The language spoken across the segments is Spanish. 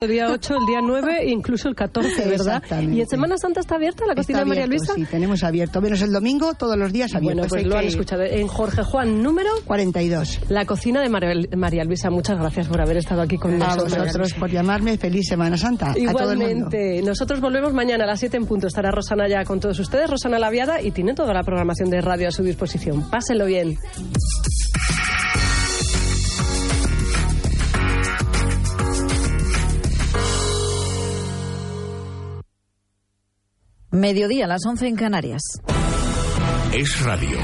El día 8, el día 9 e incluso el 14, ¿verdad? ¿Y en Semana Santa está abierta la cocina de María Luisa? Sí, tenemos abierto. Menos el domingo, todos los días abierto. Bueno, pues lo han escuchado. En Jorge Juan, número 42. La cocina de María, Luisa. Muchas gracias por haber estado aquí con nosotros. A vosotros por llamarme. Feliz Semana Santa. Igualmente. Nosotros volvemos mañana a las 7 en punto. Estará Rosana ya con todos ustedes, Rosana Laviada, y tiene toda la programación de radio a su disposición. Pásenlo bien. Mediodía a las 11 en Canarias. Es radio.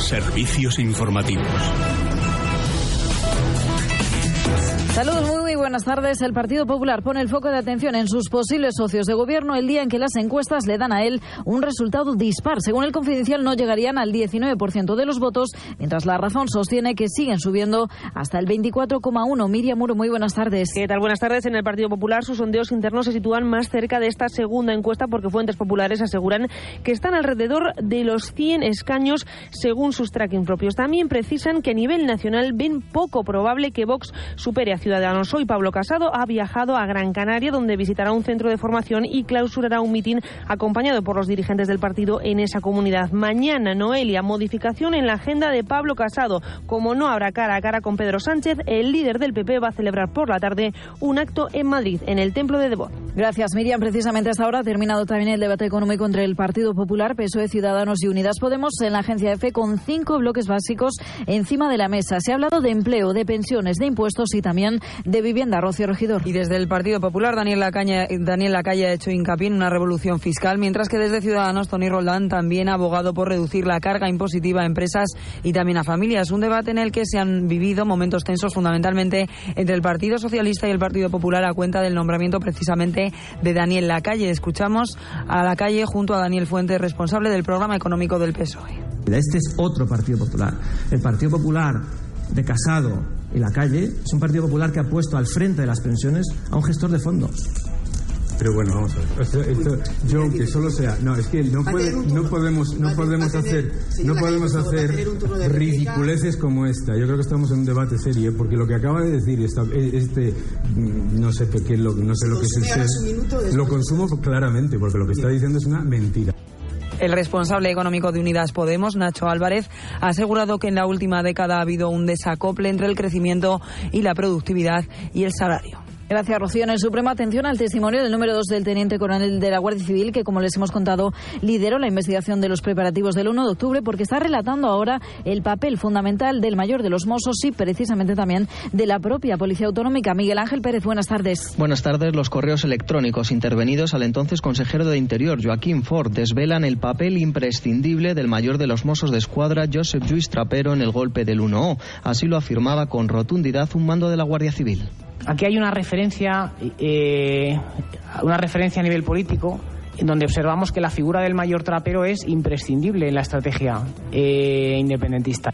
Servicios informativos. Saludos, muy, buenas tardes. El Partido Popular pone el foco de atención en sus posibles socios de gobierno el día en que las encuestas le dan a él un resultado dispar. Según el confidencial, no llegarían al 19% de los votos, mientras la razón sostiene que siguen subiendo hasta el 24,1%. Miriam Muro, muy buenas tardes. ¿Qué tal? Buenas tardes. En el Partido Popular, sus sondeos internos se sitúan más cerca de esta segunda encuesta porque fuentes populares aseguran que están alrededor de los 100 escaños según sus tracking propios. También precisan que a nivel nacional ven poco probable que Vox supere a Ciudadanos. Hoy Pablo Casado ha viajado a Gran Canaria, donde visitará un centro de formación y clausurará un mitin acompañado por los dirigentes del partido en esa comunidad. Mañana, Noelia, modificación en la agenda de Pablo Casado. Como no habrá cara a cara con Pedro Sánchez, el líder del PP va a celebrar por la tarde un acto en Madrid, en el Templo de Debod. Gracias, Miriam. Precisamente hasta ahora ha terminado también el debate económico entre el Partido Popular, PSOE, Ciudadanos y Unidas Podemos en la agencia EFE con cinco bloques básicos encima de la mesa. Se ha hablado de empleo, de pensiones, de impuestos y también de vivienda. Rocío Regidor. Y desde el Partido Popular, Daniel Lacalle, Daniel Lacalle ha hecho hincapié en una revolución fiscal, mientras que desde Ciudadanos, Tony Roldán también ha abogado por reducir la carga impositiva a empresas y también a familias. Un debate en el que se han vivido momentos tensos fundamentalmente entre el Partido Socialista y el Partido Popular a cuenta del nombramiento precisamente de Daniel Lacalle. Escuchamos a Lacalle junto a Daniel Fuentes, responsable del programa económico del PSOE. Este es otro Partido Popular. El Partido Popular de Casado y la calle es un Partido Popular que ha puesto al frente de las pensiones a un gestor de fondo. Pero bueno, vamos a ver. Esto, yo que solo sea, no, es que no, puede, no podemos, no podemos hacer, no podemos hacer ridiculeces como esta. Yo creo que estamos en un debate serio porque lo que acaba de decir esta, este, no sé qué, lo, no sé lo que es el lo consumo claramente porque lo que está diciendo es una mentira. El responsable económico de Unidas Podemos, Nacho Álvarez, ha asegurado que en la última década ha habido un desacople entre el crecimiento y la productividad y el salario. Gracias, Rocío. En el Supremo, atención al testimonio del número 2 del teniente coronel de la Guardia Civil, que, como les hemos contado, lideró la investigación de los preparativos del 1 de octubre, porque está relatando ahora el papel fundamental del mayor de los Mossos y precisamente también de la propia Policía Autonómica. Miguel Ángel Pérez, buenas tardes. Buenas tardes. Los correos electrónicos intervenidos al entonces consejero de Interior, Joaquín Ford, desvelan el papel imprescindible del mayor de los Mossos de Escuadra, Joseph Lluís Trapero, en el golpe del 1O. Así lo afirmaba con rotundidad un mando de la Guardia Civil. Aquí hay una referencia, eh, una referencia a nivel político donde observamos que la figura del mayor trapero es imprescindible en la estrategia eh, independentista.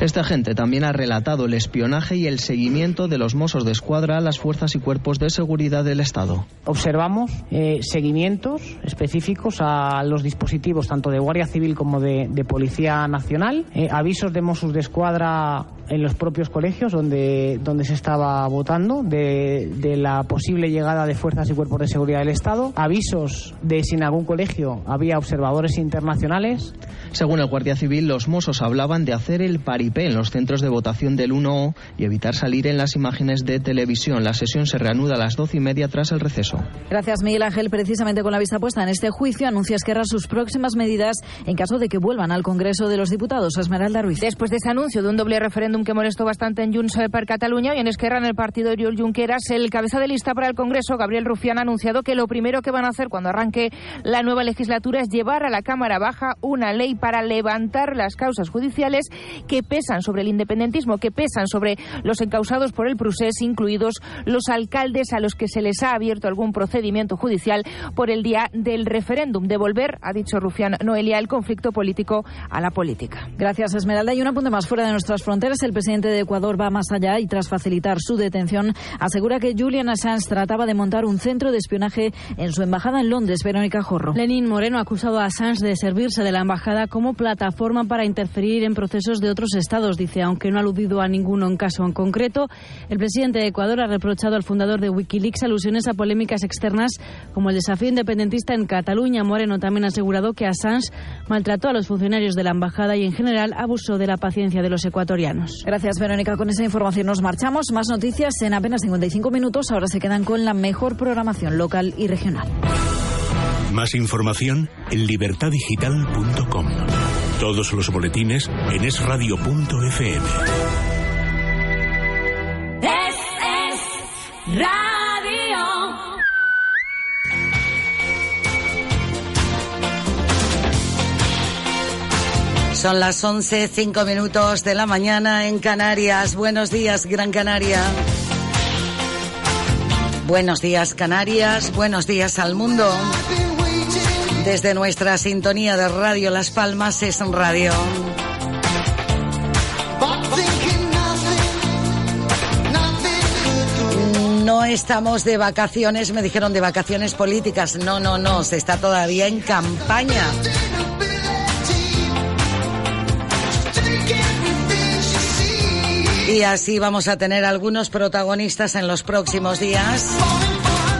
Este agente también ha relatado el espionaje y el seguimiento de los mozos de escuadra a las fuerzas y cuerpos de seguridad del Estado. Observamos eh, seguimientos específicos a los dispositivos tanto de Guardia Civil como de, Policía Nacional, eh, avisos de Mossos de Escuadra en los propios colegios donde, donde se estaba votando de, de, la posible llegada de fuerzas y cuerpos de seguridad del Estado, avisos de si en algún colegio había observadores internacionales. Según el Guardia Civil, los Mossos hablaban de hacer el paripé en los centros de votación del 1O y evitar salir en las imágenes de televisión. La sesión se reanuda a las doce y media tras el receso. Gracias, Miguel Ángel. Precisamente con la vista puesta en este juicio, anuncia Esquerra sus próximas medidas en caso de que vuelvan al Congreso de los Diputados. Esmeralda Ruiz. Después de ese anuncio de un doble referéndum que molestó bastante en Junts per Cataluña y en Esquerra en el partido de Oriol Junqueras, el cabeza de lista para el Congreso, Gabriel Rufián, ha anunciado que lo primero que van a hacer cuando arranque la nueva legislatura es llevar a la Cámara Baja una ley para levantar las causas judiciales que pesan sobre el independentismo, que pesan sobre los encausados por el procés, incluidos los alcaldes a los que se les ha abierto algún procedimiento judicial por el día del referéndum. Devolver, ha dicho Rufián Noelia, el conflicto político a la política. Gracias, Esmeralda. Y un apunte más fuera de nuestras fronteras. El presidente de Ecuador va más allá y, tras facilitar su detención, asegura que Julian Assange trataba de montar un centro de espionaje en su embajada en Londres. Verónica Jorro. Lenín Moreno ha acusado a Assange de servirse de la embajada como plataforma para interferir en procesos de otros estados, dice, aunque no ha aludido a ninguno en caso en concreto. El presidente de Ecuador ha reprochado al fundador de Wikileaks alusiones a polémicas externas como el desafío independentista en Cataluña. Moreno también ha asegurado que Assange maltrató a los funcionarios de la embajada y en general abusó de la paciencia de los ecuatorianos. Gracias, Verónica. Con esa información nos marchamos. Más noticias en apenas 55 minutos. Ahora se quedan con la mejor programación local y regional. Más información en libertadigital.com. Todos los boletines en esradio.fm. Es, es radio. Son las 11, 5 minutos de la mañana en Canarias. Buenos días, Gran Canaria. Buenos días, Canarias. Buenos días al mundo. Desde nuestra sintonía de Radio Las Palmas es Radio. No estamos de vacaciones, me dijeron de vacaciones políticas. No, no, no, se está todavía en campaña. Y así vamos a tener algunos protagonistas en los próximos días.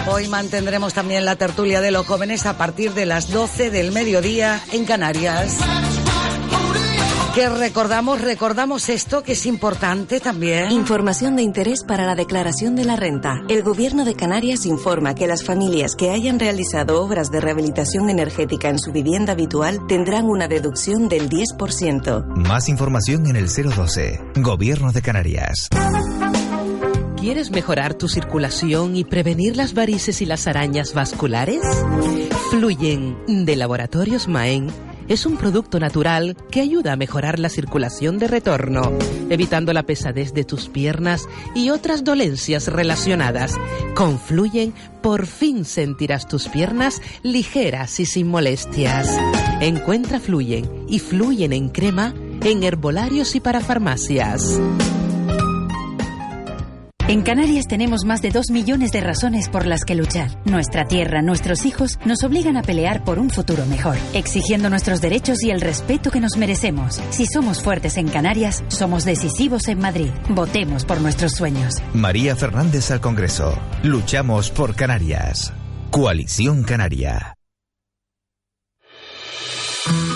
Hoy mantendremos también la tertulia de los jóvenes a partir de las 12 del mediodía en Canarias. Que recordamos, recordamos esto que es importante también. Información de interés para la declaración de la renta. El Gobierno de Canarias informa que las familias que hayan realizado obras de rehabilitación energética en su vivienda habitual tendrán una deducción del 10%. Más información en el 012. Gobierno de Canarias. ¿Quieres mejorar tu circulación y prevenir las varices y las arañas vasculares? Fluyen de Laboratorios Maen es un producto natural que ayuda a mejorar la circulación de retorno, evitando la pesadez de tus piernas y otras dolencias relacionadas. Con Fluyen, por fin sentirás tus piernas ligeras y sin molestias. Encuentra Fluyen y Fluyen en crema en herbolarios y para farmacias. En Canarias tenemos más de dos millones de razones por las que luchar. Nuestra tierra, nuestros hijos nos obligan a pelear por un futuro mejor, exigiendo nuestros derechos y el respeto que nos merecemos. Si somos fuertes en Canarias, somos decisivos en Madrid. Votemos por nuestros sueños. María Fernández al Congreso. Luchamos por Canarias. Coalición Canaria.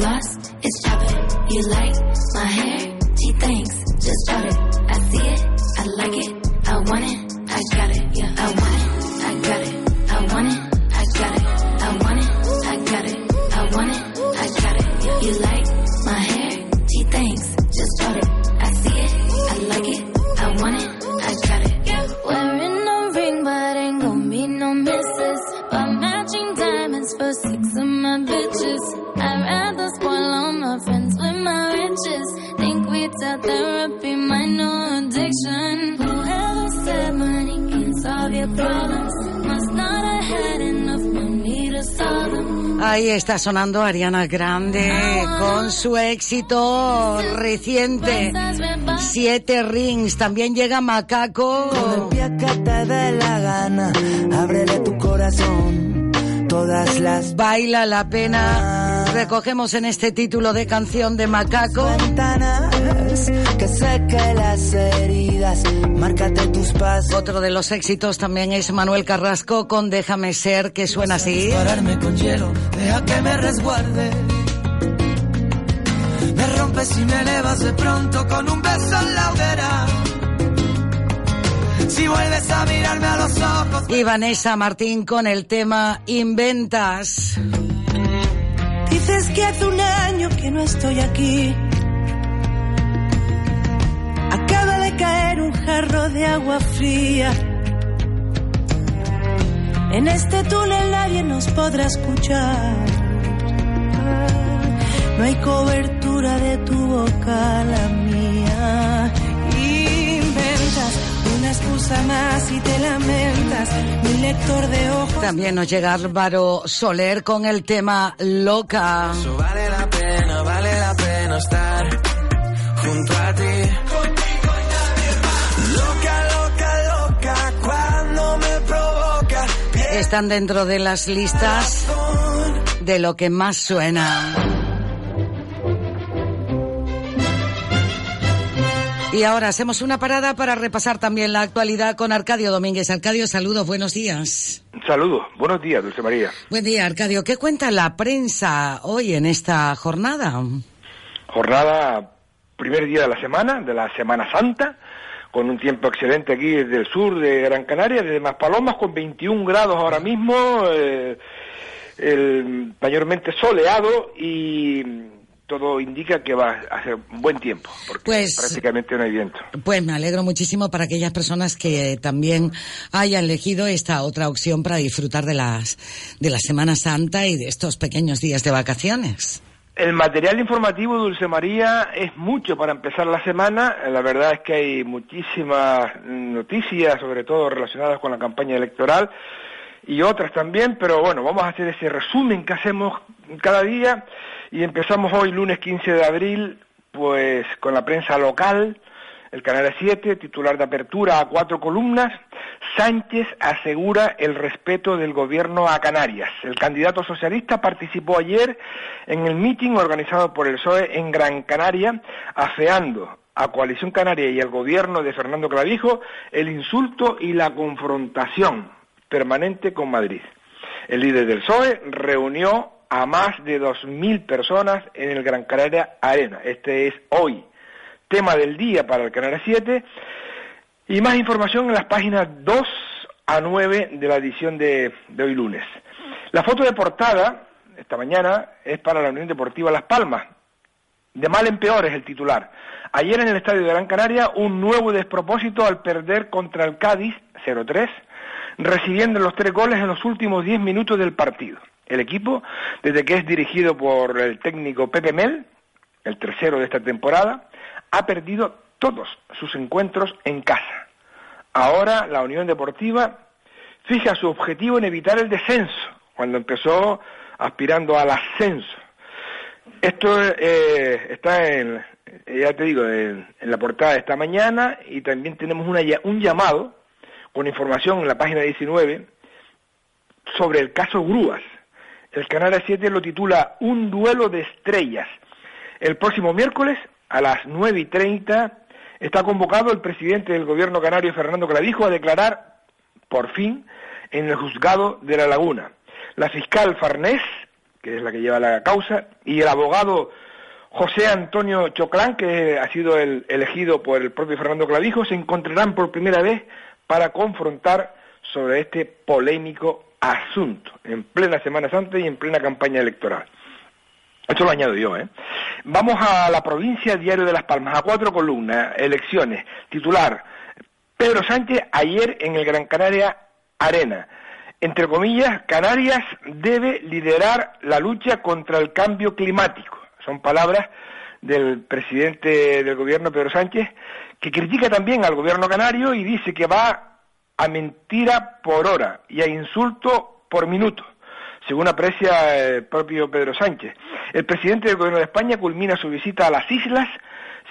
lost, it's chopping. You like my hair? She thinks, just drop it. Ahí está sonando Ariana Grande con su éxito reciente. Siete rings. También llega Macaco. que te dé la gana, ábrele tu corazón. Todas las Baila la pena. Recogemos en este título de canción de Macaco. que seque las heridas, márcate tus pasos. Otro de los éxitos también es Manuel Carrasco con Déjame ser, que suena así. Pararme con hielo, deja que me resguarde. Me rompes y me elevas de pronto con un beso en la hoguera. Si vuelves a mirarme a los ojos. Y Vanessa Martín con el tema Inventas. Dices que hace un año que no estoy aquí. Acaba de caer un jarro de agua fría. En este túnel nadie nos podrá escuchar. No hay cobertura de tu boca, la mía. Una excusa más y te lamentas. Mi lector de ojos. También nos llega Álvaro Soler con el tema Loca. Vale la pena, vale la pena estar junto a ti. Loca, loca, loca, cuando me provoca. Están dentro de las listas de lo que más suena. Y ahora hacemos una parada para repasar también la actualidad con Arcadio Domínguez. Arcadio, saludos, buenos días. Saludos, buenos días, Dulce María. Buen día, Arcadio. ¿Qué cuenta la prensa hoy en esta jornada? Jornada, primer día de la semana, de la Semana Santa, con un tiempo excelente aquí desde el sur de Gran Canaria, desde Maspalomas, con 21 grados ahora mismo, eh, el, mayormente soleado y todo indica que va a ser buen tiempo, porque Pues- prácticamente no hay viento. Pues me alegro muchísimo para aquellas personas que también hayan elegido esta otra opción para disfrutar de las de la Semana Santa y de estos pequeños días de vacaciones. El material informativo, Dulce María, es mucho para empezar la semana. La verdad es que hay muchísimas noticias, sobre todo relacionadas con la campaña electoral y otras también, pero bueno, vamos a hacer ese resumen que hacemos cada día y empezamos hoy, lunes 15 de abril, pues con la prensa local, el Canal 7, titular de apertura a cuatro columnas, Sánchez asegura el respeto del gobierno a Canarias. El candidato socialista participó ayer en el mitin organizado por el PSOE en Gran Canaria, afeando a Coalición Canaria y al gobierno de Fernando Clavijo el insulto y la confrontación permanente con Madrid. El líder del PSOE reunió a más de 2.000 personas en el Gran Canaria Arena. Este es hoy tema del día para el Canal 7 y más información en las páginas 2 a 9 de la edición de, de hoy lunes. La foto de portada, esta mañana, es para la Unión Deportiva Las Palmas. De mal en peor es el titular. Ayer en el Estadio de Gran Canaria, un nuevo despropósito al perder contra el Cádiz 0-3, recibiendo los tres goles en los últimos 10 minutos del partido. El equipo, desde que es dirigido por el técnico Pepe Mel, el tercero de esta temporada, ha perdido todos sus encuentros en casa. Ahora la Unión Deportiva fija su objetivo en evitar el descenso, cuando empezó aspirando al ascenso. Esto eh, está en, ya te digo, en, la portada de esta mañana y también tenemos un llamado con información en la página 19 sobre el caso Grúas. El Canal 7 lo titula Un duelo de estrellas. El próximo miércoles a las 9 y 30 está convocado el presidente del gobierno canario, Fernando Clavijo, a declarar, por fin, en el juzgado de La Laguna. La fiscal Farnés, que es la que lleva la causa, y el abogado José Antonio Choclán, que ha sido el elegido por el propio Fernando Clavijo, se encontrarán por primera vez para confrontar sobre este polémico asunto, en plena Semana Santa y en plena campaña electoral. Esto lo añado yo, ¿eh? Vamos a la provincia Diario de Las Palmas, a cuatro columnas, elecciones. Titular, Pedro Sánchez ayer en el Gran Canaria Arena. Entre comillas, Canarias debe liderar la lucha contra el cambio climático. Son palabras del presidente del gobierno, Pedro Sánchez, que critica también al gobierno canario y dice que va a mentira por hora y a insulto por minuto según aprecia el propio Pedro Sánchez. El presidente del Gobierno de España culmina su visita a las islas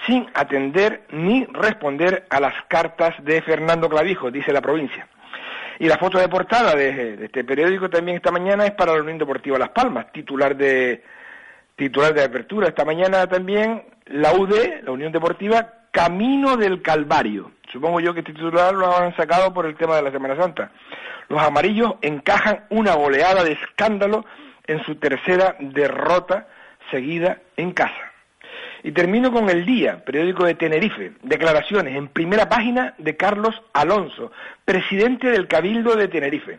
sin atender ni responder a las cartas de Fernando Clavijo, dice la provincia. Y la foto de portada de, este periódico también esta mañana es para la Unión Deportiva Las Palmas, titular de, Titular de apertura esta mañana también, la UD, la Unión Deportiva, Camino del Calvario. Supongo yo que este titular lo han sacado por el tema de la Semana Santa. Los amarillos encajan una goleada de escándalo en su tercera derrota seguida en casa. Y termino con El Día, periódico de Tenerife. Declaraciones en primera página de Carlos Alonso, presidente del Cabildo de Tenerife.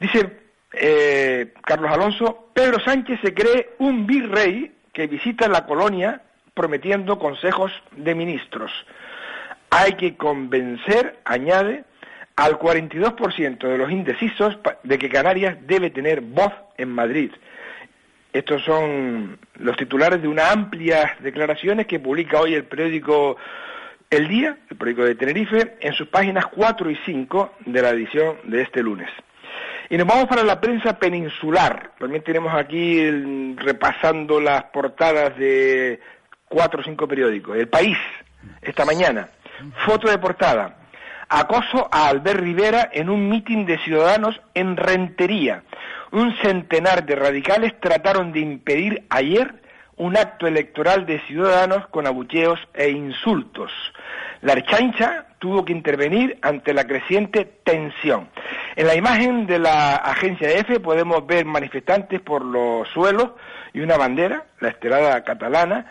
Dice eh, Carlos Alonso, Pedro Sánchez se cree un virrey que visita la colonia prometiendo consejos de ministros. Hay que convencer, añade, al 42% de los indecisos de que Canarias debe tener voz en Madrid. Estos son los titulares de una amplia declaraciones que publica hoy el periódico El Día, el periódico de Tenerife, en sus páginas 4 y 5 de la edición de este lunes. Y nos vamos para la prensa peninsular. También tenemos aquí repasando las portadas de cuatro o cinco periódicos. El País, esta mañana. Foto de portada. Acoso a Albert Rivera en un mitin de ciudadanos en Rentería. Un centenar de radicales trataron de impedir ayer un acto electoral de ciudadanos con abucheos e insultos. La Archancha tuvo que intervenir ante la creciente tensión. En la imagen de la agencia EFE podemos ver manifestantes por los suelos y una bandera, la estelada catalana,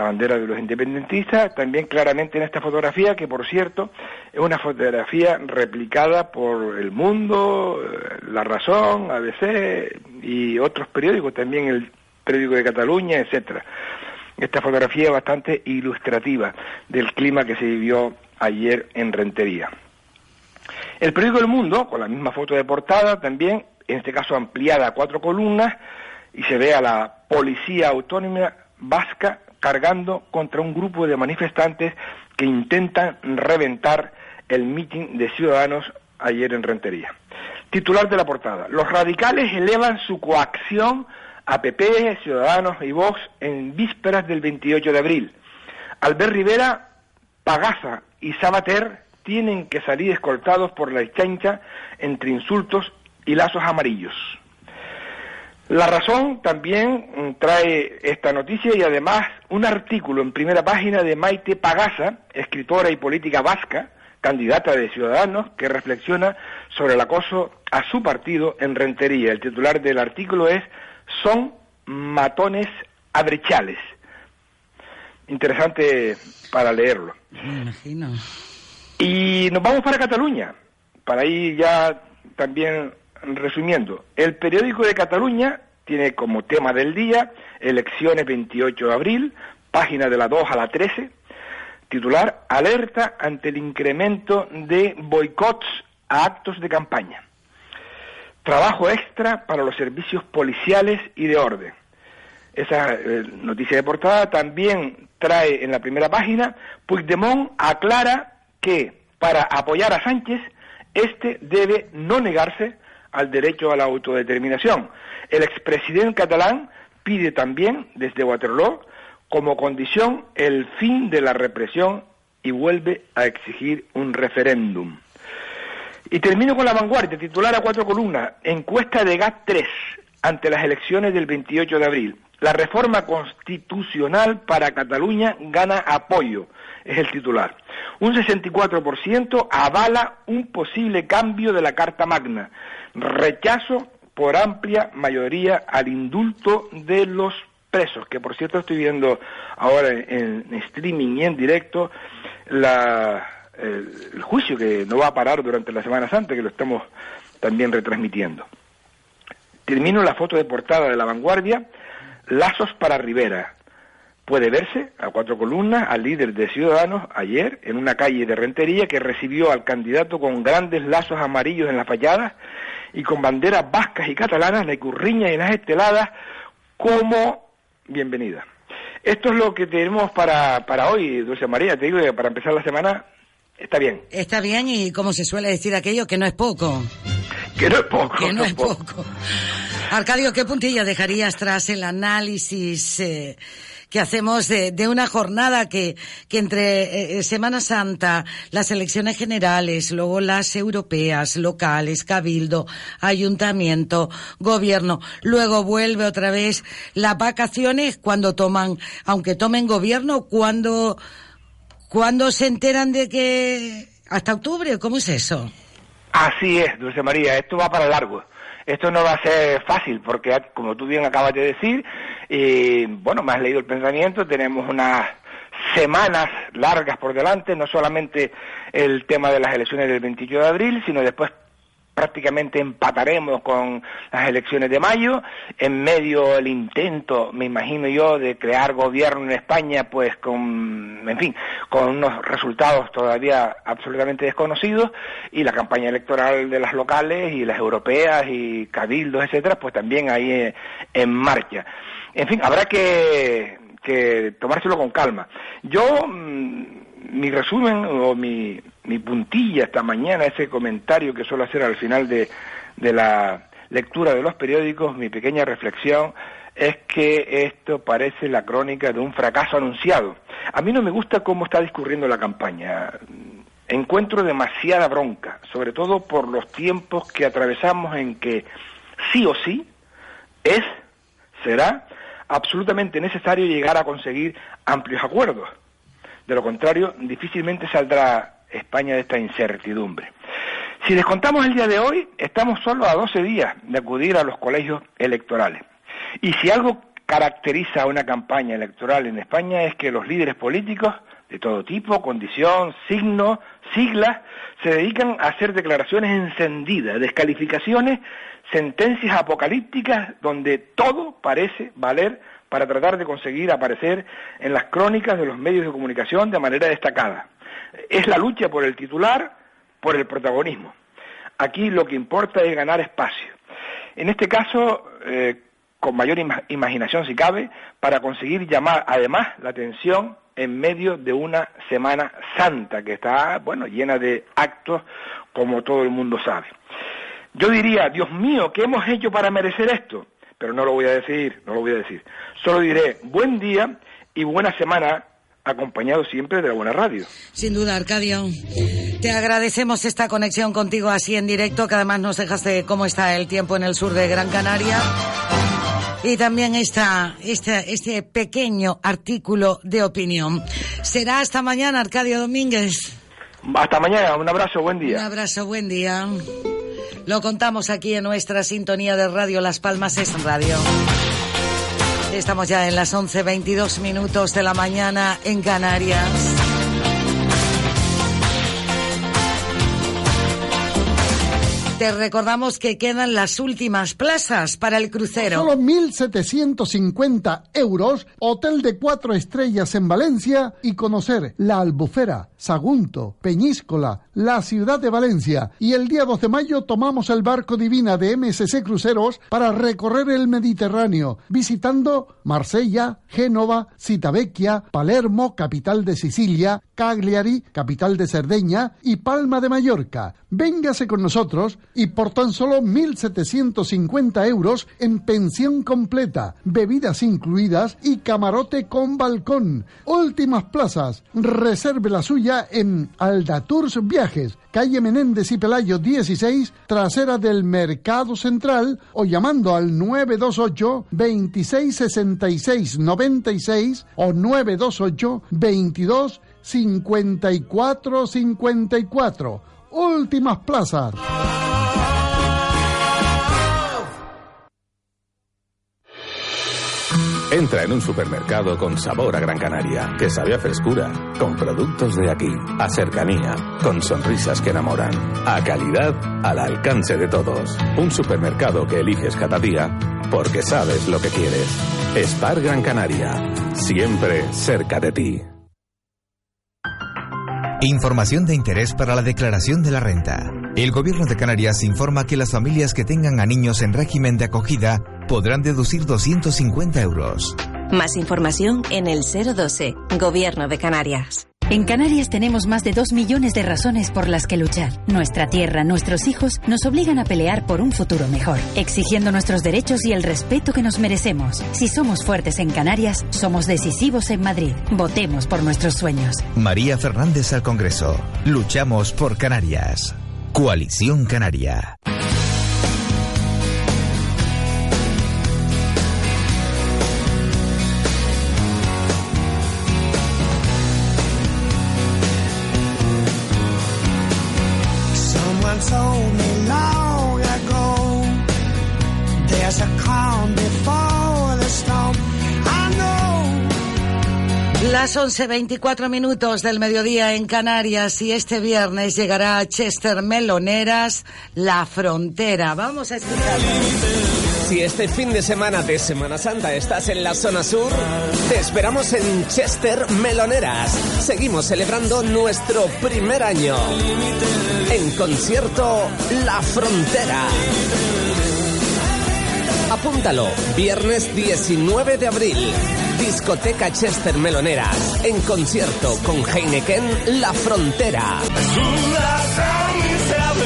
la bandera de los independentistas, también claramente en esta fotografía, que por cierto es una fotografía replicada por El Mundo, eh, La Razón, ABC y otros periódicos, también el periódico de Cataluña, etcétera. Esta fotografía bastante ilustrativa del clima que se vivió ayer en Rentería. El periódico El Mundo, con la misma foto de portada, también, en este caso ampliada a cuatro columnas, y se ve a la Policía Autónoma Vasca cargando contra un grupo de manifestantes que intentan reventar el mitin de ciudadanos ayer en Rentería. Titular de la portada. Los radicales elevan su coacción a PP, Ciudadanos y Vox en vísperas del 28 de abril. Albert Rivera, Pagaza y Sabater tienen que salir escoltados por la exchancha entre insultos y lazos amarillos. La razón también mm, trae esta noticia y además un artículo en primera página de Maite Pagasa, escritora y política vasca, candidata de Ciudadanos, que reflexiona sobre el acoso a su partido en Rentería. El titular del artículo es Son matones abrechales. Interesante para leerlo. Me imagino. Y nos vamos para Cataluña, para ir ya también resumiendo. El periódico de Cataluña tiene como tema del día elecciones 28 de abril, página de la 2 a la 13, titular Alerta ante el incremento de boicots a actos de campaña. Trabajo extra para los servicios policiales y de orden. Esa eh, noticia de portada también trae en la primera página, Puigdemont aclara que para apoyar a Sánchez, este debe no negarse al derecho a la autodeterminación. El expresidente catalán pide también, desde Waterloo, como condición el fin de la represión y vuelve a exigir un referéndum. Y termino con la vanguardia, titular a cuatro columnas, encuesta de GAT 3 ante las elecciones del 28 de abril. La reforma constitucional para Cataluña gana apoyo, es el titular. Un 64% avala un posible cambio de la Carta Magna. Rechazo por amplia mayoría al indulto de los presos, que por cierto estoy viendo ahora en, streaming y en directo el, juicio que no va a parar durante la Semana Santa, que lo estamos también retransmitiendo. Termino la foto de portada de la vanguardia, lazos para Rivera. Puede verse a cuatro columnas al líder de Ciudadanos ayer en una calle de Rentería que recibió al candidato con grandes lazos amarillos en las fachadas y con banderas vascas y catalanas, la curriña y las esteladas como bienvenida. Esto es lo que tenemos para, para hoy, Dulce María. Te digo que para empezar la semana está bien. Está bien y como se suele decir aquello, que no es poco. Que no es poco. Que no, es poco. Arcadio, ¿qué puntilla dejarías tras el análisis eh, que hacemos de, de una jornada que, entre eh, eh, Semana Santa, las elecciones generales, luego las europeas, locales, cabildo, ayuntamiento, gobierno, luego vuelve otra vez las vacaciones cuando toman, aunque tomen gobierno, cuando, cuando se enteran de que hasta octubre, ¿cómo es eso? Así es, Dulce María, esto va para largo. Esto no va a ser fácil porque, como tú bien acabas de decir, y bueno, me has leído el pensamiento, tenemos unas semanas largas por delante, no solamente el tema de las elecciones del 28 de abril, sino después prácticamente empataremos con las elecciones de mayo, en medio el intento, me imagino yo, de crear gobierno en España, pues con, en fin, con unos resultados todavía absolutamente desconocidos, y la campaña electoral de las locales y las europeas y cabildos, etcétera, pues también ahí eh, en marcha. En fin, habrá que, que tomárselo con calma. Yo, mm, mi resumen o mi, mi puntilla esta mañana, ese comentario que suelo hacer al final de, de la lectura de los periódicos, mi pequeña reflexión es que esto parece la crónica de un fracaso anunciado. A mí no me gusta cómo está discurriendo la campaña. Encuentro demasiada bronca, sobre todo por los tiempos que atravesamos en que sí o sí es, será absolutamente necesario llegar a conseguir amplios acuerdos. De lo contrario, difícilmente saldrá España de esta incertidumbre. Si descontamos el día de hoy, estamos solo a 12 días de acudir a los colegios electorales. Y si algo caracteriza una campaña electoral en España es que los líderes políticos de todo tipo, condición, signo, siglas, se dedican a hacer declaraciones encendidas, descalificaciones, sentencias apocalípticas donde todo parece valer para tratar de conseguir aparecer en las crónicas de los medios de comunicación de manera destacada. Es la lucha por el titular, por el protagonismo. Aquí lo que importa es ganar espacio. En este caso, eh, con mayor imaginación si cabe, para conseguir llamar además la atención en medio de una Semana Santa que está, bueno, llena de actos como todo el mundo sabe. Yo diría, Dios mío, ¿qué hemos hecho para merecer esto? Pero no lo voy a decir, no lo voy a decir. Solo diré buen día y buena semana acompañado siempre de la buena radio. Sin duda, Arcadio. Te agradecemos esta conexión contigo así en directo, que además nos dejaste cómo está el tiempo en el sur de Gran Canaria. Y también esta, este, este pequeño artículo de opinión. Será hasta mañana, Arcadio Domínguez. Hasta mañana, un abrazo, buen día. Un abrazo, buen día. Lo contamos aquí en nuestra sintonía de radio Las Palmas es Radio. Estamos ya en las 11.22 minutos de la mañana en Canarias. Te recordamos que quedan las últimas plazas para el crucero. Solo 1.750 euros, hotel de cuatro estrellas en Valencia y conocer la Albufera, Sagunto, Peñíscola, la ciudad de Valencia. Y el día 2 de mayo tomamos el barco Divina de MSC Cruceros para recorrer el Mediterráneo, visitando Marsella, Génova, Citavecchia, Palermo, capital de Sicilia, Cagliari, capital de Cerdeña, y Palma de Mallorca. Véngase con nosotros y por tan solo 1.750 euros en pensión completa, bebidas incluidas y camarote con balcón. Últimas plazas. Reserve la suya en Aldatours Viajes, calle Menéndez y Pelayo 16, trasera del Mercado Central o llamando al 928 2666 96 o 928 22 54 54. Últimas plazas. Entra en un supermercado con sabor a Gran Canaria, que sabe a frescura, con productos de aquí, a cercanía, con sonrisas que enamoran, a calidad al alcance de todos. Un supermercado que eliges cada día porque sabes lo que quieres. Spar Gran Canaria, siempre cerca de ti. Información de interés para la declaración de la renta. El Gobierno de Canarias informa que las familias que tengan a niños en régimen de acogida podrán deducir 250 euros. Más información en el 012, Gobierno de Canarias. En Canarias tenemos más de dos millones de razones por las que luchar. Nuestra tierra, nuestros hijos nos obligan a pelear por un futuro mejor, exigiendo nuestros derechos y el respeto que nos merecemos. Si somos fuertes en Canarias, somos decisivos en Madrid. Votemos por nuestros sueños. María Fernández al Congreso. Luchamos por Canarias. Coalición Canaria. Las 11.24 minutos del mediodía en Canarias y este viernes llegará a Chester Meloneras La Frontera. Vamos a escucharlo. Si este fin de semana de Semana Santa estás en la zona sur, te esperamos en Chester Meloneras. Seguimos celebrando nuestro primer año. En concierto La Frontera. Apúntalo, viernes 19 de abril. Discoteca Chester Meloneras. En concierto con Heineken La Frontera.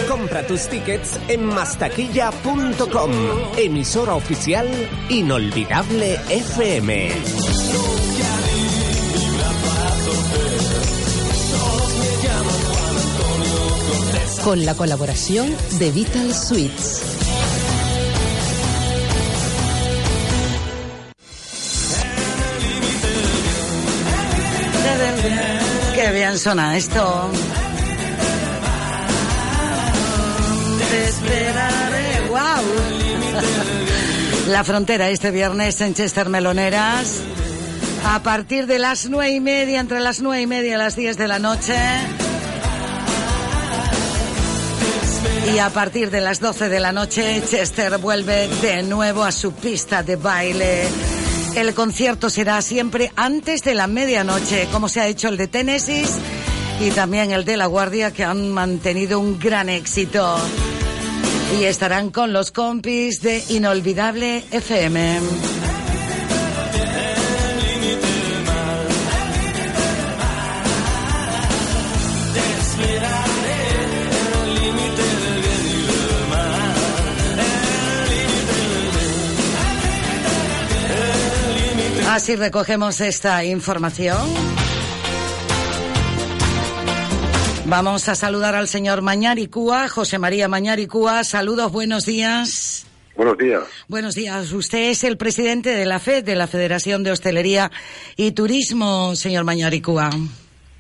Compra tus tickets en mastaquilla.com. Emisora oficial Inolvidable FM. Con la colaboración de Vital Suites. Bien suena esto. Te esperaré. ¡Wow! La frontera este viernes en Chester Meloneras. A partir de las nueve y media, entre las nueve y media y las diez de la noche. Y a partir de las 12 de la noche, Chester vuelve de nuevo a su pista de baile. El concierto será siempre antes de la medianoche, como se ha hecho el de Tennessee y también el de La Guardia, que han mantenido un gran éxito. Y estarán con los compis de Inolvidable FM. Así recogemos esta información. Vamos a saludar al señor Mañaricúa, José María Mañaricúa. Saludos, buenos días. Buenos días. Buenos días. Usted es el presidente de la FED, de la Federación de Hostelería y Turismo, señor Mañaricúa.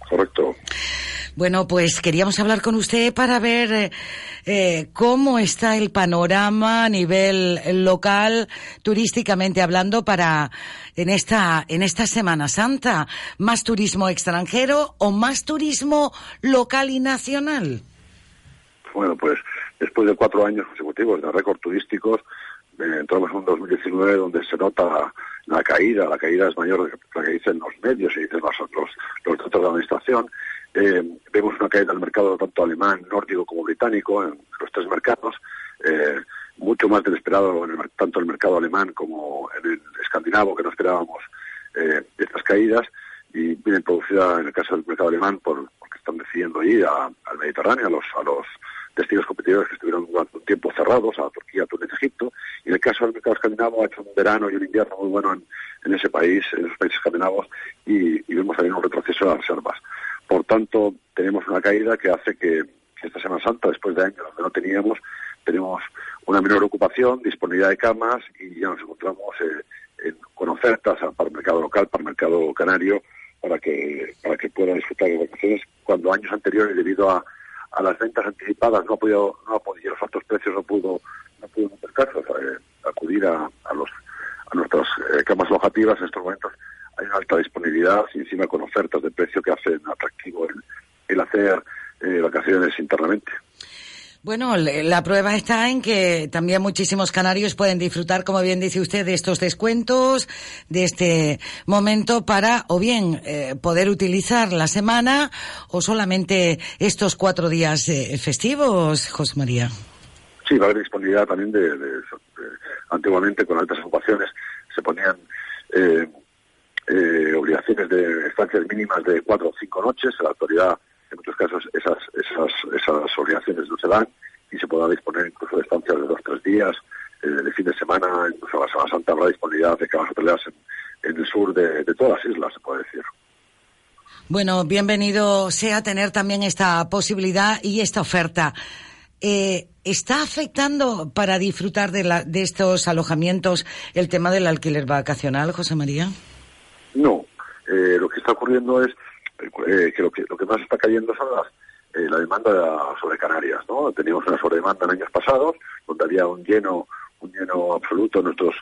Correcto. Bueno, pues queríamos hablar con usted para ver eh, eh, cómo está el panorama a nivel local, turísticamente hablando, para en esta en esta Semana Santa, más turismo extranjero o más turismo local y nacional. Bueno, pues después de cuatro años consecutivos de récord turísticos, eh, entramos en un 2019 donde se nota la caída, la caída es mayor de la que dicen los medios y dicen los, los, los datos de administración. Eh, vemos una caída del mercado tanto alemán, nórdico como británico, en los tres mercados, eh, mucho más del esperado en el, tanto el mercado alemán como en el escandinavo, que no esperábamos eh, estas caídas, y vienen producidas en el caso del mercado alemán por, porque están decidiendo ir a- al Mediterráneo, a los, a los destinos competidores que estuvieron durante un tiempo cerrados, a Turquía, Túnez, Egipto, y en el caso del mercado escandinavo ha hecho un verano y un invierno muy bueno en, ese país, en esos países escandinavos, y, y vemos también un retroceso de las reservas. Por tanto, tenemos una caída que hace que, esta Semana Santa, después de años donde no teníamos, tenemos una menor ocupación, disponibilidad de camas y ya nos encontramos eh, en- con ofertas a- para el mercado local, para el mercado canario, para que, para que pueda disfrutar de vacaciones cuando años anteriores, debido a, a las ventas anticipadas, no ha podido, no ha podido, los altos precios no pudo, no pudo hacer caso, eh, acudir a, a los a nuestras eh, camas alojativas en estos momentos hay una alta disponibilidad y encima con ofertas de precio que hacen atractivo el, el hacer eh, vacaciones internamente. Bueno, la prueba está en que también muchísimos canarios pueden disfrutar, como bien dice usted, de estos descuentos, de este momento para o bien eh, poder utilizar la semana o solamente estos cuatro días eh, festivos, José María. Sí, va a haber disponibilidad también de, de- de- antiguamente con altas ocupaciones se ponían eh, eh, obligaciones de estancias mínimas de cuatro o cinco noches. La actualidad, en muchos casos, esas, esas, esas obligaciones no se dan y se podrá disponer incluso de estancias de dos o tres días, eh, de fin de semana, incluso la Semana Santa habrá disponibilidad de camas hoteleras en, en el sur de, de todas las islas, se puede decir. Bueno, bienvenido sea tener también esta posibilidad y esta oferta. Eh, ¿Está afectando para disfrutar de, la, de estos alojamientos el tema del alquiler vacacional, José María? No, eh, lo que está ocurriendo es eh, que, lo que lo que más está cayendo son las, eh, la demanda sobre Canarias, ¿no? Teníamos una sobredemanda en años pasados, donde había un lleno un lleno absoluto en nuestros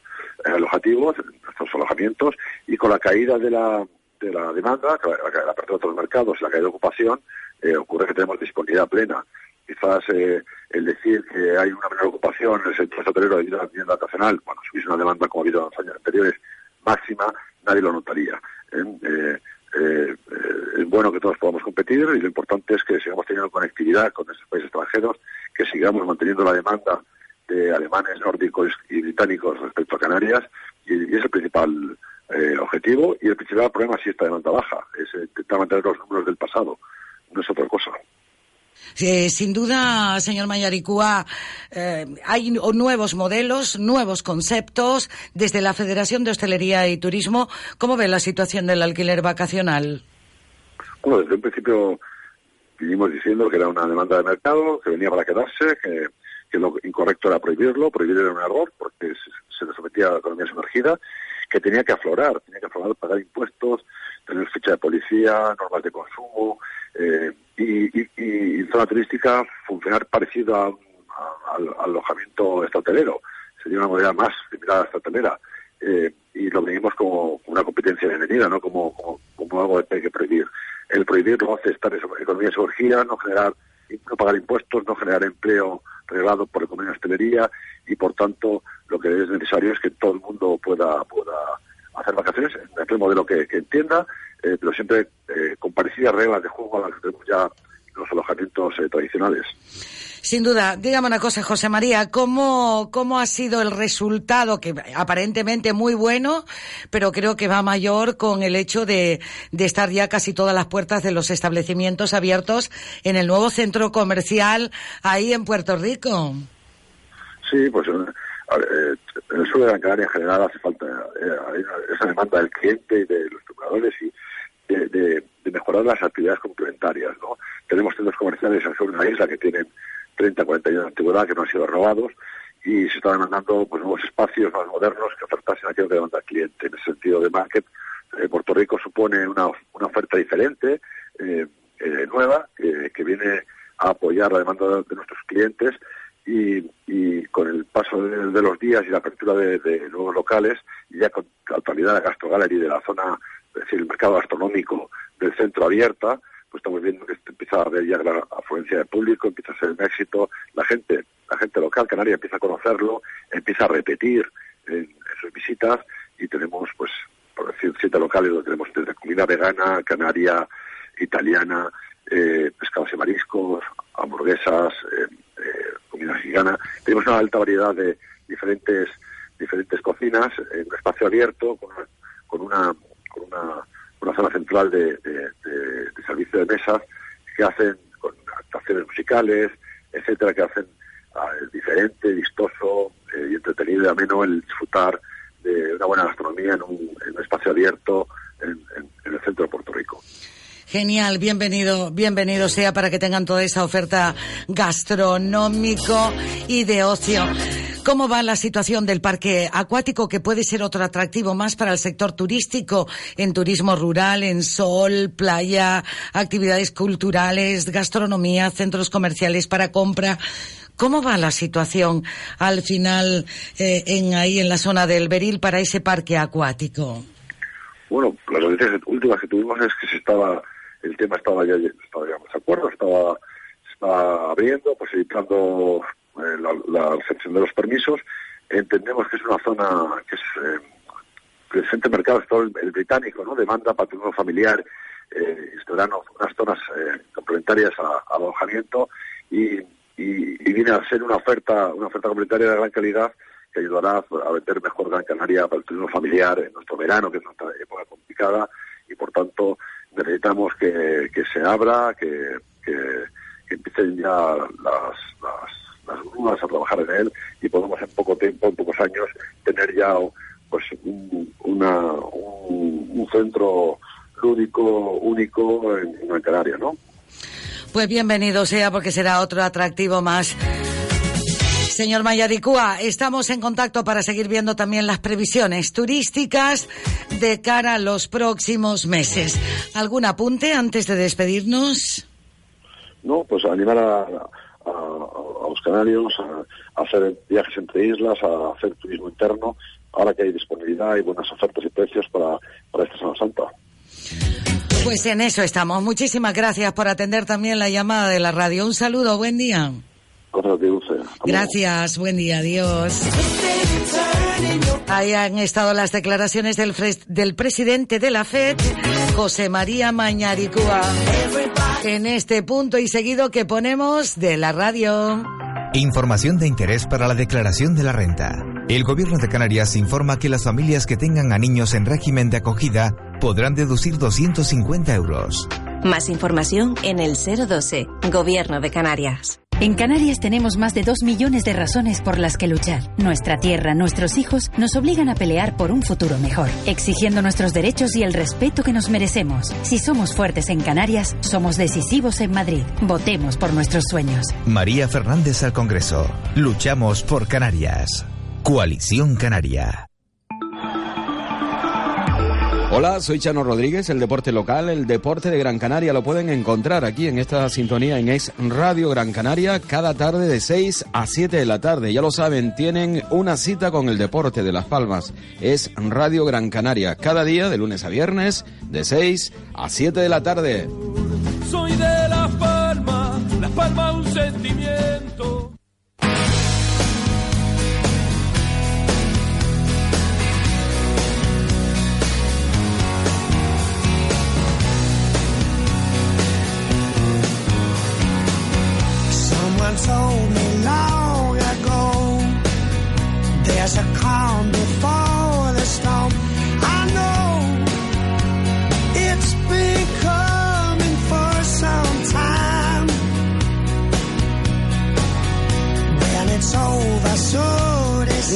alojativos, en nuestros alojamientos, y con la caída de la, de la demanda, la, la, apertura de otros mercados, la caída de ocupación, ocurre que tenemos disponibilidad plena. Quizás el decir que hay una menor ocupación en el sector hotelero debido a la vivienda vacacional, cuando hubiese una demanda como ha habido en los años anteriores máxima, nadie lo notaría. ¿eh? Eh, eh, es bueno que todos podamos competir y lo importante es que sigamos teniendo conectividad con estos países extranjeros, que sigamos manteniendo la demanda de alemanes, nórdicos y británicos respecto a Canarias y, y es el principal objetivo y el principal problema si esta demanda baja, es intentar mantener los números del pasado, no es otra cosa. Eh, sin duda, señor Mayaricúa, eh, hay nuevos modelos, nuevos conceptos. Desde la Federación de Hostelería y Turismo, ¿cómo ve la situación del alquiler vacacional? Bueno, desde un principio vinimos diciendo que era una demanda de mercado, que venía para quedarse, que, lo incorrecto era prohibirlo, prohibir era un error porque se, se le sometía a la economía sumergida, que tenía que aflorar, tenía que aflorar, pagar impuestos, tener ficha de policía, normas de consumo, eh, y, y, zona turística funcionar parecido a, a, al, alojamiento estratelero. Sería una modalidad más similar a la. Eh, y lo venimos como una competencia bienvenida, ¿no? Como, algo que hay que prohibir. El prohibir lo hace estar en economía de sumergida, no generar, no pagar impuestos, no generar empleo reglado por economía hostelería y por tanto lo que es necesario es que todo el mundo pueda, pueda hacer vacaciones en aquel modelo que, que entienda, eh, pero siempre eh, con parecidas reglas de juego a las que tenemos ya los alojamientos eh, tradicionales. Sin duda, dígame una cosa, José María, ¿cómo, ¿cómo ha sido el resultado? Que aparentemente muy bueno, pero creo que va mayor con el hecho de, de estar ya casi todas las puertas de los establecimientos abiertos en el nuevo centro comercial ahí en Puerto Rico. Sí, pues eh, en el sur de Gran Canaria en general hace falta eh, esa demanda del cliente y de los compradores y de, mejorar las actividades complementarias. Tenemos centros comerciales al sur de la isla que tienen 30, 40 años de antigüedad que no han sido robados y se están demandando pues, nuevos espacios más modernos que ofertasen aquello que demanda el cliente. En ese sentido de market, eh, Puerto Rico supone una, oferta diferente, nueva, que viene a apoyar la demanda de, de nuestros clientes y, y, con el paso de, los días y la apertura de, nuevos locales, y ya con la actualidad de la Gastro Gallery de la zona, es decir, el mercado gastronómico del centro abierta, pues estamos viendo que empieza a haber ya gran afluencia de público, empieza a ser un éxito, la gente, la gente local canaria empieza a conocerlo, empieza a repetir en, en sus visitas y tenemos pues por decir siete locales donde tenemos desde comida vegana, canaria, italiana, eh, pescados y mariscos, hamburguesas, eh, eh, comida mexicana. Tenemos una alta variedad de diferentes diferentes cocinas en un espacio abierto con con una, con una zona central de, de, servicio de mesas que hacen con actuaciones musicales, etcétera, que hacen uh, diferente, vistoso eh, y entretenido y ameno el disfrutar de una buena gastronomía en un, espacio abierto en el centro de Puerto Rico. Genial, bienvenido, bienvenido sea para que tengan toda esa oferta gastronómico y de ocio. ¿Cómo va la situación del parque acuático, que puede ser otro atractivo más para el sector turístico, en turismo rural, en sol, playa, actividades culturales, gastronomía, centros comerciales para compra? ¿Cómo va la situación al final eh, en ahí en la zona del Beril para ese parque acuático? Bueno, las noticias últimas que tuvimos es que se estaba el tema estaba ya, estaba, digamos, de acuerdo, estaba, estaba abriendo, posibilitando eh, la, la de los permisos. Entendemos que es una zona que es eh, presente mercado, es todo el, el, británico, ¿no? Demanda patrimonio familiar, eh, unas zonas eh, complementarias a, a alojamiento y, y, y, viene a ser una oferta, una oferta complementaria de gran calidad que ayudará a vender mejor Gran Canaria para el turismo familiar en nuestro verano, que es nuestra época complicada y por tanto necesitamos que, se abra, que, empiecen ya las, las, grúas a trabajar en él y podamos en poco tiempo, en pocos años, tener ya pues un, una, un, centro lúdico único en, en Canaria, ¿no? Pues bienvenido sea porque será otro atractivo más. Señor Mayaricúa, estamos en contacto para seguir viendo también las previsiones turísticas de cara a los próximos meses. ¿Algún apunte antes de despedirnos? No, pues animar a, los canarios a, hacer viajes entre islas, a hacer turismo interno, ahora que hay disponibilidad y buenas ofertas y precios para, para esta Semana Santa. Pues en eso estamos. Muchísimas gracias por atender también la llamada de la radio. Un saludo, buen día. Gracias, buen día, adiós. Ahí han estado las declaraciones del, del presidente de la FED, José María Mañaricúa. En este punto y seguido que ponemos de la radio. Información de interés para la declaración de la renta. El gobierno de Canarias informa que las familias que tengan a niños en régimen de acogida podrán deducir 250 euros. Más información en el 012, Gobierno de Canarias. En Canarias tenemos más de dos millones de razones por las que luchar. Nuestra tierra, nuestros hijos nos obligan a pelear por un futuro mejor, exigiendo nuestros derechos y el respeto que nos merecemos. Si somos fuertes en Canarias, somos decisivos en Madrid. Votemos por nuestros sueños. María Fernández al Congreso. Luchamos por Canarias. Coalición Canaria. Hola, soy Chano Rodríguez, el deporte local, el deporte de Gran Canaria lo pueden encontrar aquí en esta sintonía en Es Radio Gran Canaria cada tarde de 6 a 7 de la tarde. Ya lo saben, tienen una cita con el deporte de Las Palmas. Es Radio Gran Canaria cada día de lunes a viernes de 6 a 7 de la tarde. Soy de Las Palmas, Las Palmas un sentimiento. Calm before the storm. I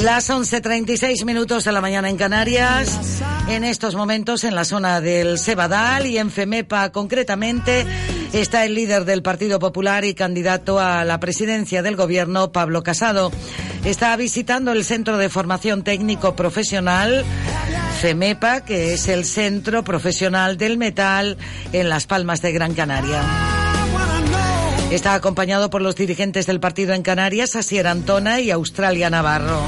Las 11.36 minutos de la mañana en Canarias, en estos momentos en la zona del Sebadal y en FEMEPA concretamente está el líder del Partido Popular y candidato a la presidencia del gobierno, Pablo Casado. Está visitando el Centro de Formación Técnico Profesional FEMEPA, que es el Centro Profesional del Metal en Las Palmas de Gran Canaria. Está acompañado por los dirigentes del partido en Canarias, Asier Antona y Australia Navarro.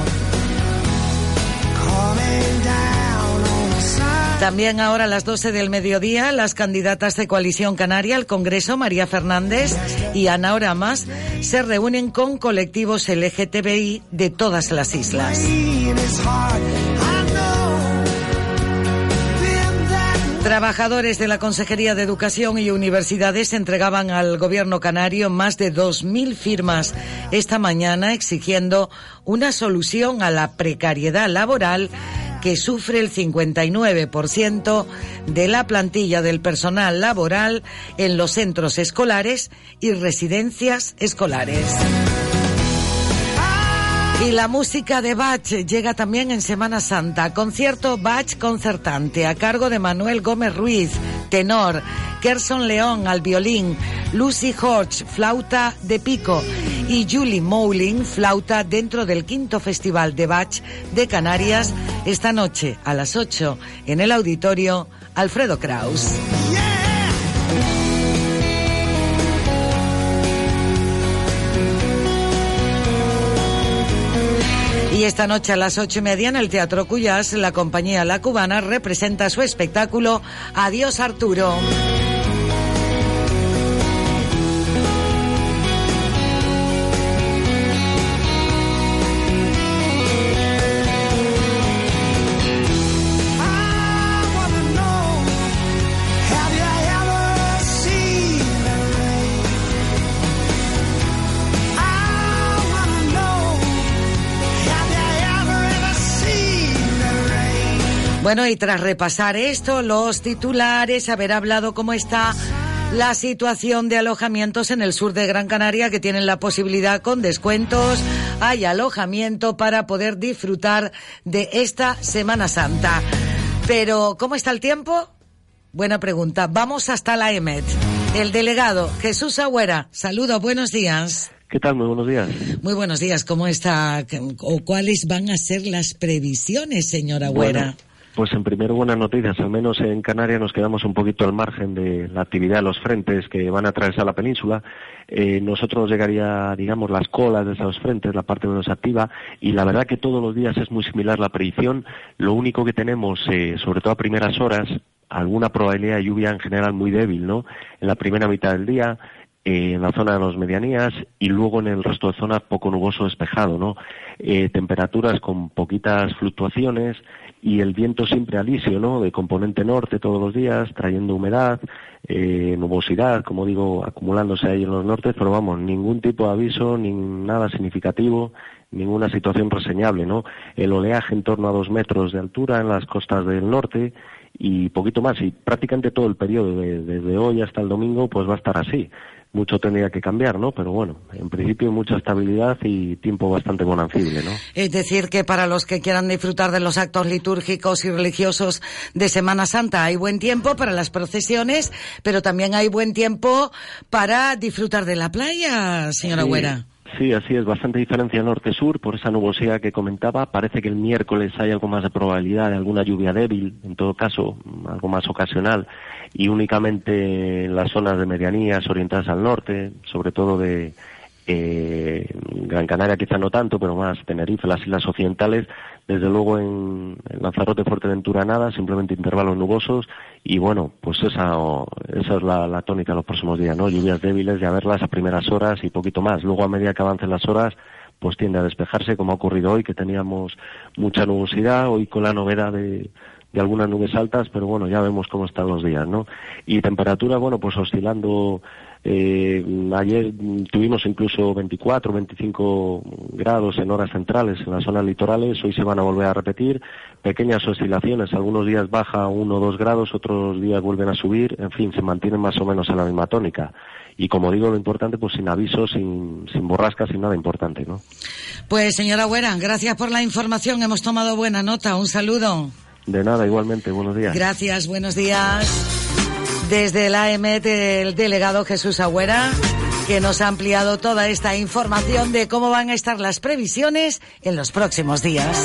También ahora a las 12 del mediodía, las candidatas de Coalición Canaria al Congreso, María Fernández y Ana Oramas, se reúnen con colectivos LGTBI de todas las islas. Trabajadores de la Consejería de Educación y Universidades entregaban al gobierno canario más de 2.000 firmas esta mañana exigiendo una solución a la precariedad laboral que sufre el 59% de la plantilla del personal laboral en los centros escolares y residencias escolares. Y la música de Bach llega también en Semana Santa. Concierto Bach concertante a cargo de Manuel Gómez Ruiz, tenor, Kerson León al violín, Lucy Hodge, flauta de pico y Julie Mowling, flauta dentro del quinto Festival de Bach de Canarias esta noche a las 8 en el auditorio Alfredo Kraus. Esta noche a las ocho y media en el Teatro Cuyas, la compañía La Cubana representa su espectáculo Adiós Arturo. Bueno, y tras repasar esto, los titulares, haber hablado cómo está la situación de alojamientos en el sur de Gran Canaria que tienen la posibilidad con descuentos. Hay alojamiento para poder disfrutar de esta Semana Santa. Pero, ¿cómo está el tiempo? Buena pregunta. Vamos hasta la EMET. El delegado Jesús Agüera. Saludos, buenos días. ¿Qué tal? Muy buenos días. Muy buenos días. ¿Cómo está o cuáles van a ser las previsiones, señora Agüera? Pues en primero buenas noticias, al menos en Canarias nos quedamos un poquito al margen de la actividad de los frentes que van a atravesar la península. Eh, nosotros nos llegaría, digamos, las colas de esos frentes, la parte menos activa, y la verdad que todos los días es muy similar la predicción. Lo único que tenemos, eh, sobre todo a primeras horas, alguna probabilidad de lluvia en general muy débil, ¿no? En la primera mitad del día, eh, en la zona de los medianías y luego en el resto de zonas poco nuboso despejado, ¿no? Temperaturas con poquitas fluctuaciones y el viento siempre alisio, ¿no? De componente norte todos los días, trayendo humedad, eh, nubosidad, como digo, acumulándose ahí en los nortes, pero vamos, ningún tipo de aviso, ni nada significativo, ninguna situación reseñable, ¿no? El oleaje en torno a dos metros de altura en las costas del norte y poquito más, y prácticamente todo el periodo, desde hoy hasta el domingo, pues va a estar así mucho tendría que cambiar, ¿no? Pero bueno, en principio mucha estabilidad y tiempo bastante bonancible, ¿no? Es decir, que para los que quieran disfrutar de los actos litúrgicos y religiosos de Semana Santa hay buen tiempo para las procesiones, pero también hay buen tiempo para disfrutar de la playa, señora Güera. Sí, así es, bastante diferencia norte-sur por esa nubosidad que comentaba. Parece que el miércoles hay algo más de probabilidad de alguna lluvia débil, en todo caso, algo más ocasional, y únicamente en las zonas de medianías orientadas al norte, sobre todo de, eh, Gran Canaria quizá no tanto, pero más Tenerife, las islas occidentales, desde luego en, Lanzarote, Fuerteventura nada, simplemente intervalos nubosos y bueno, pues esa, esa es la, tónica los próximos días, ¿no? Lluvias débiles, ya verlas a primeras horas y poquito más. Luego a medida que avancen las horas, pues tiende a despejarse como ha ocurrido hoy, que teníamos mucha nubosidad, hoy con la novedad de, de algunas nubes altas, pero bueno, ya vemos cómo están los días, ¿no? Y temperatura, bueno, pues oscilando eh, ayer tuvimos incluso 24, 25 grados en horas centrales en las zonas litorales. Hoy se van a volver a repetir. Pequeñas oscilaciones. Algunos días baja 1 o 2 grados, otros días vuelven a subir. En fin, se mantienen más o menos en la misma tónica. Y como digo, lo importante, pues sin aviso, sin, sin borrascas, sin nada importante, ¿no? Pues señora Güera, gracias por la información. Hemos tomado buena nota. Un saludo. De nada, igualmente. Buenos días. Gracias, buenos días desde la AEMET el delegado Jesús Agüera, que nos ha ampliado toda esta información de cómo van a estar las previsiones en los próximos días.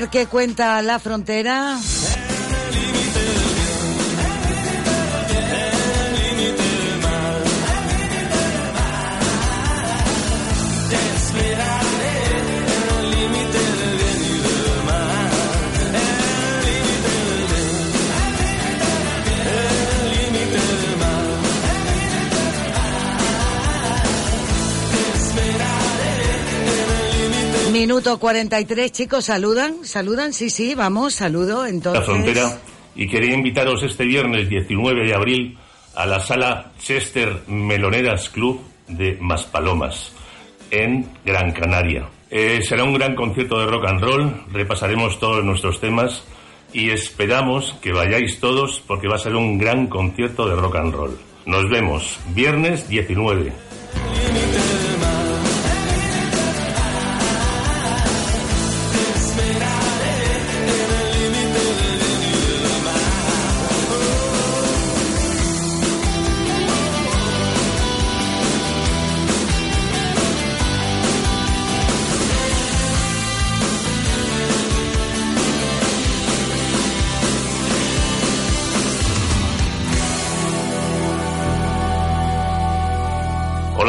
Ver, qué cuenta la frontera. Minuto 43, chicos, saludan, saludan, sí, sí, vamos, saludo, entonces. La frontera, y quería invitaros este viernes 19 de abril a la sala Chester Meloneras Club de Maspalomas, en Gran Canaria. Eh, será un gran concierto de rock and roll, repasaremos todos nuestros temas y esperamos que vayáis todos porque va a ser un gran concierto de rock and roll. Nos vemos viernes 19.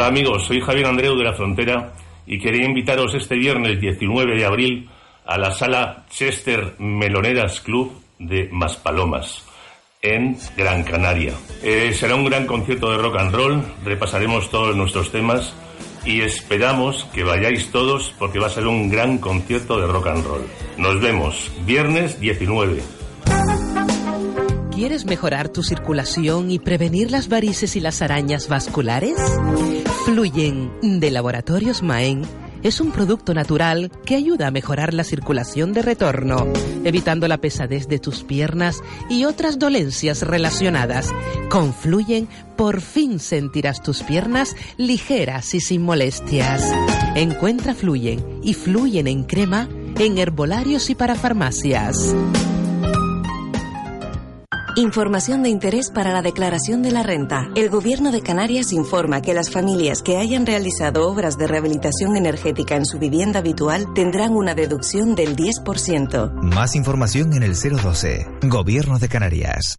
Hola amigos, soy Javier Andreu de la Frontera y quería invitaros este viernes 19 de abril a la sala Chester Meloneras Club de Maspalomas en Gran Canaria. Eh, será un gran concierto de rock and roll, repasaremos todos nuestros temas y esperamos que vayáis todos porque va a ser un gran concierto de rock and roll. Nos vemos viernes 19. ¿Quieres mejorar tu circulación y prevenir las varices y las arañas vasculares? Fluyen de Laboratorios Maen es un producto natural que ayuda a mejorar la circulación de retorno, evitando la pesadez de tus piernas y otras dolencias relacionadas. Con Fluyen, por fin sentirás tus piernas ligeras y sin molestias. Encuentra Fluyen y Fluyen en crema en herbolarios y para farmacias. Información de interés para la declaración de la renta. El Gobierno de Canarias informa que las familias que hayan realizado obras de rehabilitación energética en su vivienda habitual tendrán una deducción del 10%. Más información en el 012. Gobierno de Canarias.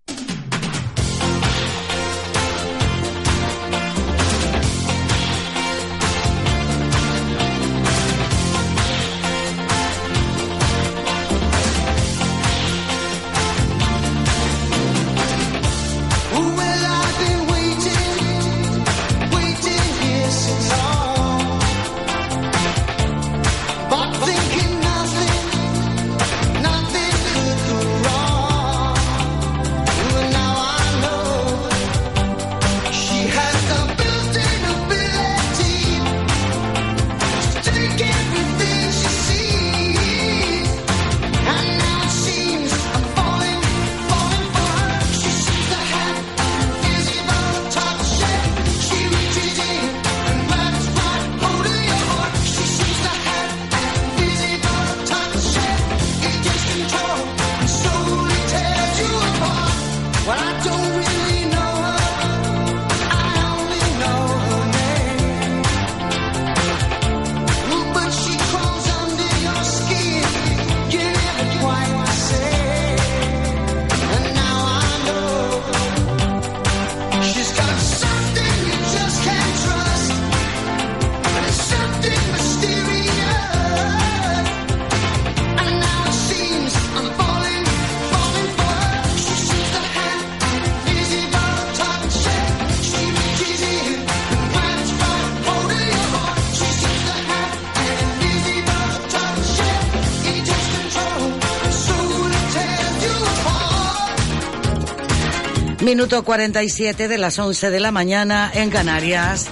Minuto 47 de las 11 de la mañana en Canarias.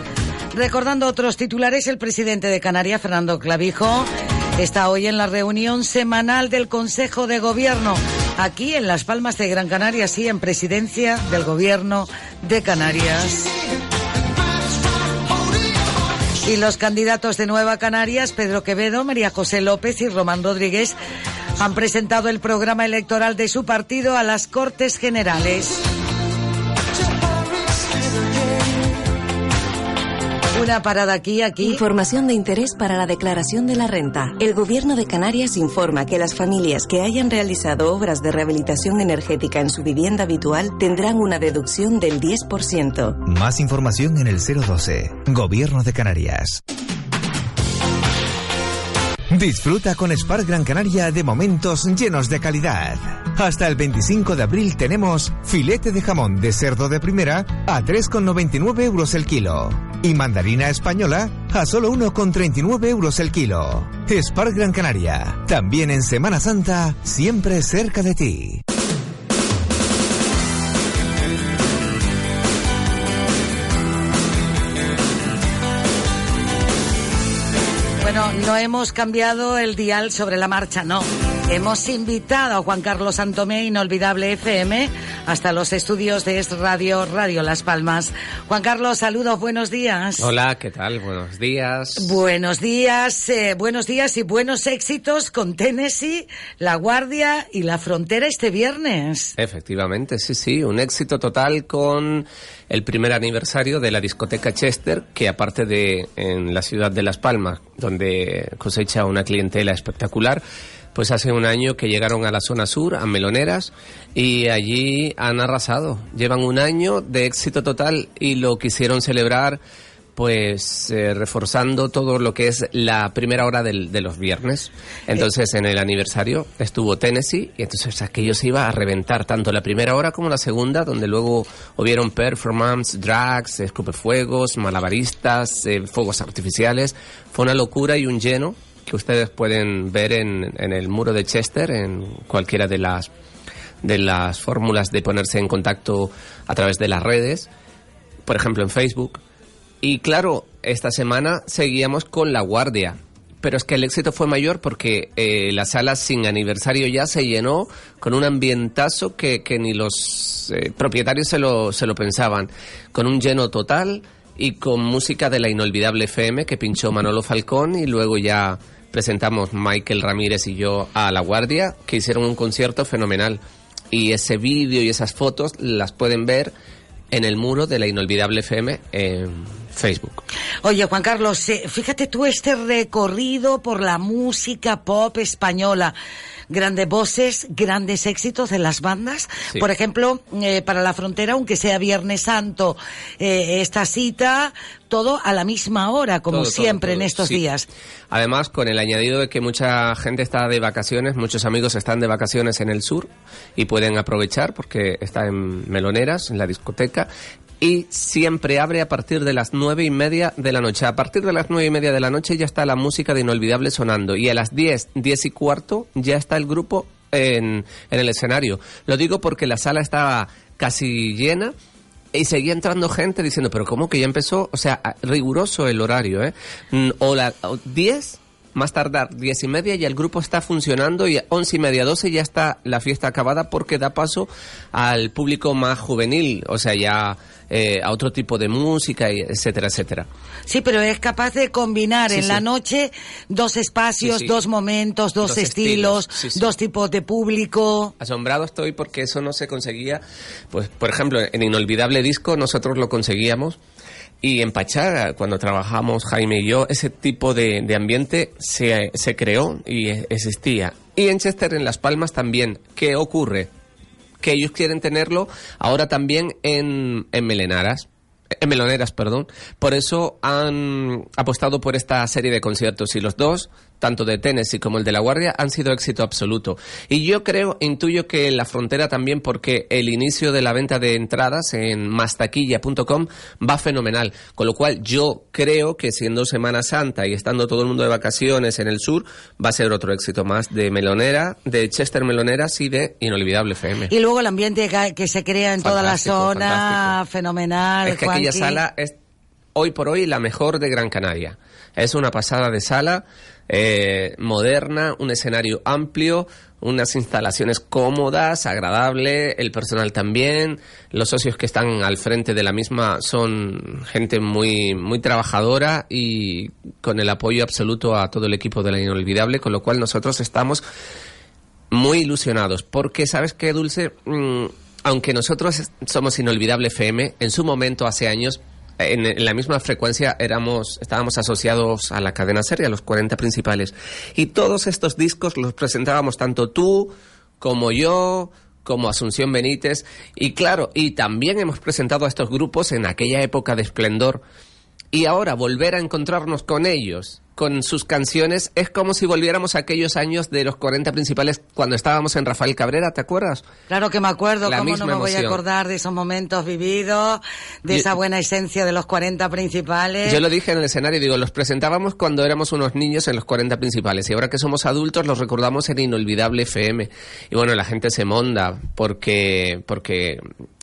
Recordando otros titulares, el presidente de Canarias, Fernando Clavijo, está hoy en la reunión semanal del Consejo de Gobierno, aquí en Las Palmas de Gran Canaria, sí, en presidencia del Gobierno de Canarias. Y los candidatos de Nueva Canarias, Pedro Quevedo, María José López y Román Rodríguez, han presentado el programa electoral de su partido a las Cortes Generales. Una parada aquí, aquí. Información de interés para la declaración de la renta. El Gobierno de Canarias informa que las familias que hayan realizado obras de rehabilitación energética en su vivienda habitual tendrán una deducción del 10%. Más información en el 012. Gobierno de Canarias. Disfruta con Spark Gran Canaria de momentos llenos de calidad. Hasta el 25 de abril tenemos filete de jamón de cerdo de primera a 3,99 euros el kilo. Y mandarina española a solo 1,39 euros el kilo. Spark Gran Canaria. También en Semana Santa, siempre cerca de ti. Bueno, no hemos cambiado el dial sobre la marcha, no. Hemos invitado a Juan Carlos Santomé, Inolvidable FM, hasta los estudios de Es Radio, Radio Las Palmas. Juan Carlos, saludos, buenos días. Hola, ¿qué tal? Buenos días. Buenos días, eh, buenos días y buenos éxitos con Tennessee, La Guardia y La Frontera este viernes. Efectivamente, sí, sí, un éxito total con el primer aniversario de la discoteca Chester, que aparte de en la ciudad de Las Palmas, donde cosecha una clientela espectacular, pues hace un año que llegaron a la zona sur, a Meloneras, y allí han arrasado. Llevan un año de éxito total y lo quisieron celebrar pues eh, reforzando todo lo que es la primera hora del, de los viernes. Entonces en el aniversario estuvo Tennessee y entonces aquello se iba a reventar tanto la primera hora como la segunda, donde luego hubieron performance, drags, escupefuegos, malabaristas, eh, fuegos artificiales. Fue una locura y un lleno que ustedes pueden ver en, en el muro de Chester, en cualquiera de las de las fórmulas de ponerse en contacto a través de las redes, por ejemplo en Facebook y claro, esta semana seguíamos con La Guardia. Pero es que el éxito fue mayor porque eh, la sala sin aniversario ya se llenó con un ambientazo que, que ni los eh, propietarios se lo, se lo pensaban. Con un lleno total y con música de la inolvidable FM que pinchó Manolo Falcón y luego ya presentamos Michael Ramírez y yo a La Guardia que hicieron un concierto fenomenal. Y ese vídeo y esas fotos las pueden ver en el muro de la inolvidable FM Facebook. Oye, Juan Carlos, eh, fíjate tú este recorrido por la música pop española. Grandes voces, grandes éxitos de las bandas. Sí. Por ejemplo, eh, para la frontera, aunque sea Viernes Santo, eh, esta cita, todo a la misma hora, como Todo, todo, siempre en estos sí. días. Además, con el añadido de que mucha gente está de vacaciones, muchos amigos están de vacaciones en el sur y pueden aprovechar porque está en Meloneras, en la discoteca. Y siempre abre a partir de las nueve y media de la noche. A partir de las nueve y media de la noche ya está la música de Inolvidable sonando. Y a las diez, diez y cuarto ya está el grupo en, en el escenario. Lo digo porque la sala estaba casi llena y seguía entrando gente diciendo, pero ¿cómo que ya empezó? O sea, riguroso el horario, ¿eh? Mm, O la o 10, más tardar 10 y media y el grupo está funcionando y a 11 y media, 12 ya está la fiesta acabada porque da paso al público más juvenil, o sea, ya eh, a otro tipo de música, etcétera, etcétera. Sí, pero es capaz de combinar Sí, en sí. la noche dos espacios, Sí, dos momentos, dos, Dos estilos, estilos, dos tipos de público. Asombrado estoy porque eso no se conseguía. Pues, por ejemplo, en Inolvidable Disco nosotros lo conseguíamos. Y en Pachá, cuando trabajamos Jaime y yo, ese tipo de, de ambiente se, se creó y e- existía. Y en Chester, en Las Palmas también. ¿Qué ocurre? Que ellos quieren tenerlo ahora también en, en Melenaras. En Meloneras, perdón. Por eso han apostado por esta serie de conciertos y los dos, tanto de Tennessee como el de La Guardia, han sido éxito absoluto. Y yo creo, intuyo que en la frontera también porque el inicio de la venta de entradas en mastaquilla.com va fenomenal. Con lo cual yo creo que siendo Semana Santa y estando todo el mundo de vacaciones en el sur, va a ser otro éxito más de Melonera, de Chester Meloneras y de Inolvidable FM. Y luego el ambiente que, se crea en toda la Fantástico, zona, fenomenal. Es que aquella sala es hoy por hoy la mejor de Gran Canaria. Es una pasada de sala, eh, moderna, un escenario amplio, unas instalaciones cómodas, agradable, el personal también, los socios que están al frente de la misma son gente muy, muy trabajadora y con el apoyo absoluto a todo el equipo de la Inolvidable, con lo cual nosotros estamos muy ilusionados, porque sabes qué, Dulce, Mm, aunque nosotros somos Inolvidable FM, en su momento, hace años, en, la misma frecuencia éramos, estábamos asociados a la cadena serie, a los 40 principales. Y todos estos discos los presentábamos tanto tú como yo, como Asunción Benítez. Y claro, y también hemos presentado a estos grupos en aquella época de esplendor. Y ahora volver a encontrarnos con ellos, con sus canciones, es como si volviéramos a aquellos años de los 40 principales cuando estábamos en Rafael Cabrera, ¿te acuerdas? Claro que me acuerdo, La cómo no me voy a acordar de esos momentos vividos, de Yo- esa buena esencia de los 40 principales. Yo lo dije en el escenario, digo, los presentábamos cuando éramos unos niños en los 40 principales y ahora que somos adultos los recordamos en Inolvidable FM. Y bueno, la gente se monda porque, porque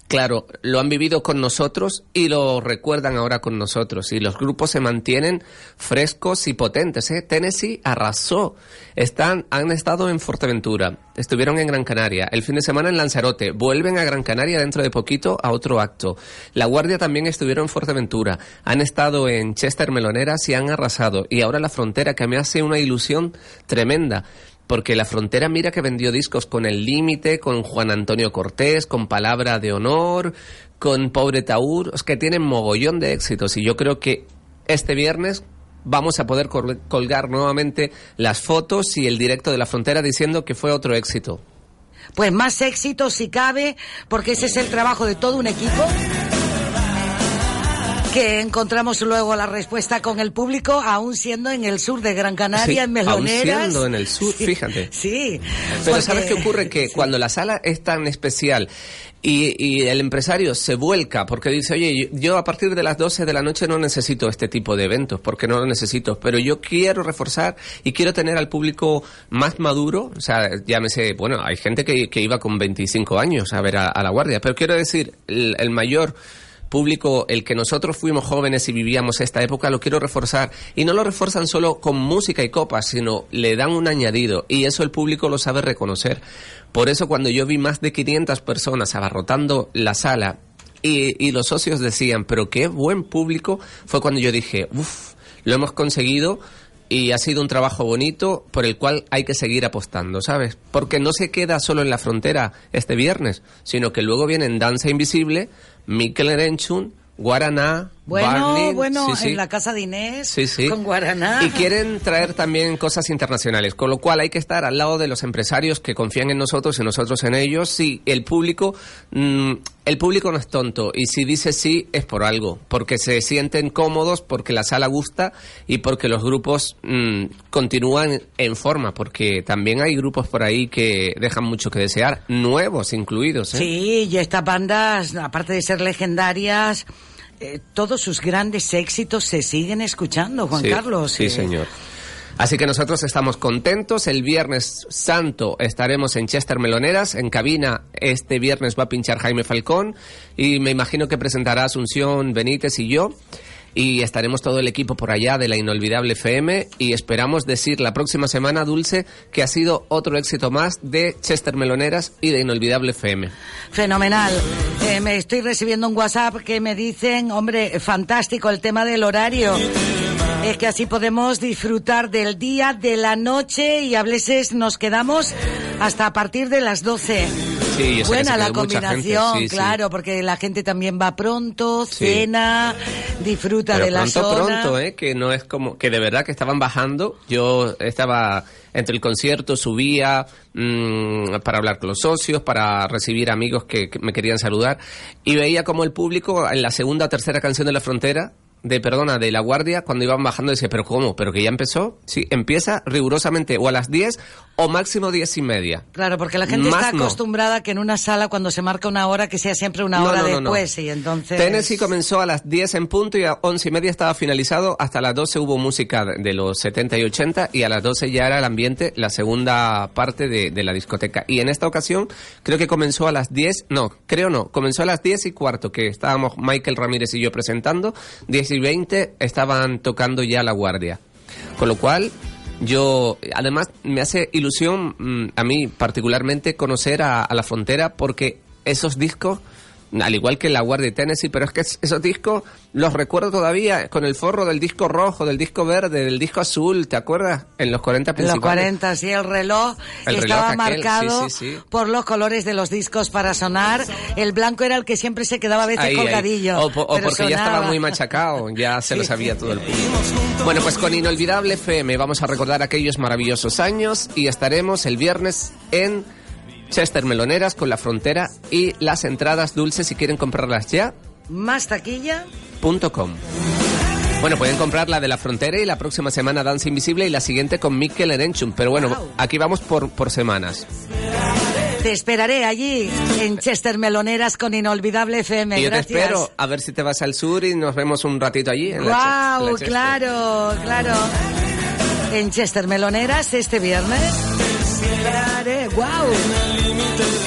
claro, lo han vivido con nosotros y lo recuerdan ahora con nosotros. Y los grupos se mantienen frescos y potentes. ¿eh? Tennessee arrasó. Están, han estado en Fuerteventura, estuvieron en Gran Canaria, el fin de semana en Lanzarote, vuelven a Gran Canaria dentro de poquito a otro acto. La Guardia también estuvieron en Fuerteventura, han estado en Chester Meloneras y han arrasado. Y ahora la frontera, que me hace una ilusión tremenda porque la frontera mira que vendió discos con El Límite, con Juan Antonio Cortés, con Palabra de Honor, con Pobre Taur, es que tienen mogollón de éxitos y yo creo que este viernes vamos a poder col- colgar nuevamente las fotos y el directo de la frontera diciendo que fue otro éxito. Pues más éxito si cabe, porque ese es el trabajo de todo un equipo. Que encontramos luego la respuesta con el público, aún siendo en el sur de Gran Canaria, Sí, en aún Meloneras. siendo en el sur, fíjate. Sí. Pero porque- ¿sabes qué ocurre? Que cuando la sala es tan especial y, y el empresario se vuelca porque dice, oye, yo, yo a partir de las 12 de la noche no necesito este tipo de eventos, porque no lo necesito, pero yo quiero reforzar y quiero tener al público más maduro, o sea, llámese, bueno, hay gente que, que iba con 25 años a ver a, a la guardia, pero quiero decir, el, el mayor público, el que nosotros fuimos jóvenes y vivíamos esta época, lo quiero reforzar. Y no lo refuerzan solo con música y copas, sino le dan un añadido. Y eso el público lo sabe reconocer. Por eso cuando yo vi más de 500 personas abarrotando la sala y, y los socios decían, pero qué buen público, fue cuando yo dije, uff, lo hemos conseguido y ha sido un trabajo bonito por el cual hay que seguir apostando, ¿sabes? Porque no se queda solo en la frontera este viernes, sino que luego vienen Danza Invisible, Mikel Erenchun, Guaraná, Bueno, Barney, bueno, sí, sí. en la casa de Inés, Sí, con Guaraná. Y quieren traer también cosas internacionales, con lo cual hay que estar al lado de los empresarios que confían en nosotros y nosotros en ellos. Sí, el público, mm, el público no es tonto y si dice sí es por algo, porque se sienten cómodos, porque la sala gusta y porque los grupos mm, continúan en forma, porque también hay grupos por ahí que dejan mucho que desear, nuevos incluidos. ¿eh? Sí, y estas bandas, aparte de ser legendarias, eh, todos sus grandes éxitos se siguen escuchando, Juan Sí, Carlos. Sí, eh. señor. Así que nosotros estamos contentos. El viernes santo estaremos en Chester Meloneras. En cabina este viernes va a pinchar Jaime Falcón y me imagino que presentará Asunción Benítez y yo. Y estaremos todo el equipo por allá de la Inolvidable FM y esperamos decir la próxima semana, Dulce, que ha sido otro éxito más de Chester Meloneras y de Inolvidable FM. Fenomenal. Eh, me estoy recibiendo un WhatsApp que me dicen, hombre, fantástico el tema del horario. Es que así podemos disfrutar del día, de la noche y a veces nos quedamos hasta a partir de las 12. Sí, Buena la gente, combinación, sí. claro, porque la gente también va pronto, cena, disfruta Pero de la pronto, zona. pronto, ¿eh? Que no es como... Que de verdad que estaban bajando. Yo estaba entre el concierto, subía mm, para hablar con los socios, para recibir amigos que, que me querían saludar. Y veía como el público, en la segunda o tercera canción de La Frontera, de, perdona, de La Guardia, cuando iban bajando, decía, ¿pero cómo? ¿Pero que ya empezó? Sí, empieza rigurosamente o a las 10 o máximo 10 y media. Claro, porque la gente Más está no. acostumbrada a que en una sala cuando se marca una hora que sea siempre una No, hora no, no, no. después y entonces... Tennessee comenzó a las 10 en punto y a 11 y media estaba finalizado. Hasta las 12 hubo música de de los 70 y 80 y a las 12 ya era el ambiente, la segunda parte de, de la discoteca. Y en esta ocasión creo que comenzó a las 10, no, creo no, comenzó a las 10 y cuarto que estábamos Michael Ramírez y yo presentando. 10 y 20 estaban tocando ya la guardia. Con lo cual... Yo, además, me hace ilusión mm, a mí particularmente conocer a, a la frontera porque esos discos, al igual que la Guardia de Tennessee, pero es que es- esos discos los recuerdo todavía con el forro del disco rojo, del disco verde, del disco azul, ¿te acuerdas? En los 40 En los principales. 40, sí, el reloj El estaba reloj marcado sí, sí, sí. por los colores de los discos para sonar. El blanco era el que siempre se quedaba a veces Ahí, ahí. colgadillo. O, po- o pero porque ya estaba sonaba. muy machacado, ya se lo sabía todo el público. Bueno, pues con Inolvidable FM vamos a recordar aquellos maravillosos años y estaremos el viernes en Chester Meloneras con la frontera y las entradas dulces si quieren comprarlas ya Más taquilla. punto com. Bueno, pueden comprar la de la frontera y la próxima semana Danza Invisible y la siguiente con Mikel Erenchun. Pero bueno, aquí vamos por, por semanas. Te esperaré allí en Chester Meloneras con Inolvidable FM. Y yo te espero a ver si te vas al sur y nos vemos un ratito allí. En la la Wow, Chester. claro, claro. En Chester Meloneras este viernes. Esperaré. Wow.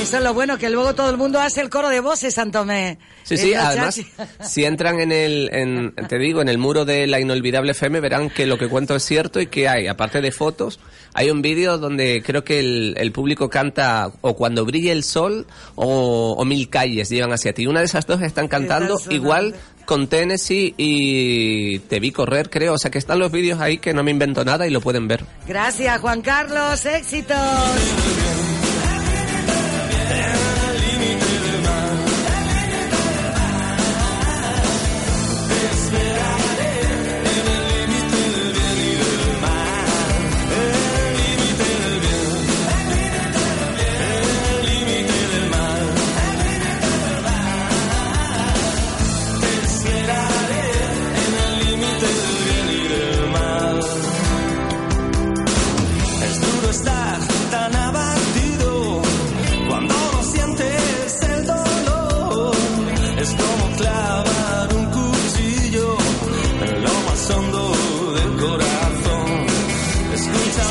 Eso es lo bueno, que luego todo el mundo hace el coro de voces, Santomé. Sí, sí, además, si entran en el, en- te digo, en el muro de la inolvidable FM, verán que lo que cuento es cierto y que hay, aparte de fotos, hay un vídeo donde creo que el, el público canta o cuando brille el sol o, o mil calles llevan hacia ti. Una de esas dos están cantando igual con Tennessee y Te vi correr, creo. O sea que están los vídeos ahí que no me invento nada y lo pueden ver. Gracias, Juan Carlos. Éxitos.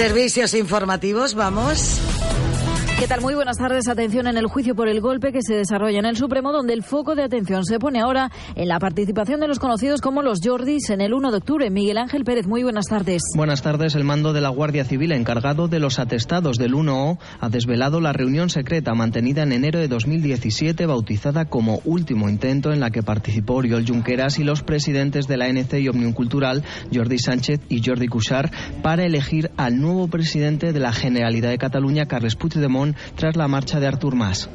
Servicios informativos, vamos. ¿Qué tal? Muy buenas tardes. Atención en el juicio por el golpe que se desarrolla en el Supremo, donde el foco de atención se pone ahora en la participación de los conocidos como los Jordis en el 1 de octubre. Miguel Ángel Pérez, muy buenas tardes. Buenas tardes. El mando de la Guardia Civil encargado de los atestados del 1O ha desvelado la reunión secreta mantenida en enero de 2017 bautizada como Último Intento en la que participó Oriol Junqueras y los presidentes de la ANC y Omnium Cultural, Jordi Sánchez y Jordi Cuixart, para elegir al nuevo presidente de la Generalidad de Cataluña, Carles Puigdemont, tras la marcha de Artur Mas.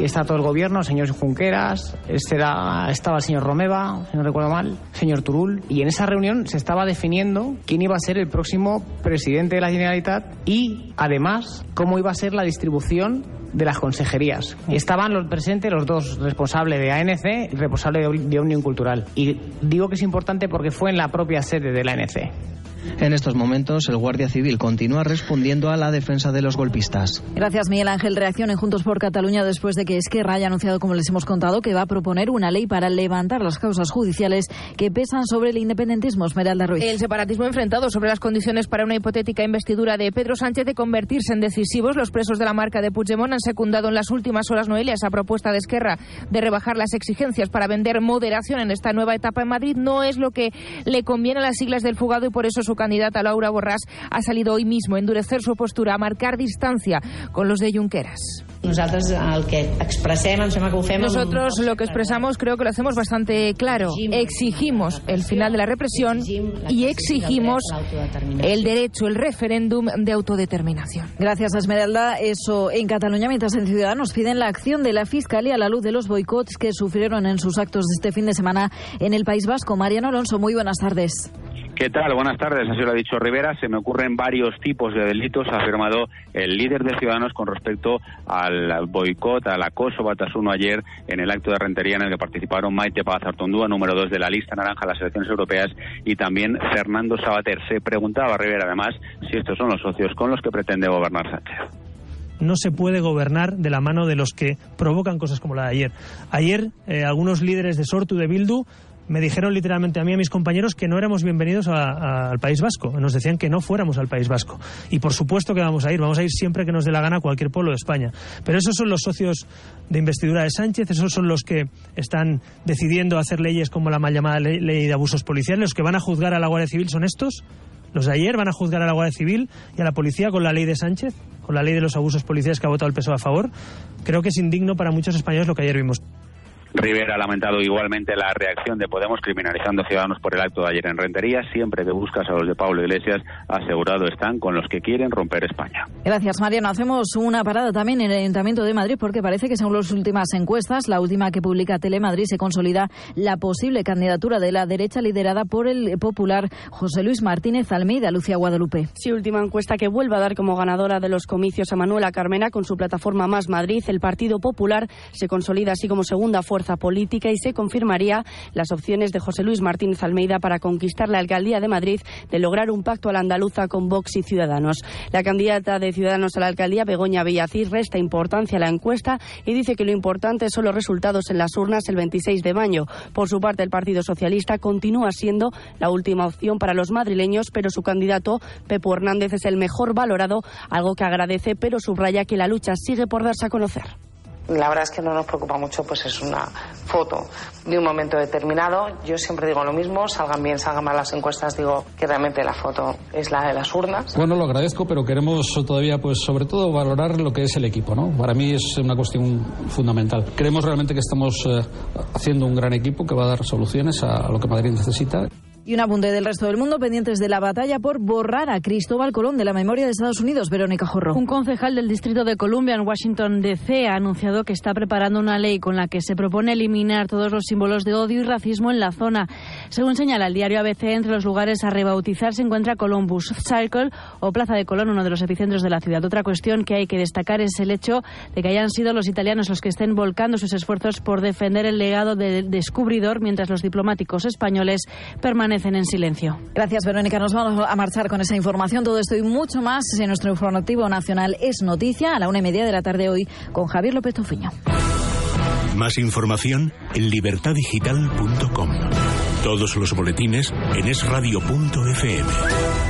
Está todo el gobierno, señor Junqueras, era- estaba el señor Romeva, si no recuerdo mal, señor Turul, y en esa reunión se estaba definiendo quién iba a ser el próximo presidente de la Generalitat y, además, cómo iba a ser la distribución de las consejerías. Estaban los presentes los dos responsables de ANC y responsable de, Omnium Cultural. Y digo que es importante porque fue en la propia sede de la ANC. En estos momentos, el Guardia Civil continúa respondiendo a la defensa de los golpistas. Gracias, Miguel Ángel. Reacción en Juntos por Cataluña después de que Esquerra haya anunciado, como les hemos contado, que va a proponer una ley para levantar las causas judiciales que pesan sobre el independentismo. Esmeralda Ruiz. El separatismo enfrentado sobre las condiciones para una hipotética investidura de Pedro Sánchez de convertirse en decisivos. Los presos de la marca de Puigdemont han secundado en las últimas horas, Noelia, esa propuesta de Esquerra de rebajar las exigencias para vender moderación en esta nueva etapa en Madrid. No es lo que le conviene a las siglas del fugado y por eso su candidata Laura Borràs ha salido hoy mismo a endurecer su postura, a marcar distancia con los de Junqueras. Nosaltres el que expressem, em sembla que ho fem... amb- Nosotros lo que expresamos creo que lo hacemos bastante claro. Exigimos el final de la represión y exigimos el derecho, el referéndum de autodeterminación. Gracias, Esmeralda. Eso en Cataluña, mientras en Ciudadanos piden la acción de la Fiscalía a la luz de los boicots que sufrieron en sus actos de este fin de semana en el País Vasco. Mariano Alonso, muy buenas tardes. ¿Qué tal? Buenas tardes. Así lo ha dicho Rivera. Se me ocurren varios tipos de delitos, ha afirmado el líder de Ciudadanos con respecto al boicot, al acoso Batasuno ayer en el acto de Rentería en el que participaron Maite Paz Artondúa, número dos de la lista naranja de las elecciones europeas, y también Fernando Sabater. Se preguntaba Rivera, además, si estos son los socios con los que pretende gobernar Sánchez. no se puede gobernar de la mano de los que provocan cosas como la de ayer. Ayer, eh, algunos líderes de Sortu, de Bildu, me dijeron literalmente a mí y a mis compañeros que no éramos bienvenidos al País Vasco. Nos decían que no fuéramos al País Vasco. Y por supuesto que vamos a ir. Vamos a ir siempre que nos dé la gana cualquier pueblo de España. Pero esos son los socios de investidura de Sánchez, esos son los que están decidiendo hacer leyes como la mal llamada ley, ley de abusos policiales. Los que van a juzgar a la Guardia Civil son estos. Los de ayer van a juzgar a la Guardia Civil y a la policía con la ley de Sánchez, con la ley de los abusos policiales que ha votado el PSOE a favor. Creo que es indigno para muchos españoles lo que ayer vimos. Rivera ha lamentado igualmente la reacción de Podemos criminalizando a Ciudadanos por el acto de ayer en Rentería. Siempre que buscas a los de Pablo Iglesias, asegurado están con los que quieren romper España. Gracias, Mariano. Hacemos una parada también en el Ayuntamiento de Madrid porque parece que según las últimas encuestas, la última que publica Telemadrid, se consolida la posible candidatura de la derecha liderada por el popular José Luis Martínez Almeida, Lucía Guadalupe. Sí, última encuesta que vuelve a dar como ganadora de los comicios a Manuela Carmena con su plataforma Más Madrid. El Partido Popular se consolida así como segunda fuerza política y se confirmaría las opciones de José Luis Martínez Almeida para conquistar la alcaldía de Madrid de lograr un pacto a la andaluza con Vox y Ciudadanos. La candidata de Ciudadanos a la alcaldía, Begoña Villacís, resta importancia a la encuesta y dice que lo importante son los resultados en las urnas el 26 de mayo. Por su parte, el Partido Socialista continúa siendo la última opción para los madrileños, pero su candidato, Pepo Hernández, es el mejor valorado, algo que agradece, pero subraya que la lucha sigue por darse a conocer. La verdad es que no nos preocupa mucho, pues es una foto de un momento determinado. Yo siempre digo lo mismo, salgan bien, salgan mal las encuestas, digo que realmente la foto es la de las urnas. Bueno, lo agradezco, pero queremos todavía, pues sobre todo, valorar lo que es el equipo, ¿no? Para mí es una cuestión fundamental. Creemos realmente que estamos eh, haciendo un gran equipo que va a dar soluciones a lo que Madrid necesita. Y un apunte del resto del mundo pendientes de la batalla por borrar a Cristóbal Colón de la memoria de Estados Unidos. Verónica Jorro. Un concejal del Distrito de Columbia en Washington DC ha anunciado que está preparando una ley con la que se propone eliminar todos los símbolos de odio y racismo en la zona. Según señala el diario ABC, entre los lugares a rebautizar se encuentra Columbus Circle o Plaza de Colón, uno de los epicentros de la ciudad. Otra cuestión que hay que destacar es el hecho de que hayan sido los italianos los que estén volcando sus esfuerzos por defender el legado del descubridor, mientras los diplomáticos españoles permanecen en silencio. Gracias, Verónica. Nos vamos a marchar con esa información. Todo esto y mucho más en nuestro informativo nacional es noticia a la una y media de la tarde hoy con Javier López Tofiño. Más información en libertadigital.com. Todos los boletines en esradio.fm.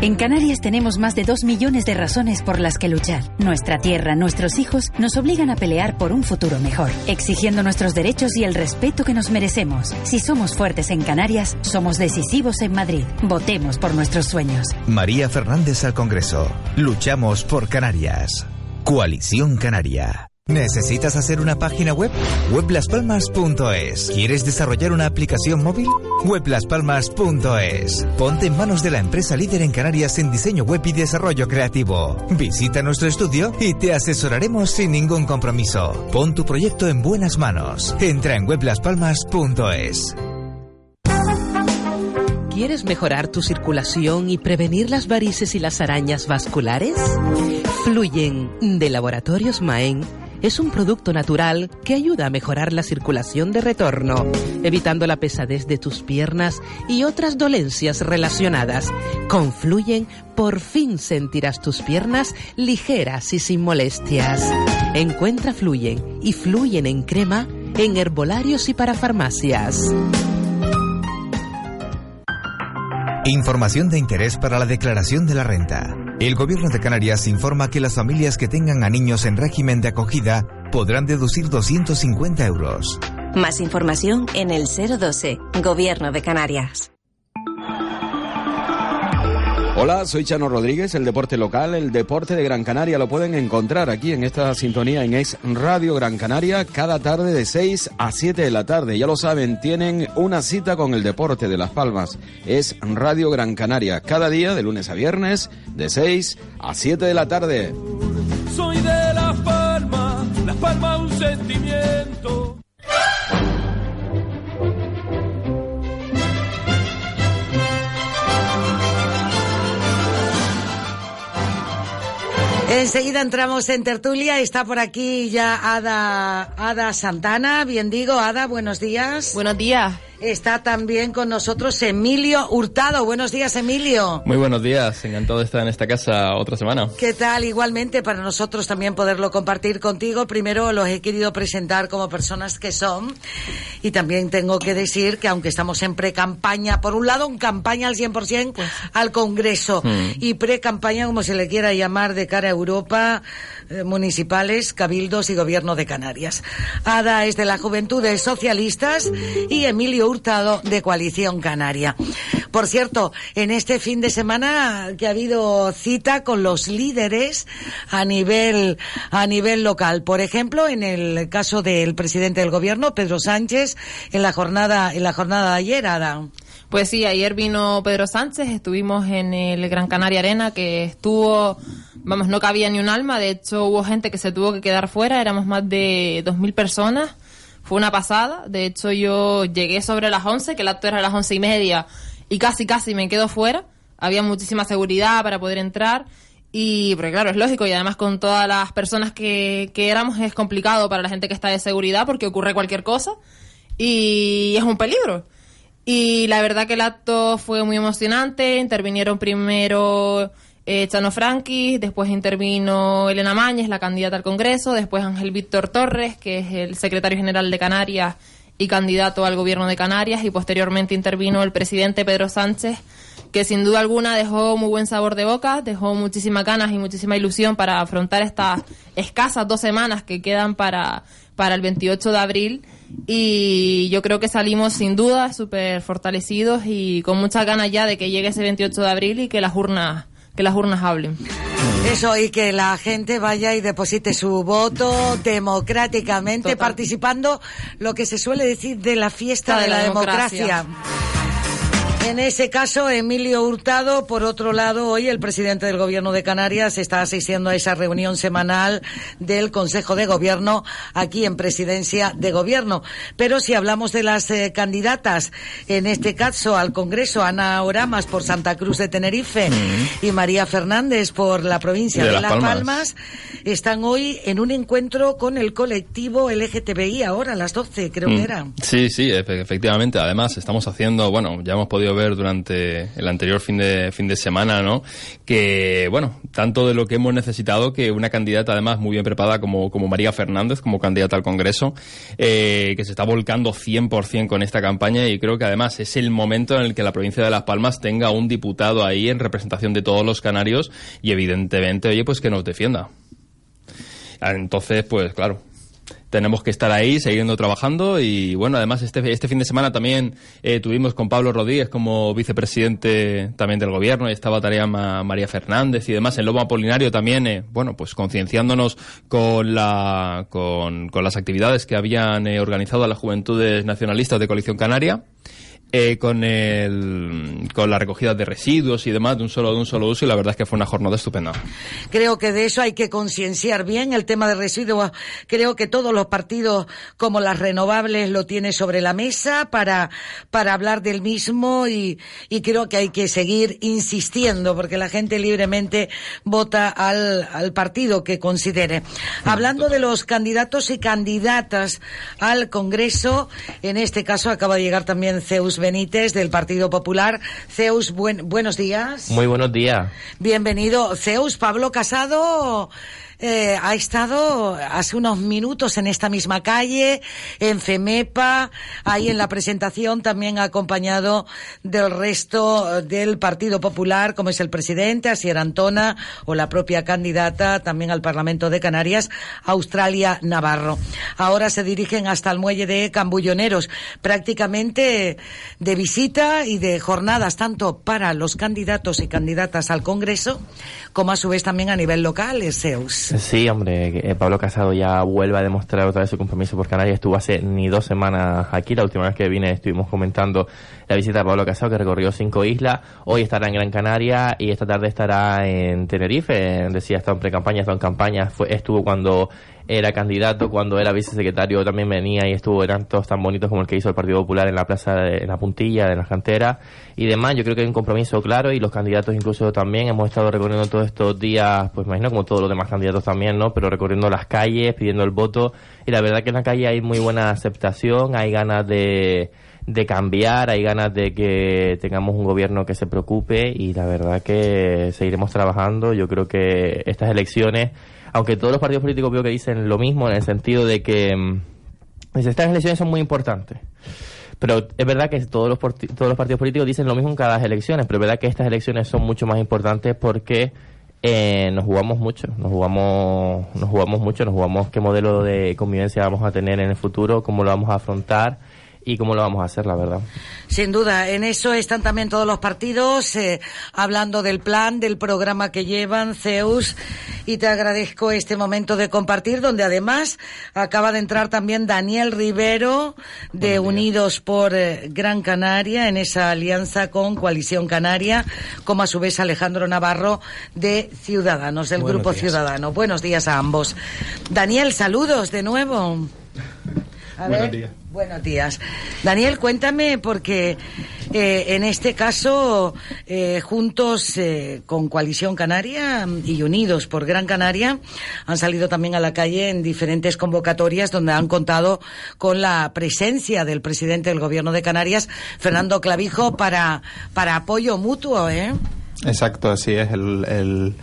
En Canarias tenemos más de dos millones de razones por las que luchar. Nuestra tierra, nuestros hijos nos obligan a pelear por un futuro mejor, exigiendo nuestros derechos y el respeto que nos merecemos. Si somos fuertes en Canarias, somos decisivos en Madrid. Votemos por nuestros sueños. María Fernández al Congreso. Luchamos por Canarias. Coalición Canaria. ¿Necesitas hacer una página web? Weblaspalmas.es. ¿Quieres desarrollar una aplicación móvil? Weblaspalmas.es. Ponte en manos de la empresa líder en Canarias en diseño web y desarrollo creativo. Visita nuestro estudio y te asesoraremos sin ningún compromiso. Pon tu proyecto en buenas manos. Entra en weblaspalmas.es. ¿Quieres mejorar tu circulación y prevenir las varices y las arañas vasculares? Fluyen de Laboratorios Maen es un producto natural que ayuda a mejorar la circulación de retorno, evitando la pesadez de tus piernas y otras dolencias relacionadas. Confluyen, por fin sentirás tus piernas ligeras y sin molestias. Encuentra Fluyen y Fluyen en crema en herbolarios y para farmacias. Información de interés para la declaración de la renta. El gobierno de Canarias informa que las familias que tengan a niños en régimen de acogida podrán deducir 250 euros. Más información en el 012, Gobierno de Canarias. Hola, soy Chano Rodríguez, el deporte local, el deporte de Gran Canaria lo pueden encontrar aquí en esta sintonía en Es Radio Gran Canaria cada tarde de 6 a 7 de la tarde. Ya lo saben, tienen una cita con el deporte de Las Palmas. Es Radio Gran Canaria cada día de lunes a viernes de 6 a 7 de la tarde. Soy de Las Palmas, Las Palmas un sentimiento. Enseguida entramos en tertulia. Está por aquí ya Ada, Ada Santana. Bien digo, Ada, buenos días. Buenos días. Está también con nosotros Emilio Hurtado. Buenos días, Emilio. Muy buenos días. Encantado de estar en esta casa otra semana. ¿Qué tal? Igualmente, para nosotros también poderlo compartir contigo. Primero los he querido presentar como personas que son. Y también tengo que decir que aunque estamos en pre-campaña, por un lado, en campaña al 100% al Congreso Hmm. y pre-campaña, como se le quiera llamar, de cara a Europa, eh, municipales, cabildos y gobierno de Canarias. Ada es de la Juventudes Socialistas y Emilio Hurtado de Coalición Canaria. Por cierto, en este fin de semana que ha habido cita con los líderes a nivel a nivel local. Por ejemplo, en el caso del presidente del gobierno, Pedro Sánchez, en la jornada en la jornada de ayer, Ada. Pues sí, ayer vino Pedro Sánchez, estuvimos en el Gran Canaria Arena, que estuvo, vamos, no cabía ni un alma, de hecho hubo gente que se tuvo que quedar fuera, éramos más de 2.000 personas, fue una pasada, de hecho yo llegué sobre las 11, que el acto era a las once y media, y casi casi me quedo fuera, había muchísima seguridad para poder entrar, y, porque claro, es lógico, y además con todas las personas que, que éramos es complicado para la gente que está de seguridad porque ocurre cualquier cosa. y es un peligro. Y la verdad que el acto fue muy emocionante, intervinieron primero eh, Chano Franqui, después intervino Elena Mañez, la candidata al Congreso, después Ángel Víctor Torres, que es el secretario general de Canarias y candidato al gobierno de Canarias, y posteriormente intervino el presidente Pedro Sánchez, que sin duda alguna dejó muy buen sabor de boca, dejó muchísimas ganas y muchísima ilusión para afrontar estas escasas dos semanas que quedan para, para el 28 de abril. Y yo creo que salimos sin duda súper fortalecidos y con muchas ganas ya de que llegue ese 28 de abril y que las urnas que las urnas hablen. Eso, y que la gente vaya y deposite su voto democráticamente, participando, lo que se suele decir de la fiesta de, la, democracia. En ese caso, Emilio Hurtado, por otro lado, hoy el presidente del Gobierno de Canarias está asistiendo a esa reunión semanal del Consejo de Gobierno aquí en Presidencia de Gobierno. Pero si hablamos de las eh, candidatas, en este caso al Congreso, Ana Oramas por Santa Cruz de Tenerife y María Fernández por la provincia de, Las Palmas. están hoy en un encuentro con el colectivo LGTBI ahora a las 12, creo que Mm. era. Sí, sí, efe- efectivamente. Además, estamos haciendo, bueno, ya hemos podido ver durante el anterior fin de, fin de semana, ¿no? Que, bueno, tanto de lo que hemos necesitado que una candidata, además, muy bien preparada como, como María Fernández, como candidata al Congreso, eh, que se está volcando 100% con esta campaña y creo que además es el momento en el que la provincia de Las Palmas tenga un diputado ahí en representación de todos los canarios y evidentemente, oye, pues que nos defienda. Entonces, pues claro, tenemos que estar ahí, siguiendo trabajando y bueno, además este, este fin de semana también eh, tuvimos con Pablo Rodríguez como vicepresidente también del gobierno y estaba tarea Ma- María Fernández y demás en Lobo Apolinario también, eh, bueno, pues concienciándonos con, la, con, con las actividades que habían eh, organizado las Juventudes Nacionalistas de Coalición Canaria. Eh, con el con la recogida de residuos y demás de un solo de un solo uso y la verdad es que fue una jornada estupenda. Creo que de eso hay que concienciar bien el tema de residuos. Creo que todos los partidos, como las renovables, lo tienen sobre la mesa para, para hablar del mismo y, y creo que hay que seguir insistiendo porque la gente libremente vota al, al partido que considere. Hablando de los candidatos y candidatas al Congreso, en este caso acaba de llegar también Zeus Benítez del Partido Popular. Zeus, buen- buenos días. Muy buenos días. Bienvenido. Zeus, Pablo Casado eh, ha estado hace unos minutos en esta misma calle, en FEMEPA, ahí en la presentación también acompañado del resto del Partido Popular, como es el presidente, Asier Antona, o la propia candidata también al Parlamento de Canarias, Australia Navarro. Ahora se dirigen hasta el muelle de Cambulloneros, prácticamente de visita y de jornadas tanto para los candidatos y candidatas al Congreso, como a su vez también a nivel local, es Zeus. Sí, hombre, que, eh, Pablo Casado ya vuelve a demostrar otra vez su compromiso por Canarias. Estuvo hace ni dos semanas aquí. La última vez que vine estuvimos comentando la visita de Pablo Casado, que recorrió cinco islas. Hoy estará en Gran Canaria y esta tarde estará en Tenerife. Decía, está en pre-campaña, está en campaña. Fue, estuvo cuando era candidato, cuando era vicesecretario también venía y estuvo en actos tan bonitos como el que hizo el Partido Popular en la plaza, de, en la puntilla, de las canteras y demás. Yo creo que hay un compromiso claro y los candidatos incluso también hemos estado recorriendo todos estos días, pues imagino como todos los demás candidatos también, ¿no? Pero recorriendo las calles, pidiendo el voto y la verdad que en la calle hay muy buena aceptación, hay ganas de de cambiar, hay ganas de que tengamos un gobierno que se preocupe y la verdad que seguiremos trabajando. Yo creo que estas elecciones, aunque todos los partidos políticos veo que dicen lo mismo en el sentido de que mm, dice, estas elecciones son muy importantes. Pero es verdad que todos los, todos los partidos políticos dicen lo mismo en cada elecciones, pero es verdad que estas elecciones son mucho más importantes porque eh, nos jugamos mucho, nos jugamos, nos jugamos mucho, nos jugamos qué modelo de convivencia vamos a tener en el futuro, cómo lo vamos a afrontar y cómo lo vamos a hacer, la verdad. Sin duda, en eso están también todos los partidos eh, hablando del plan, del programa que llevan, Zeus, y te agradezco este momento de compartir, donde además acaba de entrar también Daniel Rivero de Unidos por eh, Gran Canaria en esa alianza con Coalición Canaria, como a su vez Alejandro Navarro de Ciudadanos, del Buenos Grupo días. Ciudadano. Buenos días a ambos. Daniel, saludos de nuevo. A Buenos ver, días. Buenos días. Daniel, cuéntame, porque Eh, en este caso, eh, juntos eh, con Coalición Canaria y Unidos por Gran Canaria, han salido también a la calle en diferentes convocatorias donde han contado con la presencia del presidente del Gobierno de Canarias, Fernando Clavijo, para, para apoyo mutuo. ¿eh? Exacto, así es. El, el,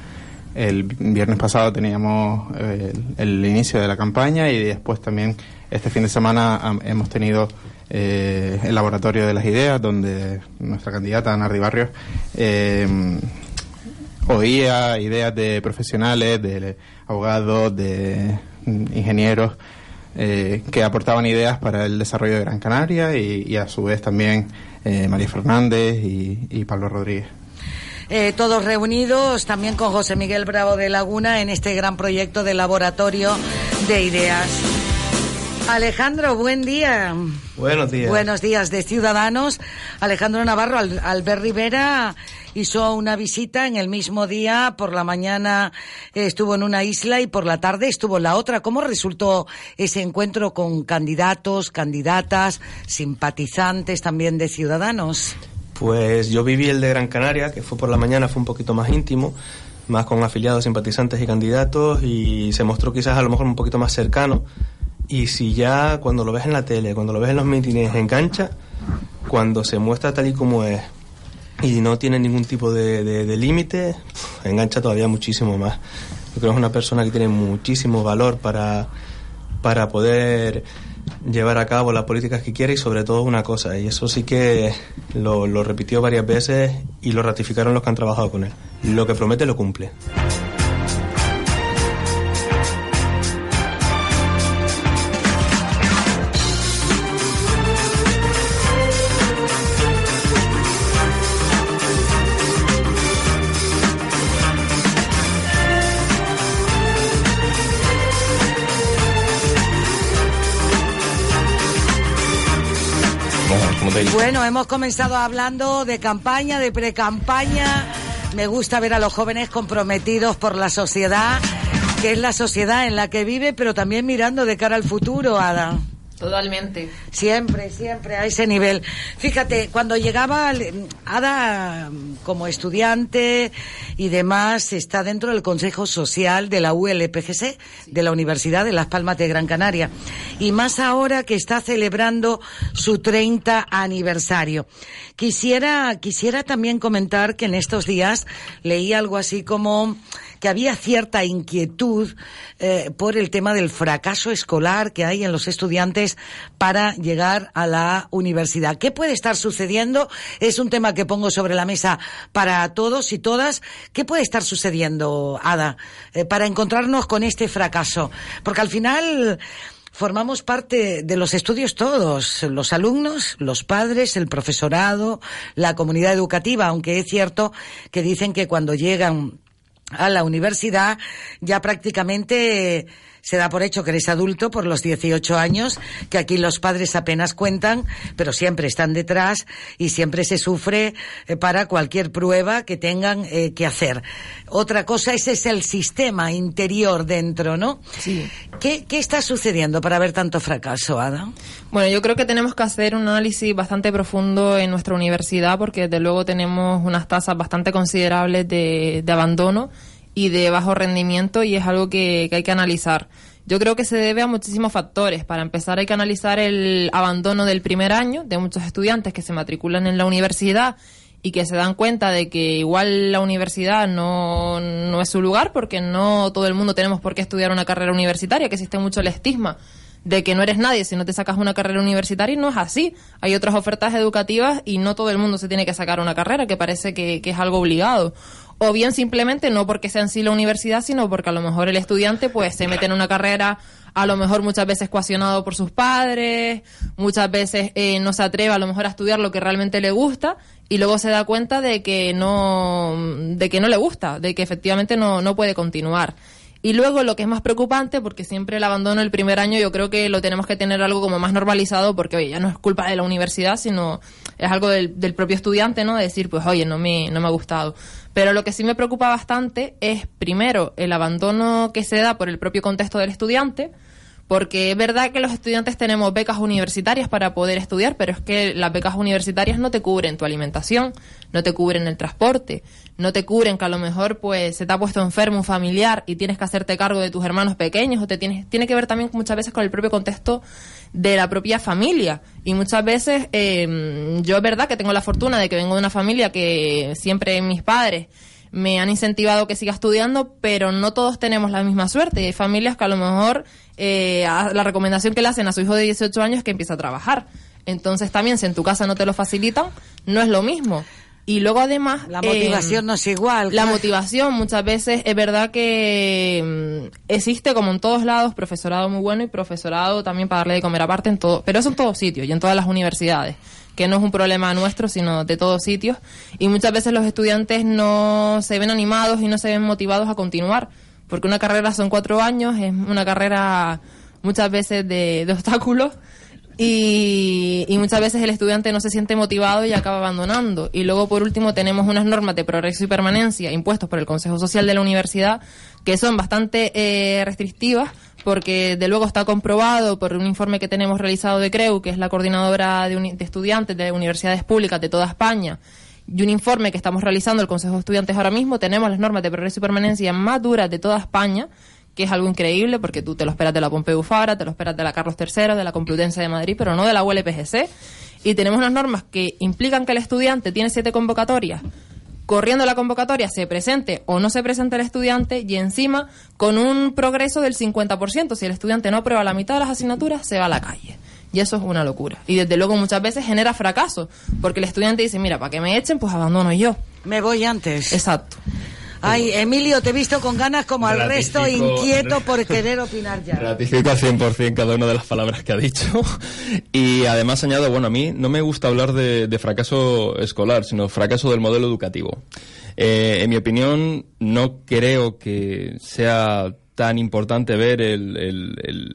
el viernes pasado teníamos el, el inicio de la campaña y después también este fin de semana hemos tenido eh, el laboratorio de las ideas, donde nuestra candidata Ana Ribarrios eh, oía ideas de profesionales, de abogados, de ingenieros eh, que aportaban ideas para el desarrollo de Gran Canaria y, a su vez también eh, María Fernández y, Pablo Rodríguez. Todos reunidos también con José Miguel Bravo de Laguna en este gran proyecto de laboratorio de ideas. Alejandro, buen día. Buenos días. Buenos días de Ciudadanos. Alejandro Navarro, Al- Albert Rivera hizo una visita en el mismo día. Por la mañana eh, estuvo en una isla y por la tarde estuvo en la otra. ¿Cómo resultó ese encuentro con candidatos, candidatas, simpatizantes también de Ciudadanos? Pues yo viví el de Gran Canaria, que fue por la mañana, fue un poquito más íntimo, más con afiliados, simpatizantes y candidatos, y se mostró quizás a lo mejor un poquito más cercano. Y si ya cuando lo ves en la tele, cuando lo ves en los mítines, engancha, cuando se muestra tal y como es y no tiene ningún tipo de, de- límite, engancha todavía muchísimo más. Yo creo que es una persona que tiene muchísimo valor para, para poder llevar a cabo las políticas que quiere y sobre todo una cosa, y eso sí que lo, lo repitió varias veces y lo ratificaron los que han trabajado con él. Lo que promete lo cumple. Bueno, hemos comenzado hablando de campaña, de pre-campaña. Me gusta ver a los jóvenes comprometidos por la sociedad, que es la sociedad en la que vive, pero también mirando de cara al futuro, Ada. Totalmente. Siempre, siempre a ese nivel. Fíjate, cuando llegaba Ada como estudiante y demás, está dentro del Consejo Social de la ULPGC, de la Universidad de Las Palmas de Gran Canaria. Y más ahora que está celebrando su 30 aniversario. Quisiera, quisiera también comentar que en estos días leí algo así como que había cierta inquietud eh, por el tema del fracaso escolar que hay en los estudiantes para llegar a la universidad. ¿Qué puede estar sucediendo? Es un tema que pongo sobre la mesa para todos y todas. ¿Qué puede estar sucediendo, Ada, eh, para encontrarnos con este fracaso? Porque al final formamos parte de los estudios todos, los alumnos, los padres, el profesorado, la comunidad educativa, aunque es cierto que dicen que cuando llegan a la universidad ya prácticamente se da por hecho que eres adulto por los 18 años, que aquí los padres apenas cuentan, pero siempre están detrás y siempre se sufre eh, para cualquier prueba que tengan eh, que hacer. Otra cosa, ese es el sistema interior dentro, ¿no? Sí. ¿Qué, qué está sucediendo para ver tanto fracaso, Ada? Bueno, yo creo que tenemos que hacer un análisis bastante profundo en nuestra universidad porque desde luego tenemos unas tasas bastante considerables de, de abandono y de bajo rendimiento y es algo que, hay que analizar. Yo creo que se debe a muchísimos factores. Para empezar hay que analizar el abandono del primer año de muchos estudiantes que se matriculan en la universidad y que se dan cuenta de que igual la universidad no, no es su lugar porque no todo el mundo tenemos por qué estudiar una carrera universitaria, que existe mucho el estigma de que no eres nadie si no te sacas una carrera universitaria y no es así. Hay otras ofertas educativas y no todo el mundo se tiene que sacar una carrera, que parece que, que es algo obligado. O bien simplemente no porque sea en sí la universidad, sino porque a lo mejor el estudiante pues se mete en una carrera a lo mejor muchas veces coaccionado por sus padres, muchas veces eh, no se atreve a lo mejor a estudiar lo que realmente le gusta y luego se da cuenta de que no, de que no le gusta, de que efectivamente no, no puede continuar. Y luego lo que es más preocupante, porque siempre el abandono el primer año yo creo que lo tenemos que tener algo como más normalizado, porque oye, ya no es culpa de la universidad, sino es algo del, del propio estudiante, ¿no? De decir, pues oye, no me, no me ha gustado. Pero lo que sí me preocupa bastante es, primero, el abandono que se da por el propio contexto del estudiante, Porque es verdad que los estudiantes tenemos becas universitarias para poder estudiar, pero es que las becas universitarias no te cubren tu alimentación, no te cubren el transporte, no te cubren que a lo mejor pues se te ha puesto enfermo un familiar y tienes que hacerte cargo de tus hermanos pequeños o te tienes tiene que ver también muchas veces con el propio contexto de la propia familia. Y muchas veces eh, yo es verdad que tengo la fortuna de que vengo de una familia que siempre mis padres me han incentivado que siga estudiando, pero no todos tenemos la misma suerte. Y hay familias que a lo mejor eh, a- la recomendación que le hacen a su hijo de 18 años es que empiece a trabajar. Entonces también si en tu casa no te lo facilitan, no es lo mismo. Y luego además... La motivación eh, no es igual. La motivación muchas veces es verdad que mm, existe como en todos lados profesorado muy bueno y profesorado también para darle de comer aparte en todo, pero eso en todos sitios y en todas las universidades, que no es un problema nuestro sino de todos sitios y muchas veces los estudiantes no se ven animados y no se ven motivados a continuar, porque una carrera son cuatro años, es una carrera muchas veces de, de obstáculos y, y muchas veces el estudiante no se siente motivado y acaba abandonando. Y luego, por último, tenemos unas normas de progreso y permanencia impuestos por el Consejo Social de la Universidad que son bastante eh, restrictivas porque de luego está comprobado por un informe que tenemos realizado de CREU, que es la coordinadora de, estudiantes de universidades públicas de toda España, y un informe que estamos realizando el Consejo de Estudiantes ahora mismo, tenemos las normas de progreso y permanencia más duras de toda España, que es algo increíble porque tú te lo esperas de la Pompeu Fabra, te lo esperas de la Carlos III, de la Complutense de Madrid, pero no de la ULPGC. Y tenemos unas normas que implican que el estudiante tiene siete convocatorias. Corriendo la convocatoria, se presente o no se presente el estudiante y encima con un progreso del 50%. Si el estudiante no aprueba la mitad de las asignaturas, se va a la calle. Y eso es una locura. Y desde luego muchas veces genera fracaso, porque el estudiante dice, mira, para que me echen, pues abandono yo. Me voy antes. Exacto. Ay, Emilio, te he visto con ganas como al resto, inquieto por querer opinar ya. Ratifico al 100% cada una de las palabras que ha dicho. Y además añado, bueno, a mí no me gusta hablar de, de fracaso escolar, sino fracaso del modelo educativo. Eh, en mi opinión, no creo que sea tan importante ver el,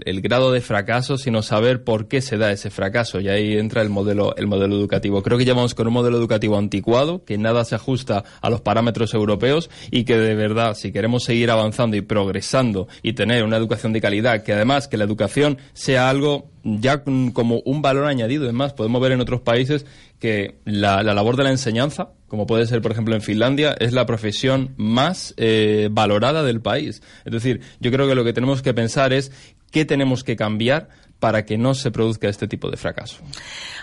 el- grado de fracaso, sino saber por qué se da ese fracaso. Y ahí entra el modelo, el modelo educativo. Creo que llevamos con un modelo educativo anticuado, que nada se ajusta a los parámetros europeos y que de verdad, si queremos seguir avanzando y progresando y tener una educación de calidad, que además que la educación sea algo ya como un valor añadido. Es más, podemos ver en otros países que la, la labor de la enseñanza, como puede ser, por ejemplo, en Finlandia, es la profesión más eh, valorada del país. Es decir, yo creo que lo que tenemos que pensar es qué tenemos que cambiar para que no se produzca este tipo de fracaso.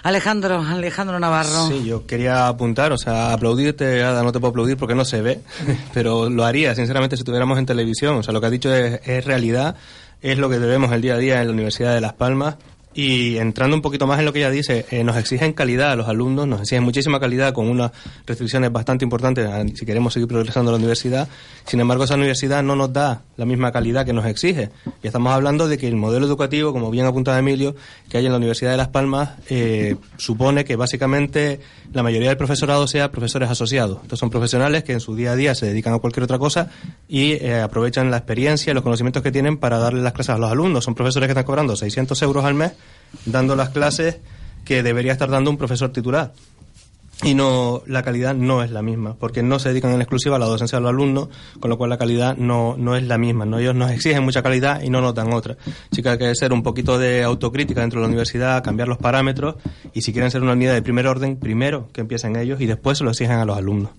Alejandro, Alejandro Navarro. Sí, yo quería apuntar, o sea, aplaudirte, Ada, no te puedo aplaudir porque no se ve, pero lo haría, sinceramente, si estuviéramos en televisión. O sea, lo que has dicho es, es realidad, es lo que debemos el día a día en la Universidad de Las Palmas. Y entrando un poquito más en lo que ella dice, eh, nos exigen calidad a los alumnos, nos exigen muchísima calidad con unas restricciones bastante importantes a- si queremos seguir progresando en la universidad. Sin embargo, esa universidad no nos da la misma calidad que nos exige. Y estamos hablando de que el modelo educativo, como bien apuntaba Emilio, que hay en la Universidad de Las Palmas, eh, supone que básicamente la mayoría del profesorado sea profesores asociados. Estos son profesionales que en su día a día se dedican a cualquier otra cosa y eh, aprovechan la experiencia y los conocimientos que tienen para darle las clases a los alumnos. Son profesores que están cobrando 600 euros al mes dando las clases que debería estar dando un profesor titular. Y no, la calidad no es la misma, porque no se dedican en exclusiva a la docencia de los alumnos, con lo cual la calidad no, no es la misma. ¿no? Ellos nos exigen mucha calidad y no nos dan otra. Así que hay que ser un poquito de autocrítica dentro de la universidad, cambiar los parámetros y si quieren ser una unidad de primer orden, primero que empiecen ellos y después se lo exigen a los alumnos.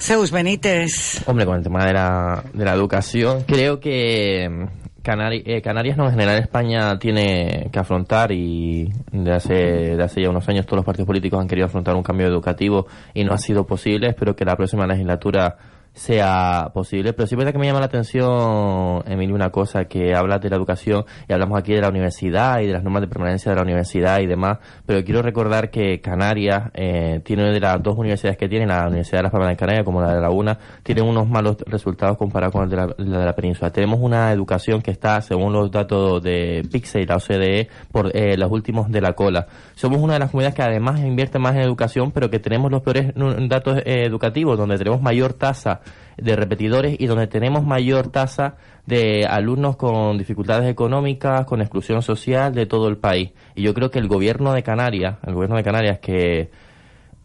Zeus Benítez. Hombre, con el tema de la, de la educación, creo que Canari- eh, Canarias, no, en general España tiene que afrontar y de hace, de hace ya unos años todos los partidos políticos han querido afrontar un cambio educativo y no ha sido posible. Espero que la próxima legislatura sea posible. Pero sí es verdad que me llama la atención, Emilio, una cosa, que hablas de la educación y hablamos aquí de la universidad y de las normas de permanencia de la universidad y demás, pero quiero recordar que Canarias eh, tiene una de las dos universidades que tiene, la Universidad de Las Palmas de Canarias como la de la UNA, tiene unos malos resultados comparados con el de la, de la península. Tenemos una educación que está, según los datos de PIXE y la OCDE, por eh, los últimos de la cola. Somos una de las comunidades que además invierte más en educación, pero que tenemos los peores datos eh, educativos, donde tenemos mayor tasa de repetidores y donde tenemos mayor tasa de alumnos con dificultades económicas, con exclusión social de todo el país. Y yo creo que el gobierno de Canarias, el gobierno de Canarias que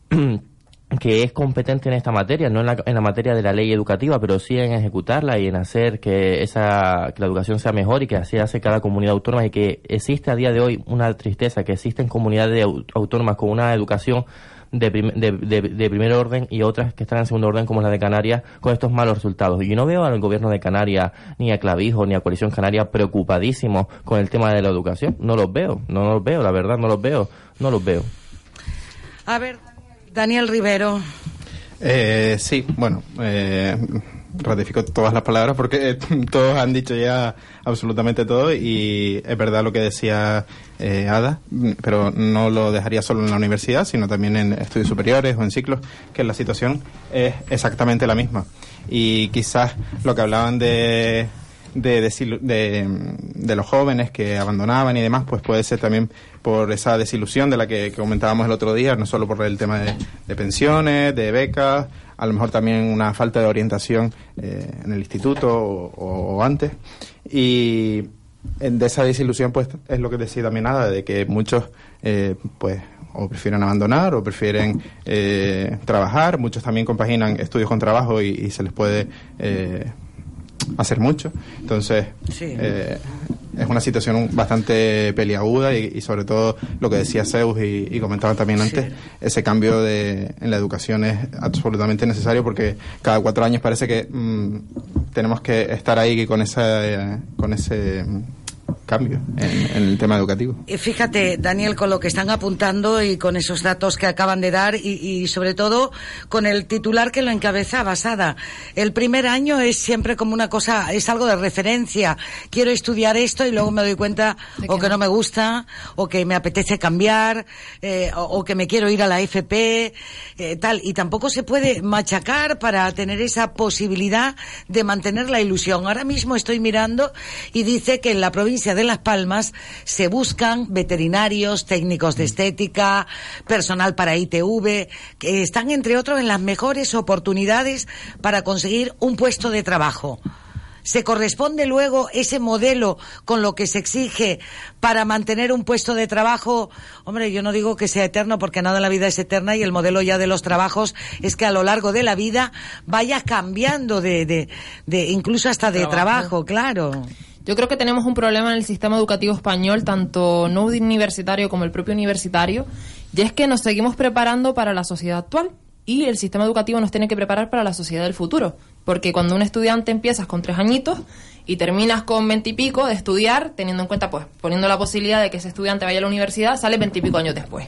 que es competente en esta materia, no en la, en la materia de la ley educativa, pero sí en ejecutarla y en hacer que esa que la educación sea mejor y que así hace cada comunidad autónoma y que existe a día de hoy una tristeza que existen comunidades autónomas con una educación de, de, de, primer orden y otras que están en segundo orden como la de Canarias con estos malos resultados. Y no veo al gobierno de Canarias, ni a Clavijo, ni a Coalición Canaria preocupadísimos con el tema de la educación. No los veo, no los veo, la verdad, no los veo, no los veo. A ver, Daniel Rivero. Eh, sí, bueno, eh, ratifico todas las palabras porque todos han dicho ya absolutamente todo y es verdad lo que decía eh, Ada, pero no lo dejaría solo en la universidad, sino también en estudios superiores o en ciclos, que la situación es exactamente la misma. Y quizás lo que hablaban de de, de, de, los jóvenes que abandonaban y demás, pues puede ser también por esa desilusión de la que, comentábamos el otro día, no solo por el tema de, pensiones, de becas, a lo mejor también una falta de orientación eh, en el instituto o, antes. Y de esa desilusión, pues es lo que decía también nada, de que muchos, eh, pues o prefieren abandonar o prefieren eh, trabajar. Muchos también compaginan estudios con trabajo y, se les puede hacer mucho. Entonces, eh, es una situación bastante peliaguda y, sobre todo lo que decía Zeus y, comentaba también antes, ese cambio de, en la educación es absolutamente necesario porque cada cuatro años parece que mm, tenemos que estar ahí con, esa, con ese cambio en, el tema educativo. Fíjate, Daniel, con lo que están apuntando y con esos datos que acaban de dar y, sobre todo con el titular que lo encabeza basada. El primer año es siempre como una cosa, es algo de referencia. Quiero estudiar esto y luego me doy cuenta o que no me gusta o que me apetece cambiar eh, o, que me quiero ir a la FP, eh, tal. Y tampoco se puede machacar para tener esa posibilidad de mantener la ilusión. Ahora mismo estoy mirando y dice que en la provincia de Las Palmas se buscan veterinarios, técnicos de estética, personal para ITV, que están entre otros en las mejores oportunidades para conseguir un puesto de trabajo. ¿Se corresponde luego ese modelo con lo que se exige para mantener un puesto de trabajo? Hombre, yo no digo que sea eterno porque nada en la vida es eterna y el modelo ya de los trabajos es que a lo largo de la vida vaya cambiando de, de, de incluso hasta de trabajo claro. Yo creo que tenemos un problema en el sistema educativo español, tanto no universitario como el propio universitario, y es que nos seguimos preparando para la sociedad actual y el sistema educativo nos tiene que preparar para la sociedad del futuro. Porque cuando un estudiante empiezas con tres añitos y terminas con veintipico de estudiar, teniendo en cuenta, pues, poniendo la posibilidad de que ese estudiante vaya a la universidad, sale veintipico años después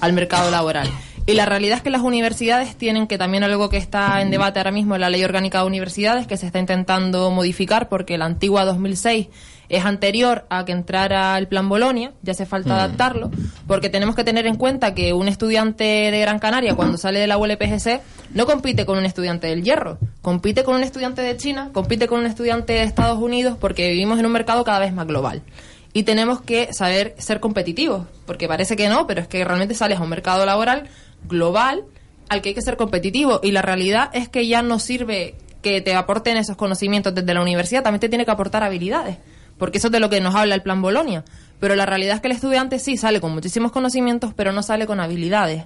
al mercado laboral. Y la realidad es que las universidades tienen que también algo que está en debate ahora mismo en la Ley Orgánica de Universidades, que se está intentando modificar porque la antigua 2006 es anterior a que entrara el plan Bolonia, ya hace falta mm. adaptarlo, porque tenemos que tener en cuenta que un estudiante de Gran Canaria cuando sale de la ULPGC no compite con un estudiante del Hierro, compite con un estudiante de China, compite con un estudiante de Estados Unidos porque vivimos en un mercado cada vez más global y tenemos que saber ser competitivos, porque parece que no, pero es que realmente sales a un mercado laboral global al que hay que ser competitivo y la realidad es que ya no sirve que te aporten esos conocimientos desde la universidad, también te tiene que aportar habilidades, porque eso es de lo que nos habla el plan Bolonia. Pero la realidad es que el estudiante sí sale con muchísimos conocimientos, pero no sale con habilidades.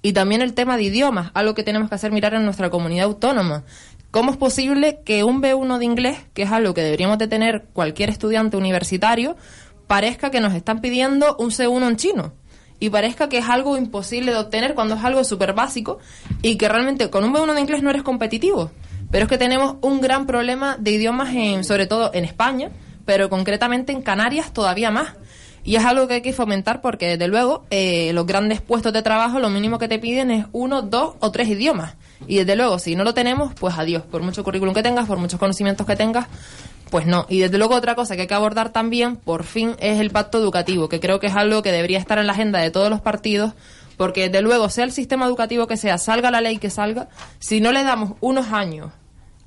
Y también el tema de idiomas, algo que tenemos que hacer mirar en nuestra comunidad autónoma. ¿Cómo es posible que un B1 de inglés, que es algo que deberíamos de tener cualquier estudiante universitario, parezca que nos están pidiendo un C1 en chino? Y parezca que es algo imposible de obtener cuando es algo súper básico y que realmente con un B1 de inglés no eres competitivo. Pero es que tenemos un gran problema de idiomas, en, sobre todo en España, pero concretamente en Canarias todavía más. Y es algo que hay que fomentar porque, desde luego, eh, los grandes puestos de trabajo lo mínimo que te piden es uno, dos o tres idiomas. Y desde luego, si no lo tenemos, pues adiós. Por mucho currículum que tengas, por muchos conocimientos que tengas, pues no. Y desde luego otra cosa que hay que abordar también, por fin, es el pacto educativo, que creo que es algo que debería estar en la agenda de todos los partidos, porque desde luego, sea el sistema educativo que sea, salga la ley que salga, si no le damos unos años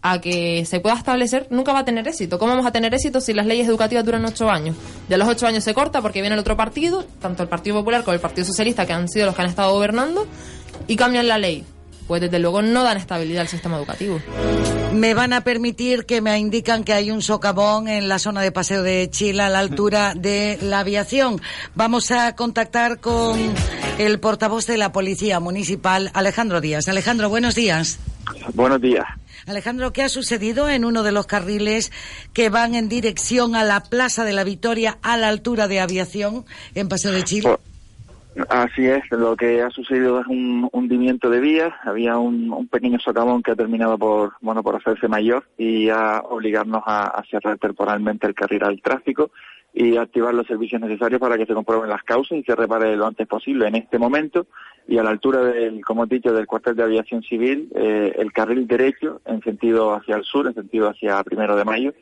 a que se pueda establecer, nunca va a tener éxito. ¿Cómo vamos a tener éxito si las leyes educativas duran ocho años? De los ocho años se corta porque viene el otro partido, tanto el Partido Popular como el Partido Socialista, que han sido los que han estado gobernando, y cambian la ley. Pues desde luego no dan estabilidad al sistema educativo. Me van a permitir que me indican que hay un socavón en la zona de paseo de Chile a la altura de la aviación. Vamos a contactar con el portavoz de la Policía Municipal, Alejandro Díaz. Alejandro, buenos días. Buenos días. Alejandro, ¿qué ha sucedido en uno de los carriles que van en dirección a la Plaza de la Victoria a la altura de aviación en Paseo de Chile? Pues, Así es, lo que ha sucedido es un hundimiento de vías, había un, pequeño socavón que ha terminado por, bueno, por hacerse mayor y a obligarnos a, cerrar temporalmente el carril al tráfico y activar los servicios necesarios para que se comprueben las causas y se repare lo antes posible. En este momento y a la altura del, como he dicho, del cuartel de aviación civil, eh, el carril derecho en sentido hacia el sur, en sentido hacia primero de mayo,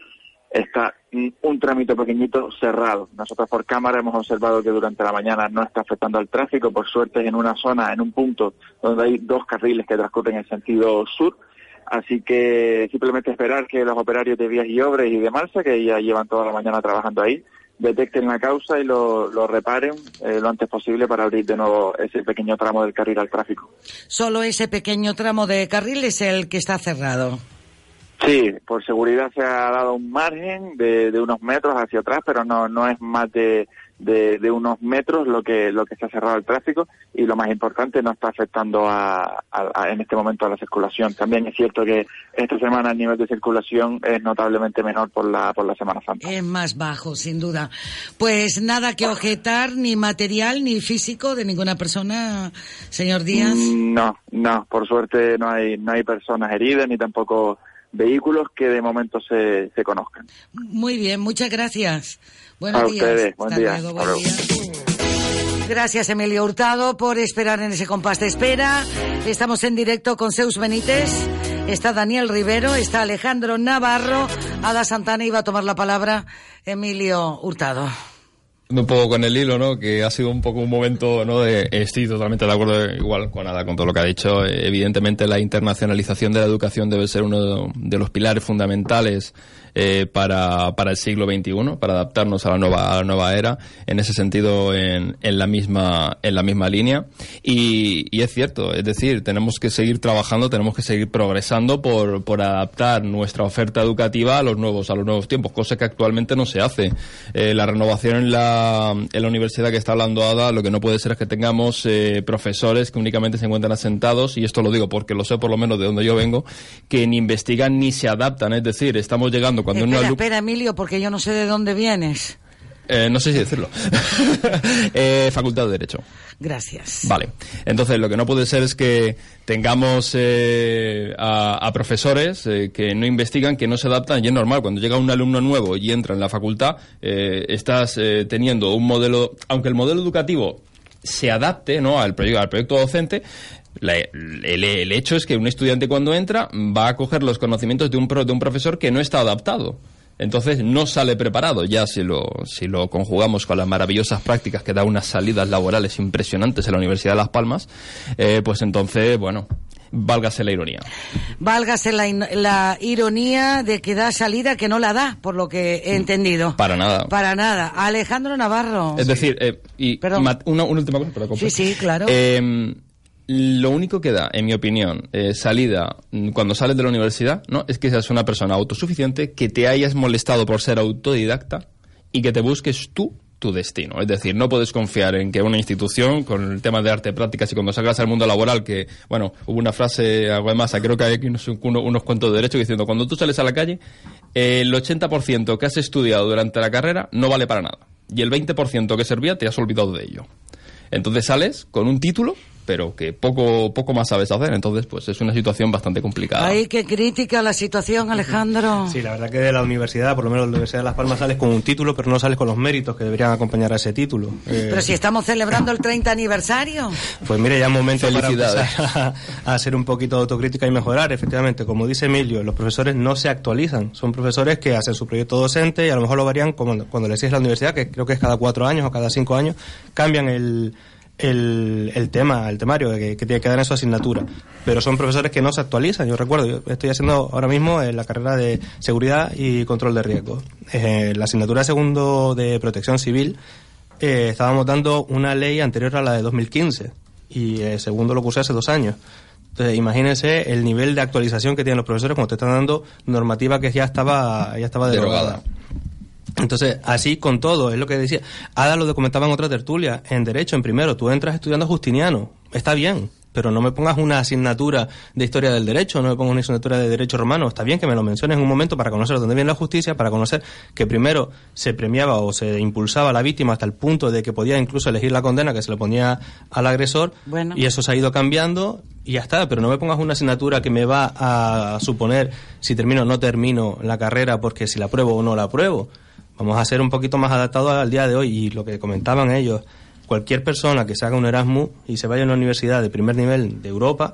está un trámite pequeñito cerrado. Nosotros por cámara hemos observado que durante la mañana no está afectando al tráfico, por suerte en una zona, en un punto donde hay dos carriles que transcurren en sentido sur, así que simplemente esperar que los operarios de vías y obras y de Malsa, que ya llevan toda la mañana trabajando ahí, detecten la causa y lo, reparen eh, lo antes posible para abrir de nuevo ese pequeño tramo del carril al tráfico. Solo ese pequeño tramo de carril es el que está cerrado. Sí, por seguridad se ha dado un margen de, de unos metros hacia atrás, pero no, no es más de, de, unos metros lo que lo que se ha cerrado el tráfico y lo más importante no está afectando a, en este momento a la circulación. También es cierto que esta semana el nivel de circulación es notablemente menor por la por la Semana Santa. Es más bajo, sin duda. Pues nada que objetar ni material ni físico de ninguna persona, señor Díaz. Mm, no, no, por suerte no hay no hay personas heridas ni tampoco vehículos que de momento se, se conozcan. Muy bien, muchas gracias. Buenos días. buen día. Gracias, Emilio Hurtado, por esperar en ese compás de espera. Estamos en directo con Zeus Benítez. Está Daniel Rivero, está Alejandro Navarro. Ada Santana iba a tomar la palabra. Emilio Hurtado un poco con el hilo, ¿no? Que ha sido un poco un momento, ¿no? De, estoy totalmente de acuerdo igual con nada con todo lo que ha dicho. Evidentemente la internacionalización de la educación debe ser uno de los pilares fundamentales eh, para, para el siglo XXI, para adaptarnos a la nueva, a la nueva era, en ese sentido en, en, la, misma, en la misma línea. Y, y, es cierto, es decir, tenemos que seguir trabajando, tenemos que seguir progresando por, por adaptar nuestra oferta educativa a los nuevos, a los nuevos tiempos, cosa que actualmente no se hace. Eh, la renovación en la, en la universidad que está hablando Ada, lo que no puede ser es que tengamos eh, profesores que únicamente se encuentran asentados, y esto lo digo porque lo sé por lo menos de donde yo vengo, que ni investigan ni se adaptan, es decir, estamos llegando espera, espera, Emilio, porque yo no sé de dónde vienes. Eh, no sé si decirlo. eh, facultad de Derecho. Gracias. Vale. Entonces, lo que no puede ser es que tengamos eh, a, profesores eh, que no investigan, que no se adaptan, y es normal. Cuando llega un alumno nuevo y entra en la facultad, estás teniendo un modelo, aunque el modelo educativo se adapte ¿no? al, proyecto, al proyecto docente, el, hecho es que un estudiante cuando entra va a coger los conocimientos de un, de un profesor que no está adaptado. Entonces no sale preparado. Ya si lo, si lo conjugamos con las maravillosas prácticas que da unas salidas laborales impresionantes en la Universidad de Las Palmas, eh, pues entonces, bueno, válgase la ironía. Válgase la, la, ironía de que da salida que no la da, por lo que he entendido. Para nada. Para nada. Alejandro Navarro. Es decir, eh, y una, última cosa, pero Sí, sí, claro. Eh, lo único que da, en mi opinión, eh, salida cuando sales de la universidad, ¿no? Es que seas una persona autosuficiente, que te hayas molestado por ser autodidacta y que te busques tú tu destino. Es decir, no puedes confiar en que una institución, con el tema de arte prácticas y cuando salgas al mundo laboral, que, bueno, hubo una frase, algo más, creo que hay aquí unos, unos cuentos de derecho diciendo, cuando tú sales a la calle, el 80% que has estudiado durante la carrera no vale para nada. Y el 20% que servía te has olvidado de ello. Entonces sales con un título pero que poco poco más sabes hacer. Entonces, pues es una situación bastante complicada. Ay, qué crítica la situación, Alejandro. Sí, la verdad que de la universidad, por lo menos la Universidad de Las Palmas, sales con un título, pero no sales con los méritos que deberían acompañar a ese título. Eh, pero si estamos celebrando el 30 aniversario. Pues mire, ya es momento para empezar a, a, hacer un poquito de autocrítica y mejorar. Efectivamente, como dice Emilio, los profesores no se actualizan. Son profesores que hacen su proyecto docente y a lo mejor lo varían como cuando les es la universidad, que creo que es cada cuatro años o cada cinco años, cambian el el, el tema, el temario que, tiene que dar en su asignatura. Pero son profesores que no se actualizan. Yo recuerdo, yo estoy haciendo ahora mismo en la carrera de seguridad y control de riesgos. Eh, la asignatura de segundo de protección civil eh, estábamos dando una ley anterior a la de 2015 y el segundo lo cursé hace dos años. Entonces, imagínense el nivel de actualización que tienen los profesores cuando te están dando normativa que ya estaba, ya estaba derogada. Entonces, así con todo, es lo que decía. Ada lo comentaba en otra tertulia. En Derecho, en primero, tú entras estudiando Justiniano. Está bien, pero no me pongas una asignatura de historia del derecho, no me pongas una asignatura de derecho romano. Está bien que me lo menciones en un momento para conocer dónde viene la justicia, para conocer que primero se premiaba o se impulsaba a la víctima hasta el punto de que podía incluso elegir la condena que se le ponía al agresor. Y eso se ha ido cambiando y ya está. Pero no me pongas una asignatura que me va a suponer si termino o no termino la carrera porque si la apruebo o no la apruebo. Vamos a ser un poquito más adaptados al día de hoy y lo que comentaban ellos. Cualquier persona que se haga un Erasmus y se vaya a una universidad de primer nivel de Europa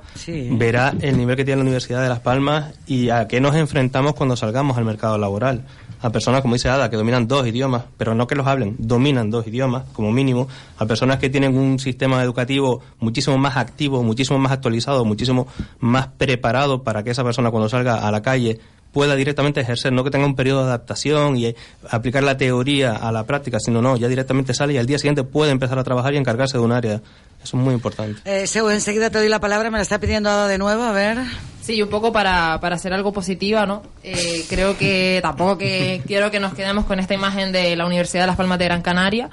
verá el nivel que tiene la Universidad de Las Palmas y a qué nos enfrentamos cuando salgamos al mercado laboral. A personas, como dice Ada, que dominan dos idiomas, pero no que los hablen, dominan dos idiomas como mínimo. A personas que tienen un sistema educativo muchísimo más activo, muchísimo más actualizado, muchísimo más preparado para que esa persona cuando salga a la calle pueda directamente ejercer, no que tenga un periodo de adaptación y aplicar la teoría a la práctica, sino no, ya directamente sale y al día siguiente puede empezar a trabajar y encargarse de un área. Eso es muy importante. Eh, Seu, enseguida te doy la palabra, me la está pidiendo Ada de nuevo, a ver. Sí, un poco para, para hacer algo positiva, ¿no? Eh, creo que tampoco que quiero que nos quedemos con esta imagen de la Universidad de Las Palmas de Gran Canaria,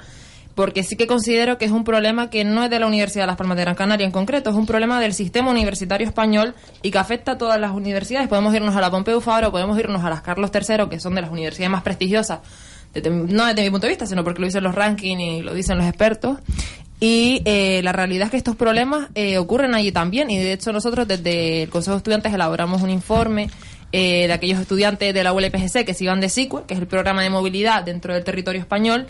porque sí que considero que es un problema que no es de la Universidad de Las Palmas de Gran Canaria en concreto, es un problema del sistema universitario español y que afecta a todas las universidades. Podemos irnos a la Pompeu Fabra o podemos irnos a las Carlos III, que son de las universidades más prestigiosas, no desde mi punto de vista, sino porque lo dicen los rankings y lo dicen los expertos. Y eh, la realidad es que estos problemas eh, ocurren allí también y de hecho nosotros desde el Consejo de Estudiantes elaboramos un informe eh, de aquellos estudiantes de la ULPGC que se iban de SICUE, que es el programa de movilidad dentro del territorio español,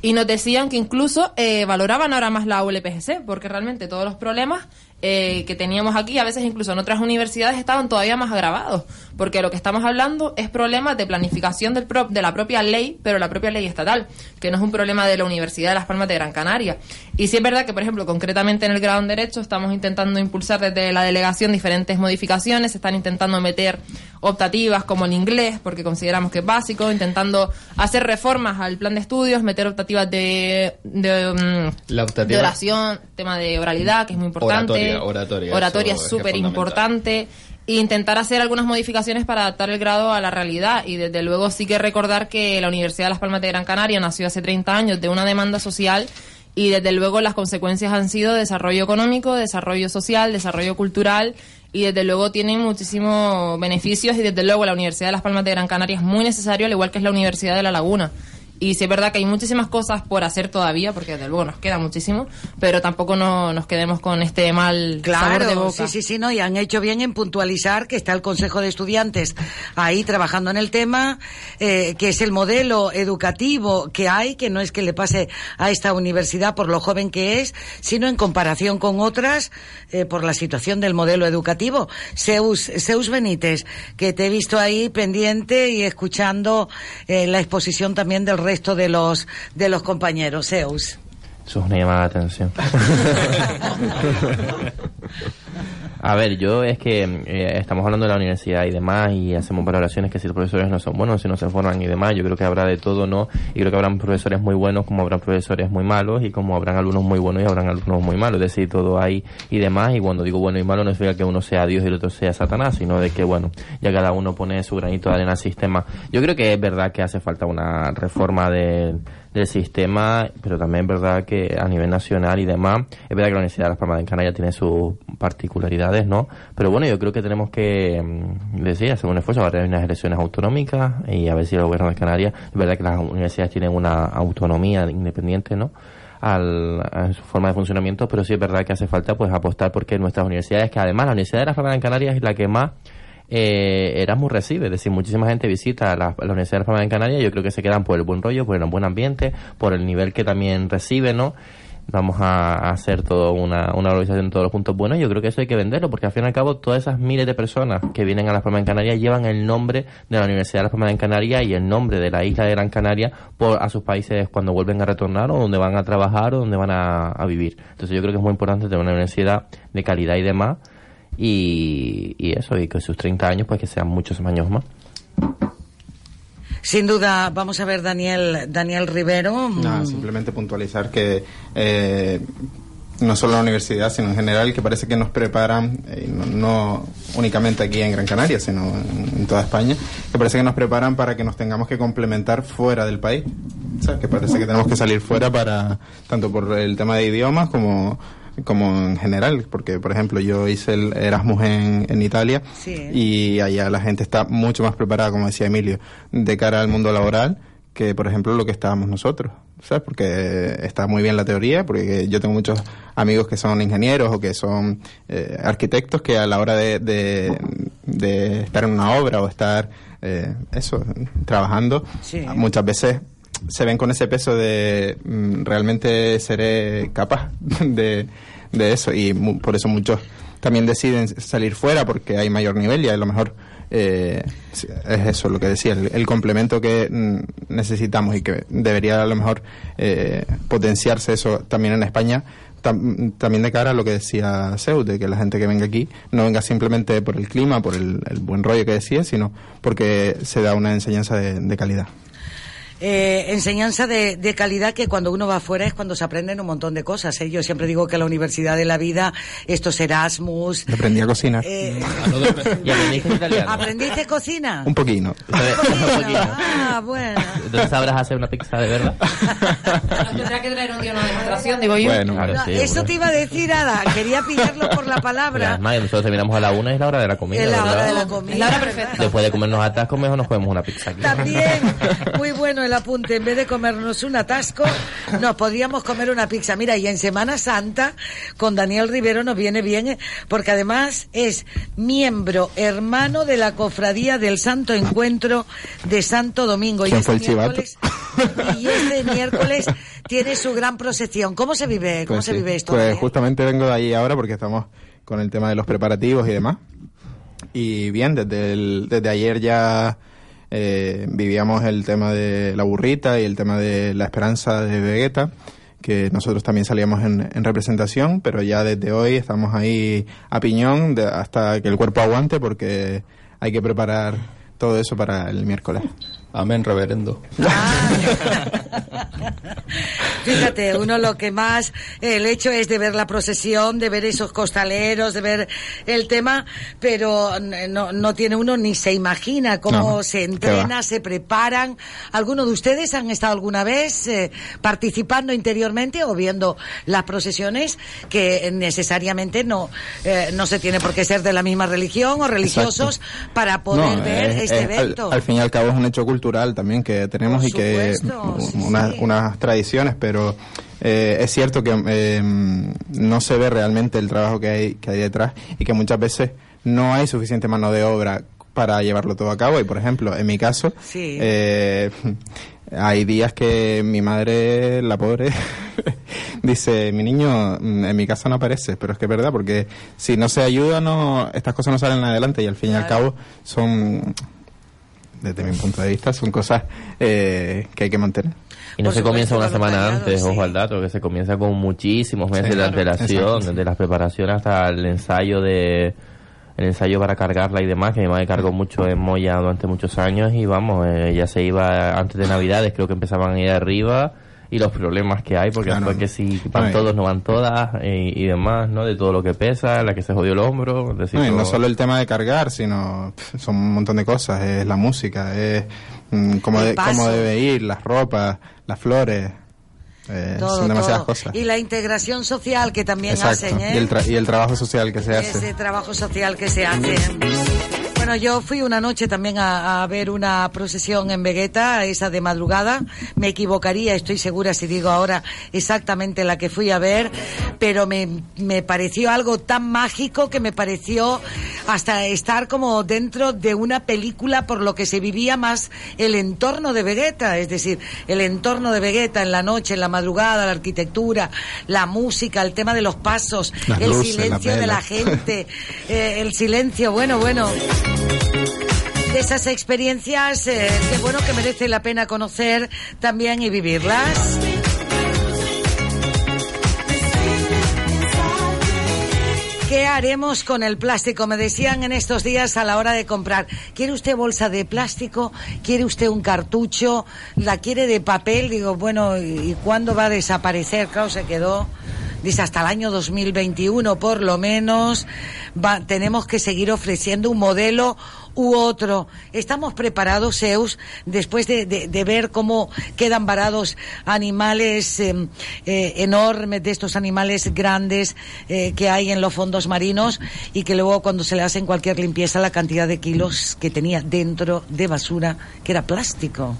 y nos decían que incluso eh, valoraban ahora más la ULPGC, porque realmente todos los problemas eh, que teníamos aquí, a veces incluso en otras universidades, estaban todavía más agravados, porque lo que estamos hablando es problemas de planificación del de la propia ley, pero la propia ley estatal, que no es un problema de la Universidad de Las Palmas de Gran Canaria. Y sí es verdad que, por ejemplo, concretamente en el grado en Derecho estamos intentando impulsar desde la delegación diferentes modificaciones, están intentando meter optativas como el inglés, porque consideramos que es básico, intentando hacer reformas al plan de estudios, meter optativas de, de, mm, oración, tema de oralidad, que es muy importante oratoria. Oratoria, es súper importante. E intentar hacer algunas modificaciones para adaptar el grado a la realidad. Y desde luego sí que recordar que la Universidad de Las Palmas de Gran Canaria nació hace 30 años de una demanda social y desde luego las consecuencias han sido desarrollo económico, desarrollo social, desarrollo cultural y desde luego tiene muchísimos beneficios y desde luego la Universidad de Las Palmas de Gran Canaria es muy necesario, al igual que es la Universidad de La Laguna. Y sí es verdad que hay muchísimas cosas por hacer todavía, porque desde luego nos queda muchísimo, pero tampoco no, nos quedemos con este mal claro, sabor de boca. Sí, sí, sí, no, y han hecho bien en puntualizar que está el Consejo de Estudiantes ahí trabajando en el tema, eh, que es el modelo educativo que hay, que no es que le pase a esta universidad por lo joven que es, sino en comparación con otras eh, por la situación del modelo educativo. Zeus, Zeus Benítez, que te he visto ahí pendiente y escuchando eh, la exposición también del resto de los, de los compañeros. Zeus. Eso es una llamada de atención. A ver, yo es que eh, estamos hablando de la universidad y demás y hacemos valoraciones que si los profesores no son buenos, si no se forman y demás, yo creo que habrá de todo, ¿no? Y creo que habrán profesores muy buenos como habrán profesores muy malos y como habrán alumnos muy buenos y habrán alumnos muy malos, es decir, todo hay y demás y cuando digo bueno y malo no significa que uno sea Dios y el otro sea Satanás, sino de que, bueno, ya cada uno pone su granito de arena al sistema. Yo creo que es verdad que hace falta una reforma de del sistema, pero también es verdad que a nivel nacional y demás, es verdad que la Universidad de Las Palmas de Canarias tiene sus particularidades, ¿no? Pero bueno, yo creo que tenemos que, mm, decir, hacer un esfuerzo para tener unas elecciones autonómicas y a ver si el gobierno de Canarias, es verdad que las universidades tienen una autonomía independiente, ¿no? Al, a su forma de funcionamiento, pero sí es verdad que hace falta pues apostar porque nuestras universidades, que además la Universidad de Las Palmas de Canarias es la que más eh, Erasmus recibe, es decir, muchísima gente visita la, la Universidad de Fama en Canarias, yo creo que se quedan por el buen rollo, por el buen ambiente, por el nivel que también recibe, ¿no? Vamos a, hacer todo una, una organización de todos los puntos buenos. Yo creo que eso hay que venderlo, porque al fin y al cabo todas esas miles de personas que vienen a la Palmas en Canarias llevan el nombre de la Universidad de las Palmas en Canarias y el nombre de la isla de Gran Canaria por, a sus países cuando vuelven a retornar o donde van a trabajar o donde van a vivir. Entonces yo creo que es muy importante tener una universidad de calidad y demás y, eso, y que sus 30 años, pues que sean muchos años más. Sin duda, vamos a ver, Daniel, Daniel Rivero. No, simplemente puntualizar que eh, no solo la universidad, sino en general, que parece que nos preparan, eh, no, no únicamente aquí en Gran Canaria, sino en, en toda España, que parece que nos preparan para que nos tengamos que complementar fuera del país. O sea, que parece que tenemos que salir fuera para, tanto por el tema de idiomas como como en general, porque por ejemplo yo hice el Erasmus en, en Italia Sí. y allá la gente está mucho más preparada, como decía Emilio, de cara al mundo laboral que por ejemplo lo que estábamos nosotros, ¿sabes? Porque está muy bien la teoría, porque yo tengo muchos amigos que son ingenieros o que son eh, arquitectos que a la hora de, de, de estar en una obra o estar, eh, eso, trabajando, Sí. muchas veces se ven con ese peso de mm, realmente seré capaz de, de eso y mu- por eso muchos también deciden salir fuera porque hay mayor nivel y a lo mejor eh, es eso lo que decía, el, el complemento que mm, necesitamos y que debería a lo mejor eh, potenciarse eso también en España. tam- también de cara a lo que decía Zeus, de que la gente que venga aquí no venga simplemente por el clima, por el, buen rollo que decía, sino porque se da una enseñanza de calidad. Eh, enseñanza de, de calidad que cuando uno va afuera es cuando se aprenden un montón de cosas. ¿eh? Yo siempre digo que la universidad de la vida, estos Erasmus. Aprendí a cocinar. eh, ¿Y aprendiste italiano? ¿Aprendiste cocina? Un poquito. Ah, bueno. Entonces sabrás hacer una pizza de verdad. Tendrá que traer un día una demostración, digo yo. Bueno, claro, No, sí, eso bueno. te iba a decir, Ada. Quería pillarlo por la palabra. además, nosotros terminamos a la una y es la hora de la comida. Es la hora ¿verdad? de la comida. La hora perfecta. Después de comernos atascos, mejor nos comemos una pizza aquí. También, muy bueno el apunte. En vez de comernos un atasco, nos podríamos comer una pizza. Mira, y en Semana Santa, con Daniel Rivero nos viene bien, eh, porque además es miembro, hermano de la cofradía del Santo Encuentro de Santo Domingo. Y ¿Quién este fue el chivato? miércoles, y este miércoles tiene su gran procesión. ¿Cómo se vive? ¿Cómo Pues se sí. vive esto? Pues Daniel? justamente vengo de ahí ahora porque estamos con el tema de los preparativos y demás. Y bien, desde, el- desde ayer ya eh, vivíamos el tema de la burrita y el tema de la esperanza de Vegeta, que nosotros también salíamos en, en representación, pero ya desde hoy estamos ahí a piñón de- hasta que el cuerpo aguante porque hay que preparar todo eso para el miércoles. Amén, reverendo. Fíjate, uno lo que más, el hecho es de ver la procesión, de ver esos costaleros, de ver el tema, pero no, no tiene uno ni se imagina cómo No, se entrena, se preparan. ¿Alguno de ustedes han estado alguna vez eh, participando interiormente o viendo las procesiones que necesariamente no, eh, no se tiene por qué ser de la misma religión o religiosos para poder No, ver es- este es- al- evento? Al, fin y al cabo es un hecho cultural también que tenemos Por y que supuesto, sí, una- unas tradiciones, pero eh, es cierto que eh, no se ve realmente el trabajo que hay, que hay detrás y que muchas veces no hay suficiente mano de obra para llevarlo todo a cabo. Y por ejemplo, en mi caso, Sí. eh, hay días que mi madre, la pobre, dice, mi niño, mm, en mi casa no aparece, pero es que es verdad, porque si no se ayuda, no, estas cosas no salen adelante y al fin y al cabo son, desde mi punto de vista, son cosas eh, que hay que mantener. Y no Por se comienza una semana antes, sí. ojo al dato, que se comienza con muchísimos meses Sí, de antelación, desde las preparaciones hasta el ensayo de el ensayo para cargarla y demás, que mi madre cargó mucho en Moya durante muchos años y vamos, eh, ya se iba antes de Navidades, creo que empezaban a ir arriba y los problemas que hay, porque Claro. después que si van Ay. todos, no van todas eh, y, demás, ¿no? De todo lo que pesa, la que se jodió el hombro, decir, No, y no todo- solo el tema de cargar, sino son un montón de cosas. Es la música, es mm, cómo, de- cómo debe ir, las ropas, las flores. eh, Todo, son demasiadas todo. cosas. Y la integración social que también Exacto. hacen, ¿eh? Y, el tra- y el trabajo social que se ese hace. trabajo social que se hace. Bueno, yo fui una noche también a, a ver una procesión en Vegeta, esa de madrugada. Me equivocaría, estoy segura si digo ahora exactamente la que fui a ver, pero me, me pareció algo tan mágico que me pareció hasta estar como dentro de una película por lo que se vivía más el entorno de Vegeta, es decir, el entorno de Vegeta en la noche, en la madrugada, la arquitectura, la música, el tema de los pasos, Las el luces, silencio de la gente, eh, el silencio, bueno, bueno. De esas experiencias, eh, que bueno que merece la pena conocer también y vivirlas. ¿Qué haremos con el plástico? Me decían en estos días a la hora de comprar, ¿quiere usted bolsa de plástico? ¿Quiere usted un cartucho? ¿La quiere de papel? Digo, bueno, ¿y cuándo va a desaparecer? Claro, se quedó dice hasta el año 2021 por lo menos, va, tenemos que seguir ofreciendo un modelo u otro. ¿Estamos preparados, Zeus, después de, de- ver cómo quedan varados animales eh, eh, enormes, de estos animales grandes eh, que hay en los fondos marinos y que luego cuando se le hacen cualquier limpieza la cantidad de kilos que tenía dentro de basura, que era plástico?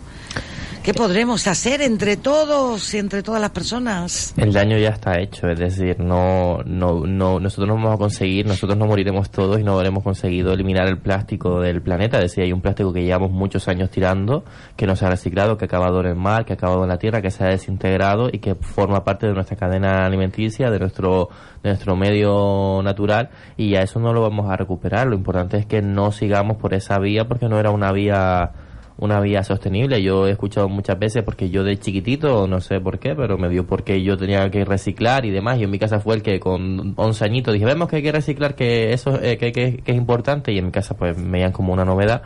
¿Qué podremos hacer entre todos, entre todas las personas? El daño ya está hecho, es decir, no, no, no, nosotros no vamos a conseguir, nosotros no moriremos todos y no habremos conseguido eliminar el plástico del planeta. Es decir, hay un plástico que llevamos muchos años tirando, que no se ha reciclado, que ha acabado en el mar, que ha acabado en la tierra, que se ha desintegrado y que forma parte de nuestra cadena alimenticia, de nuestro, de nuestro medio natural y a eso no lo vamos a recuperar. Lo importante es que no sigamos por esa vía porque no era una vía una vía sostenible. Yo he escuchado muchas veces porque yo de chiquitito, no sé por qué, pero me dio porque yo tenía que reciclar y demás. Y en mi casa fue el que con 11 añitos dije, vemos que hay que reciclar, que eso eh, que, que- es importante. Y en mi casa pues me veían como una novedad.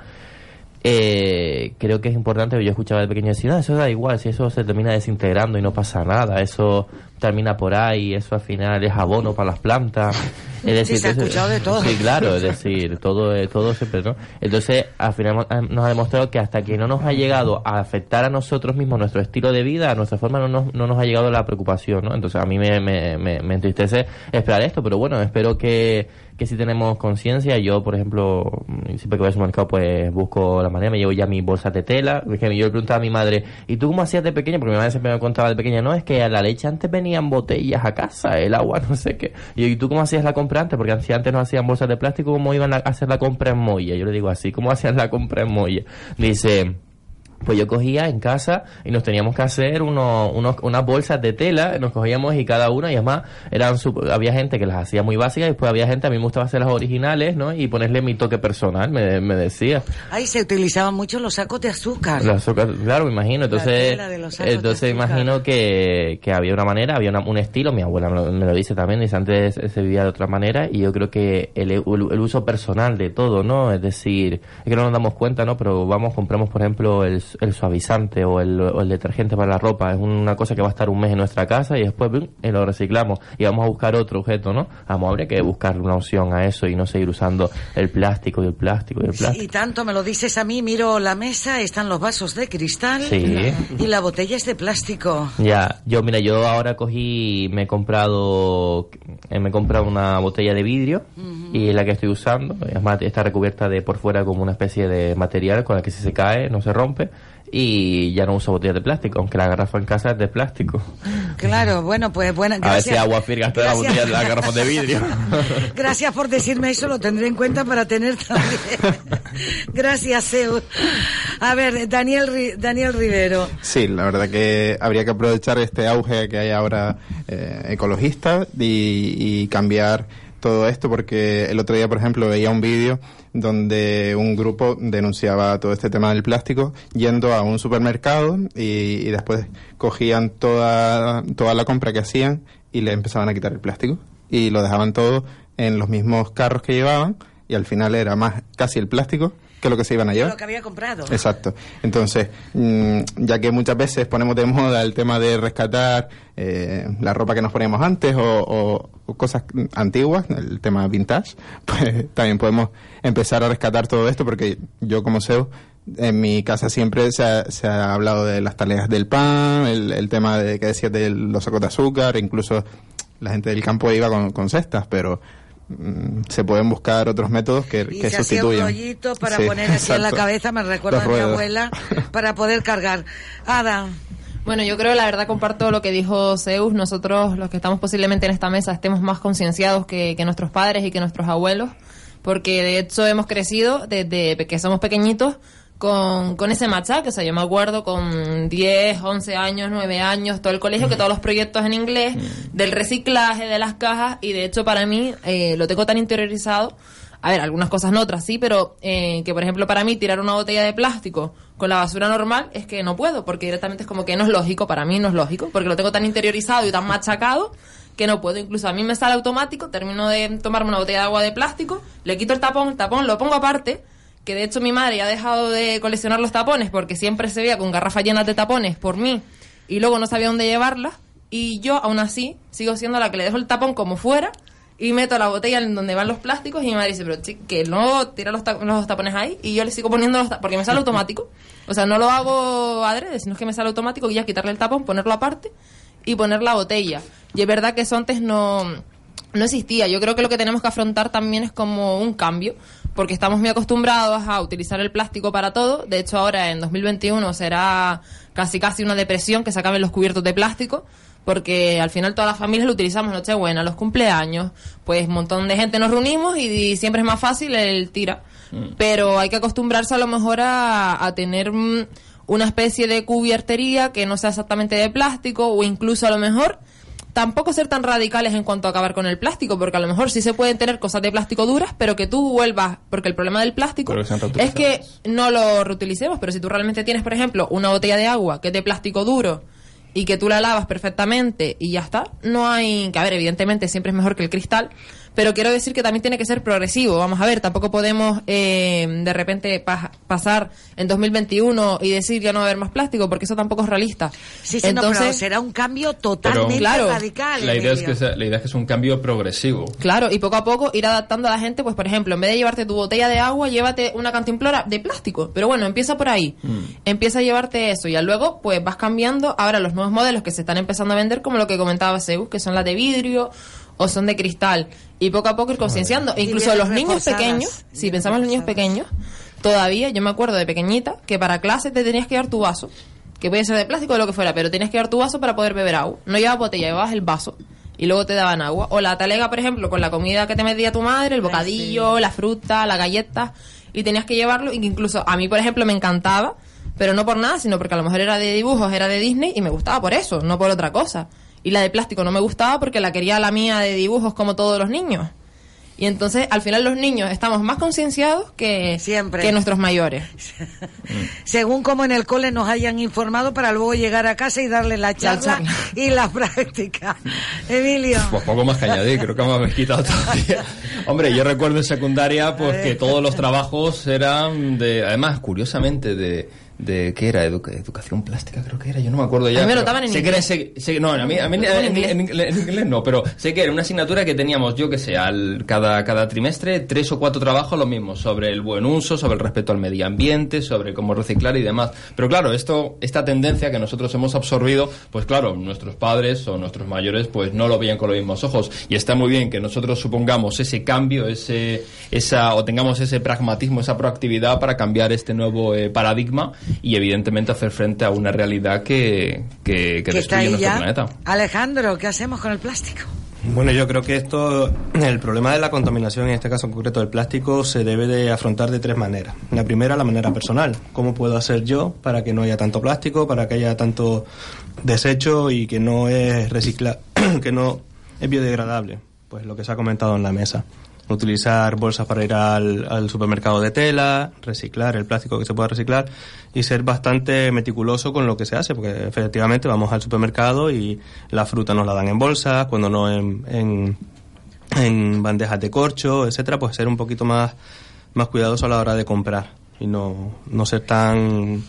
Eh, creo que es importante, yo escuchaba de pequeño decir, "No, eso da igual, si eso se termina desintegrando y no pasa nada, eso termina por ahí, eso al final es abono para las plantas. Es decir, Sí, se ha escuchado de todo. Sí, claro, es decir, todo, eh, todo siempre, ¿no? Entonces, al final nos ha demostrado que hasta que no nos ha llegado a afectar a nosotros mismos, nuestro estilo de vida, a nuestra forma, no nos, no nos ha llegado la preocupación, ¿no? Entonces, a mí me, me, me, me entristece esperar esto, pero bueno, espero que, que si tenemos conciencia, yo, por ejemplo, mm, siempre que voy al supermercado, pues busco la manera, me llevo ya mis bolsas de tela, yo le preguntaba a mi madre, ¿y tú cómo hacías de pequeña? Porque mi madre siempre me contaba de pequeña, no, es que a la leche antes botellas a casa, el agua, no sé qué. Y yo, ¿y tú cómo hacías la compra antes? Porque antes no hacían bolsas de plástico, ¿cómo iban a hacer la compra en molla? Yo le digo así, ¿cómo hacían la compra en molla? Dice... Pues yo cogía en casa y nos teníamos que hacer unos, unos, unas bolsas de tela, nos cogíamos y cada una, y además eran había gente que las hacía muy básicas y después había gente, a mí me gustaba hacer las originales, ¿no? Y ponerle mi toque personal, me, me decía. Ahí se utilizaban mucho los sacos de azúcar. Los azúcar- claro, me imagino. Entonces, entonces imagino que, que había una manera, había una- un estilo. Mi abuela me lo, me lo dice también. Dice antes se vivía de otra manera y yo creo que el, el- el uso personal de todo, ¿no? Es decir, es que no nos damos cuenta, ¿no? Pero vamos, compramos, por ejemplo, el, el suavizante o el, o el detergente para la ropa. Es una cosa que va a estar un mes en nuestra casa y después ¡pum! y lo reciclamos y vamos a buscar otro objeto, ¿no? Vamos, habría que buscar una opción a eso y no seguir usando el plástico y el plástico y el plástico. Y tanto me lo dices a mí, miro la mesa, están los vasos de cristal Sí. y la botella es de plástico. Ya, yo mira, yo ahora cogí, me he comprado, eh, me he comprado una botella de vidrio y es la que estoy usando. Además está recubierta de por fuera como una especie de material con la que si se cae no se rompe y ya no uso botellas de plástico, aunque la garrafa en casa es de plástico. Claro, bueno, pues buena. A ver si agua firga toda la botella de la garrafa de vidrio. gracias por decirme eso, lo tendré en cuenta para tener también. gracias, Zeus. A ver, Daniel, Daniel Rivero. Sí, la verdad que habría que aprovechar este auge que hay ahora eh, ecologista y, y cambiar todo esto porque el otro día, por ejemplo, veía un vídeo donde un grupo denunciaba todo este tema del plástico yendo a un supermercado y, y después cogían toda, toda la compra que hacían y le empezaban a quitar el plástico. Y lo dejaban todo en los mismos carros que llevaban y al final era más casi el plástico que lo que se iban a llevar. Lo que había comprado. Exacto. Entonces, mm, ya que muchas veces ponemos de moda el tema de rescatar eh, la ropa que nos poníamos antes o, o- o cosas antiguas, el tema vintage, pues también podemos empezar a rescatar todo esto porque yo como SEO, en mi casa siempre se ha, se ha hablado de las tareas del pan, el, el tema de que decías de los sacos de azúcar, incluso la gente del campo iba con, con cestas, pero se pueden buscar otros métodos que, Y que se hacía un sustituyan. rollito para Sí, poner así en la cabeza, me recuerda a mi abuela, para poder cargar. Ada, Bueno, yo creo, la verdad, comparto lo que dijo Zeus. Nosotros, los que estamos posiblemente en esta mesa, estemos más concienciados que, que nuestros padres y que nuestros abuelos, porque de hecho hemos crecido desde que somos pequeñitos con, con ese machaque. O sea, yo me acuerdo con 10, 11 años, 9 años, todo el colegio, que todos los proyectos en inglés, del reciclaje, de las cajas, y de hecho para mí eh, lo tengo tan interiorizado. A ver, algunas cosas no, otras sí, pero eh, que por ejemplo para mí tirar una botella de plástico con la basura normal es que no puedo, porque directamente es como que no es lógico, para mí no es lógico, porque lo tengo tan interiorizado y tan machacado que no puedo. Incluso a mí me sale automático, termino de tomarme una botella de agua de plástico, le quito el tapón, el tapón lo pongo aparte, que de hecho mi madre ya ha dejado de coleccionar los tapones porque siempre se veía con garrafas llenas de tapones por mí y luego no sabía dónde llevarlas. y yo aún así sigo siendo la que le dejo el tapón como fuera y meto la botella en donde van los plásticos y mi madre dice, pero que no tira los, ta- los tapones ahí y yo le sigo poniendo los tapones porque me sale automático. O sea, no lo hago adrede, sino que me sale automático y ya quitarle el tapón, ponerlo aparte y poner la botella. Y es verdad que eso antes no, no existía. Yo creo que lo que tenemos que afrontar también es como un cambio, porque estamos muy acostumbrados a utilizar el plástico para todo. De hecho, ahora en 2021 será casi casi una depresión que se acaben los cubiertos de plástico, porque al final todas las familias lo utilizamos Nochebuena, los cumpleaños, pues un montón de gente nos reunimos y, siempre es más fácil el tira. Pero hay que acostumbrarse a lo mejor a, a tener mm, una especie de cubiertería que no sea exactamente de plástico o incluso a lo mejor tampoco ser tan radicales en cuanto a acabar con el plástico, porque a lo mejor sí se pueden tener cosas de plástico duras, pero que tú vuelvas, porque el problema del plástico que es que no lo reutilicemos, pero si tú realmente tienes, por ejemplo, una botella de agua que es de plástico duro y que tú la lavas perfectamente y ya está, no hay, que a ver, evidentemente siempre es mejor que el cristal, pero quiero decir que también tiene que ser progresivo. Vamos a ver, tampoco podemos eh, de repente pa- pasar en 2021 y decir ya no va a haber más plástico, porque eso tampoco es realista. Sí, sí, no, pero será un cambio totalmente Claro. radical. La idea, es que sea- la idea es que es un cambio progresivo. Claro, y poco a poco ir adaptando a la gente, pues por ejemplo, en vez de llevarte tu botella de agua, llévate una cantimplora de plástico. Pero bueno, empieza por ahí. Empieza a llevarte eso y luego pues vas cambiando. Ahora los nuevos modelos que se están empezando a vender, como lo que comentaba Zeus, que son las de vidrio o son de cristal. Y poco a poco ir concienciando. E incluso los niños pequeños, si pensamos en los niños pequeños, todavía, yo me acuerdo de pequeñita, que para clase te tenías que dar tu vaso. Que puede ser de plástico o lo que fuera, pero tenías que dar tu vaso para poder beber agua. No llevabas botella, llevabas el vaso. Y luego te daban agua. O la talega, por ejemplo, con la comida que te metía tu madre, el bocadillo, la fruta, la galleta. Y tenías que llevarlo. Y incluso a mí, por ejemplo, me encantaba. Pero no por nada, sino porque a lo mejor era de dibujos, era de Disney. Y me gustaba por eso, no por otra cosa. Y la de plástico no me gustaba porque la quería la mía de dibujos como todos los niños. Y entonces, al final, los niños estamos más concienciados que, que nuestros mayores. Según como en el cole nos hayan informado para luego llegar a casa y darle la charla, charla. y la práctica. Emilio. Pues poco más que añadir, creo que me habéis quitado todavía. Hombre, yo recuerdo en secundaria pues que todos los trabajos eran de, además, curiosamente, de, de ¿qué era? Educa- educación plástica creo que era, yo no me acuerdo ya. A mí me lo pero daban en sé que inglés. era ese- sé- no, a mí, a mí en, en- en inglés no, pero sé que era una asignatura que teníamos, yo que sé, al, cada, cada trimestre tres o cuatro trabajos lo mismo, sobre el buen uso, sobre el respeto al medio ambiente, sobre cómo reciclar y demás. Pero claro, esto, esta tendencia que nosotros hemos absorbido, pues claro, nuestros padres o nuestros mayores pues no lo veían con los mismos ojos. Y está muy bien que nosotros supongamos ese cambio, ese, esa, o tengamos ese pragmatismo, esa proactividad para cambiar este nuevo eh, paradigma y evidentemente hacer frente a una realidad que, que, que que está destruye nuestro ya. planeta. Alejandro, ¿qué hacemos con el plástico? Bueno, yo creo que esto, el problema de la contaminación, en este caso en concreto del plástico, se debe de afrontar de tres maneras. La primera, la manera personal. ¿Cómo puedo hacer yo para que no haya tanto plástico, para que haya tanto desecho y que no es recicla, que no es biodegradable? Pues lo que se ha comentado en la mesa. Utilizar bolsas para ir al, al supermercado de tela, reciclar el plástico que se pueda reciclar y ser bastante meticuloso con lo que se hace, porque efectivamente vamos al supermercado y la fruta nos la dan en bolsas, cuando no en, en, en bandejas de corcho, etcétera, pues ser un poquito más, más cuidadoso a la hora de comprar y no, no ser tan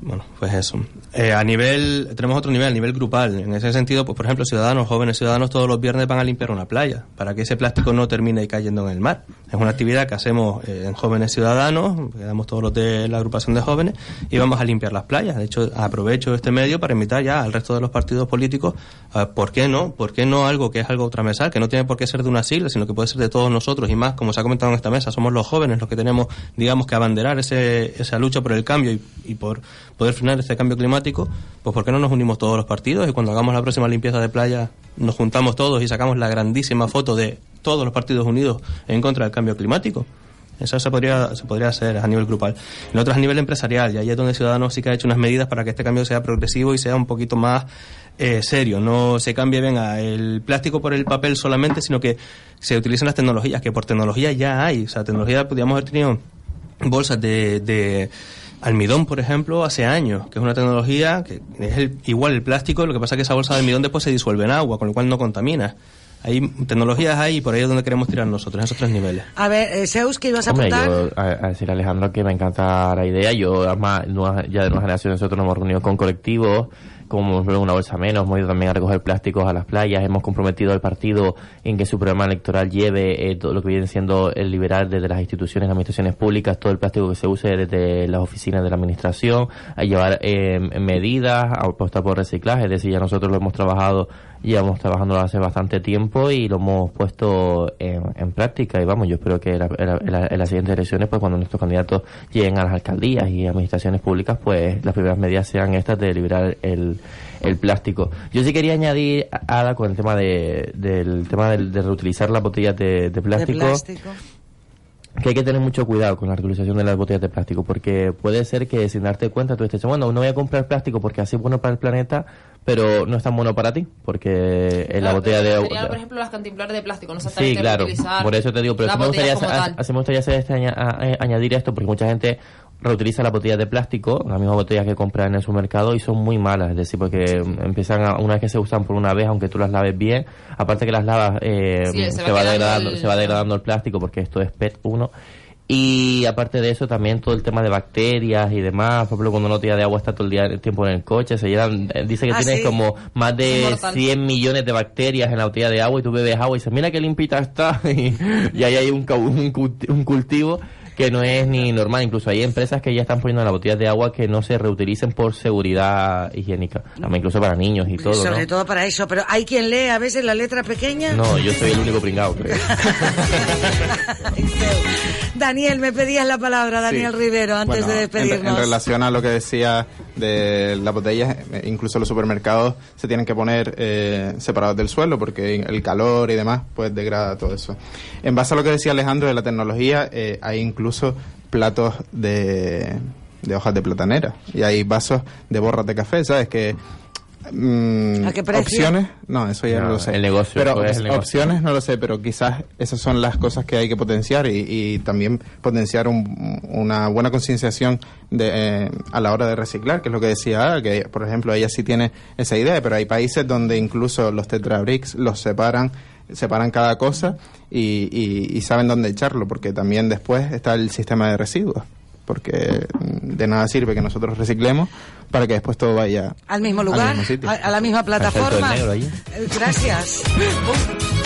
bueno, pues eso. Eh, a nivel, tenemos otro nivel, a nivel grupal. En ese sentido, pues por ejemplo, ciudadanos, jóvenes ciudadanos, todos los viernes van a limpiar una playa para que ese plástico no termine cayendo en el mar. Es una actividad que hacemos eh, en jóvenes ciudadanos, quedamos todos los de la agrupación de jóvenes y vamos a limpiar las playas. De hecho, aprovecho este medio para invitar ya al resto de los partidos políticos, a, ¿por qué no? ¿Por qué no algo que es algo transversal, que no tiene por qué ser de una sigla, sino que puede ser de todos nosotros y más, como se ha comentado en esta mesa, somos los jóvenes los que tenemos, digamos, que abanderar ese, esa lucha por el cambio y, y por poder este cambio climático, pues ¿por qué no nos unimos todos los partidos y cuando hagamos la próxima limpieza de playa nos juntamos todos y sacamos la grandísima foto de todos los partidos unidos en contra del cambio climático? Eso se podría, se podría hacer a nivel grupal. El otro es a nivel empresarial, y ahí es donde Ciudadanos sí que ha hecho unas medidas para que este cambio sea progresivo y sea un poquito más eh, serio. No se cambie, venga, el plástico por el papel solamente, sino que se utilicen las tecnologías, que por tecnología ya hay. O sea, tecnología podríamos haber tenido bolsas de, de almidón, por ejemplo, hace años, que es una tecnología que es el- igual el plástico, lo que pasa es que esa bolsa de almidón después se disuelve en agua, con lo cual no contamina. Hay tecnologías ahí y por ahí es donde queremos tirar nosotros, en esos tres niveles. A ver, eh, Zeus, ¿qué ibas a Hombre, apuntar? yo a, a decir a Alejandro que me encanta la idea. Yo, además, ya de nueva generación, nosotros nos hemos reunido con colectivos como una bolsa menos, hemos ido también a recoger plásticos a las playas, hemos comprometido al partido en que su programa electoral lleve eh, todo lo que viene siendo el liberal desde las instituciones, administraciones públicas, todo el plástico que se use desde las oficinas de la administración, a llevar eh, medidas, a apostar por reciclaje, es decir, ya nosotros lo hemos trabajado llevamos trabajando hace bastante tiempo y lo hemos puesto en, práctica y vamos, yo espero que en las siguientes elecciones, pues cuando nuestros candidatos lleguen a las alcaldías y administraciones públicas, pues las primeras medidas sean estas de liberar el, el plástico. Yo sí quería añadir, Ada, con el tema de, del tema de, reutilizar las botellas de, plástico. que hay que tener mucho cuidado con la reutilización de las botellas de plástico, porque puede ser que sin darte cuenta tú estés bueno, no voy a comprar plástico porque así es bueno para el planeta, pero no es tan bueno para ti, porque en la botella de agua... por ejemplo, las cantimploras de plástico, no Sí, claro, por eso te digo, pero sí me gustaría, así me gustaría hacer este, añadir esto, porque mucha gente reutiliza las botellas de plástico, las mismas botellas que compran en el supermercado, y son muy malas, es decir, porque empiezan a, una vez que se usan por una vez, aunque tú las laves bien, aparte que las lavas, eh, se, va degradando, se va degradando el plástico, porque esto es PET 1, y aparte de eso, también todo el tema de bacterias y demás. Por ejemplo, cuando uno tira de agua está todo el día el tiempo en el coche, se llenan, eh, dice que ah, tienes como más de 100 millones de bacterias en la botella de agua y tú bebes agua y dices, mira qué limpita está. y, ahí hay un, un cultivo que no es ni normal. Incluso hay empresas que ya están poniendo en las botellas de agua que no se reutilicen por seguridad higiénica. También incluso para niños y todo. Sobre todo para eso. Pero hay quien lee a veces la letra pequeña. No, yo soy el único pringado, creo. Daniel, me pedías la palabra, Daniel Rivero, antes de despedirnos. En, relación a lo que decía de las botellas, eh, incluso los supermercados se tienen que poner eh, separados del suelo porque el calor y demás pues degrada todo eso. En base a lo que decía Alejandro de la tecnología, eh, hay incluso incluso platos de, de hojas de platanera y hay vasos de borras de café, ¿sabes? Que mm, ¿A qué precio? opciones, no, eso ya no, lo sé. El negocio, pero pues, opciones no lo sé, pero quizás esas son las cosas que hay que potenciar y, también potenciar una buena concienciación de, eh, a la hora de reciclar, que es lo que decía, que por ejemplo ella sí tiene esa idea, pero hay países donde incluso los tetrabricks los separan separan cada cosa y, y, saben dónde echarlo, porque también después está el sistema de residuos, porque de nada sirve que nosotros reciclemos para que después todo vaya al mismo lugar, a, la misma plataforma. Gracias.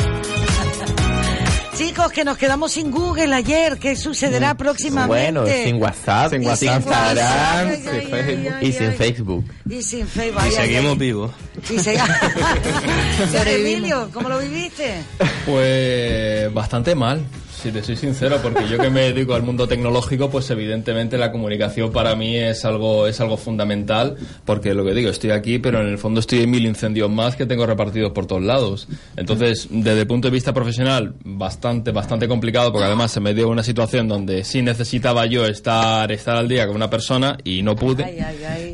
Chicos, que nos quedamos sin Google ayer, ¿qué sucederá mm. próximamente? Bueno, sin WhatsApp, sin WhatsApp, Instagram, y sin Facebook. Y sin Facebook. Y seguimos vivos. Y Emilio, ¿cómo lo viviste? Pues bastante mal si te soy sincero, porque yo que me dedico al mundo tecnológico, pues evidentemente la comunicación para mí es algo, es algo fundamental, porque lo que digo, estoy aquí, pero en el fondo estoy en mil incendios más que tengo repartidos por todos lados. Entonces, desde el punto de vista profesional, bastante, bastante complicado, porque además se me dio una situación donde sí necesitaba yo estar, estar al día con una persona y no pude.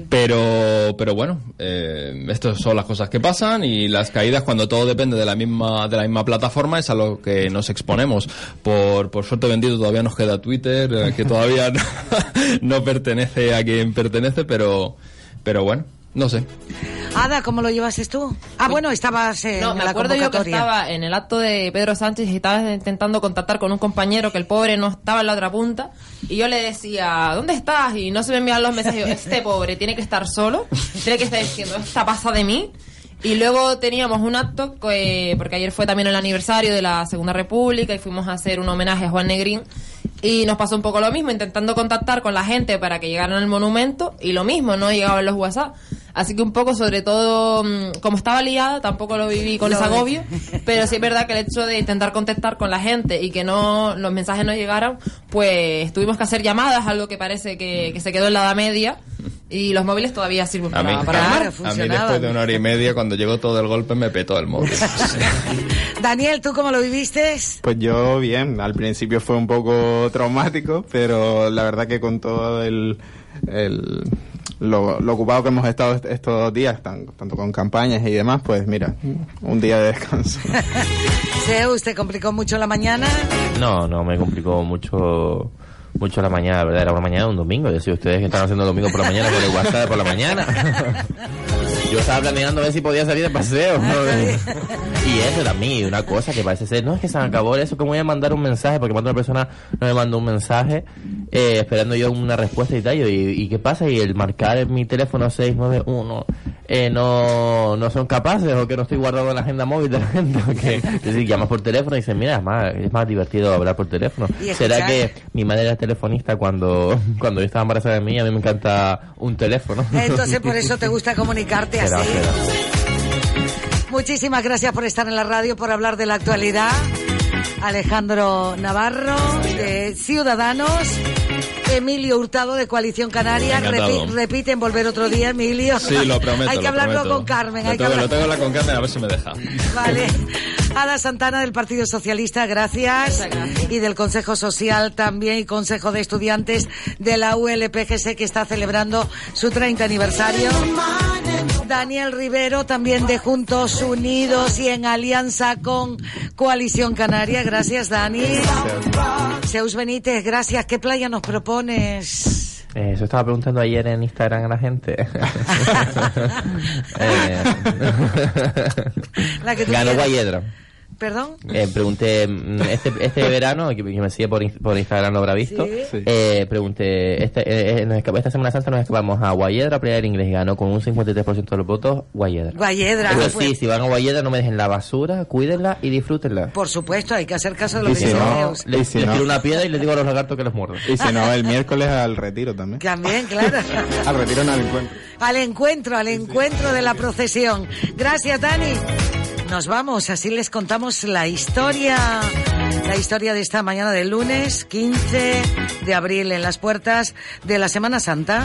Pero, pero bueno, eh, estas son las cosas que pasan y las caídas cuando todo depende de la misma, de la misma plataforma es a lo que nos exponemos. Por por, suerte vendido todavía nos queda Twitter, eh, que todavía no, pertenece a quien pertenece, pero, pero bueno, no sé. Ada, ¿cómo lo llevases tú? Ah, bueno, estabas en no, me acuerdo yo que estaba en el acto de Pedro Sánchez y estaba intentando contactar con un compañero que el pobre no estaba en la otra punta y yo le decía, ¿dónde estás? Y no se me enviaban los mensajes. Este pobre tiene que estar solo, tiene que estar diciendo, esta pasa de mí. Y luego teníamos un acto, que, porque ayer fue también el aniversario de la Segunda República y fuimos a hacer un homenaje a Juan Negrín. Y nos pasó un poco lo mismo, intentando contactar con la gente para que llegaran al monumento y lo mismo, no llegaban los WhatsApp. Así que un poco, sobre todo, mm, como estaba liada, tampoco lo viví con ese agobio, pero sí es verdad que el hecho de intentar contactar con la gente y que no los mensajes no llegaran, pues tuvimos que hacer llamadas, algo que parece que, se quedó en la edad media, y los móviles todavía sirven para, a a mí después de una hora y media, cuando llegó todo el golpe, me petó el móvil. Daniel, ¿tú cómo lo viviste? Pues yo bien, al principio fue un poco traumático, pero la verdad que con todo el, lo, ocupado que hemos estado estos días, tanto, tanto, con campañas y demás, pues mira, un día de descanso. Zeus, ¿te complicó mucho la mañana? No, no, me complicó mucho mucho la mañana, ¿verdad? Era una mañana un domingo. Decía ustedes que están haciendo el domingo por la mañana con el WhatsApp por la mañana. Yo estaba planeando a ver si podía salir de paseo. ¿no? y eso mí, una cosa que parece ser, no es que se acabó eso, que voy a mandar un mensaje, porque cuando una persona no me mandó un mensaje, eh, esperando yo una respuesta y tal, y, y qué pasa, y el marcar en mi teléfono 691 eh, no, no son capaces o que no estoy guardado en la agenda móvil de la gente. Que, es decir, llamas por teléfono y dices, mira, es más, es más divertido hablar por teléfono. ¿Será que mi madre era telefonista cuando, cuando yo estaba embarazada de mí? A mí me encanta un teléfono. Entonces por eso te gusta comunicarte Será, será. Muchísimas gracias por estar en la radio, por hablar de la actualidad. Alejandro Navarro, de Ciudadanos. Emilio Hurtado, de Coalición Canaria. Repi- repiten volver otro día, Emilio. Sí, lo prometo. hay que lo hablarlo prometo. con Carmen. Lo hay que tengo, lo hablar- tengo que con Carmen a ver si me deja. Vale. Ada Santana del Partido Socialista, gracias. Y del Consejo Social también y Consejo de Estudiantes de la ULPGC que está celebrando su 30 aniversario. Daniel Rivero también de Juntos Unidos y en alianza con Coalición Canaria. Gracias, Dani. Zeus Benítez, gracias. ¿Qué playa nos propones? Eh, Eso estaba preguntando ayer en Instagram a la gente. Eh, La que tú Ganó quieras. ¿Perdón? Eh, pregunté mm, este, este verano, que, que me sigue por, por Instagram lo habrá visto, Sí. Sí. eh, pregunté, este, eh, eh, nos escapa- esta Semana Santa nos escapamos a Guayedra a pelear inglés y ganó con un 53% de los votos Guayedra. Guayedra. Pero pues, sí, si van a Guayedra no me dejen la basura, cuídenla y disfrútenla. Por supuesto, hay que hacer caso de lo que si dice no, Y si les no- tiro una piedra y les digo a los lagartos que los muerdan. Y si no, el miércoles al retiro también. También, claro. Al retiro no al encuentro. al encuentro, al encuentro de la procesión. Gracias, Dani. Nos vamos, así les contamos la historia, la historia de esta mañana del lunes 15 de abril en las puertas de la Semana Santa.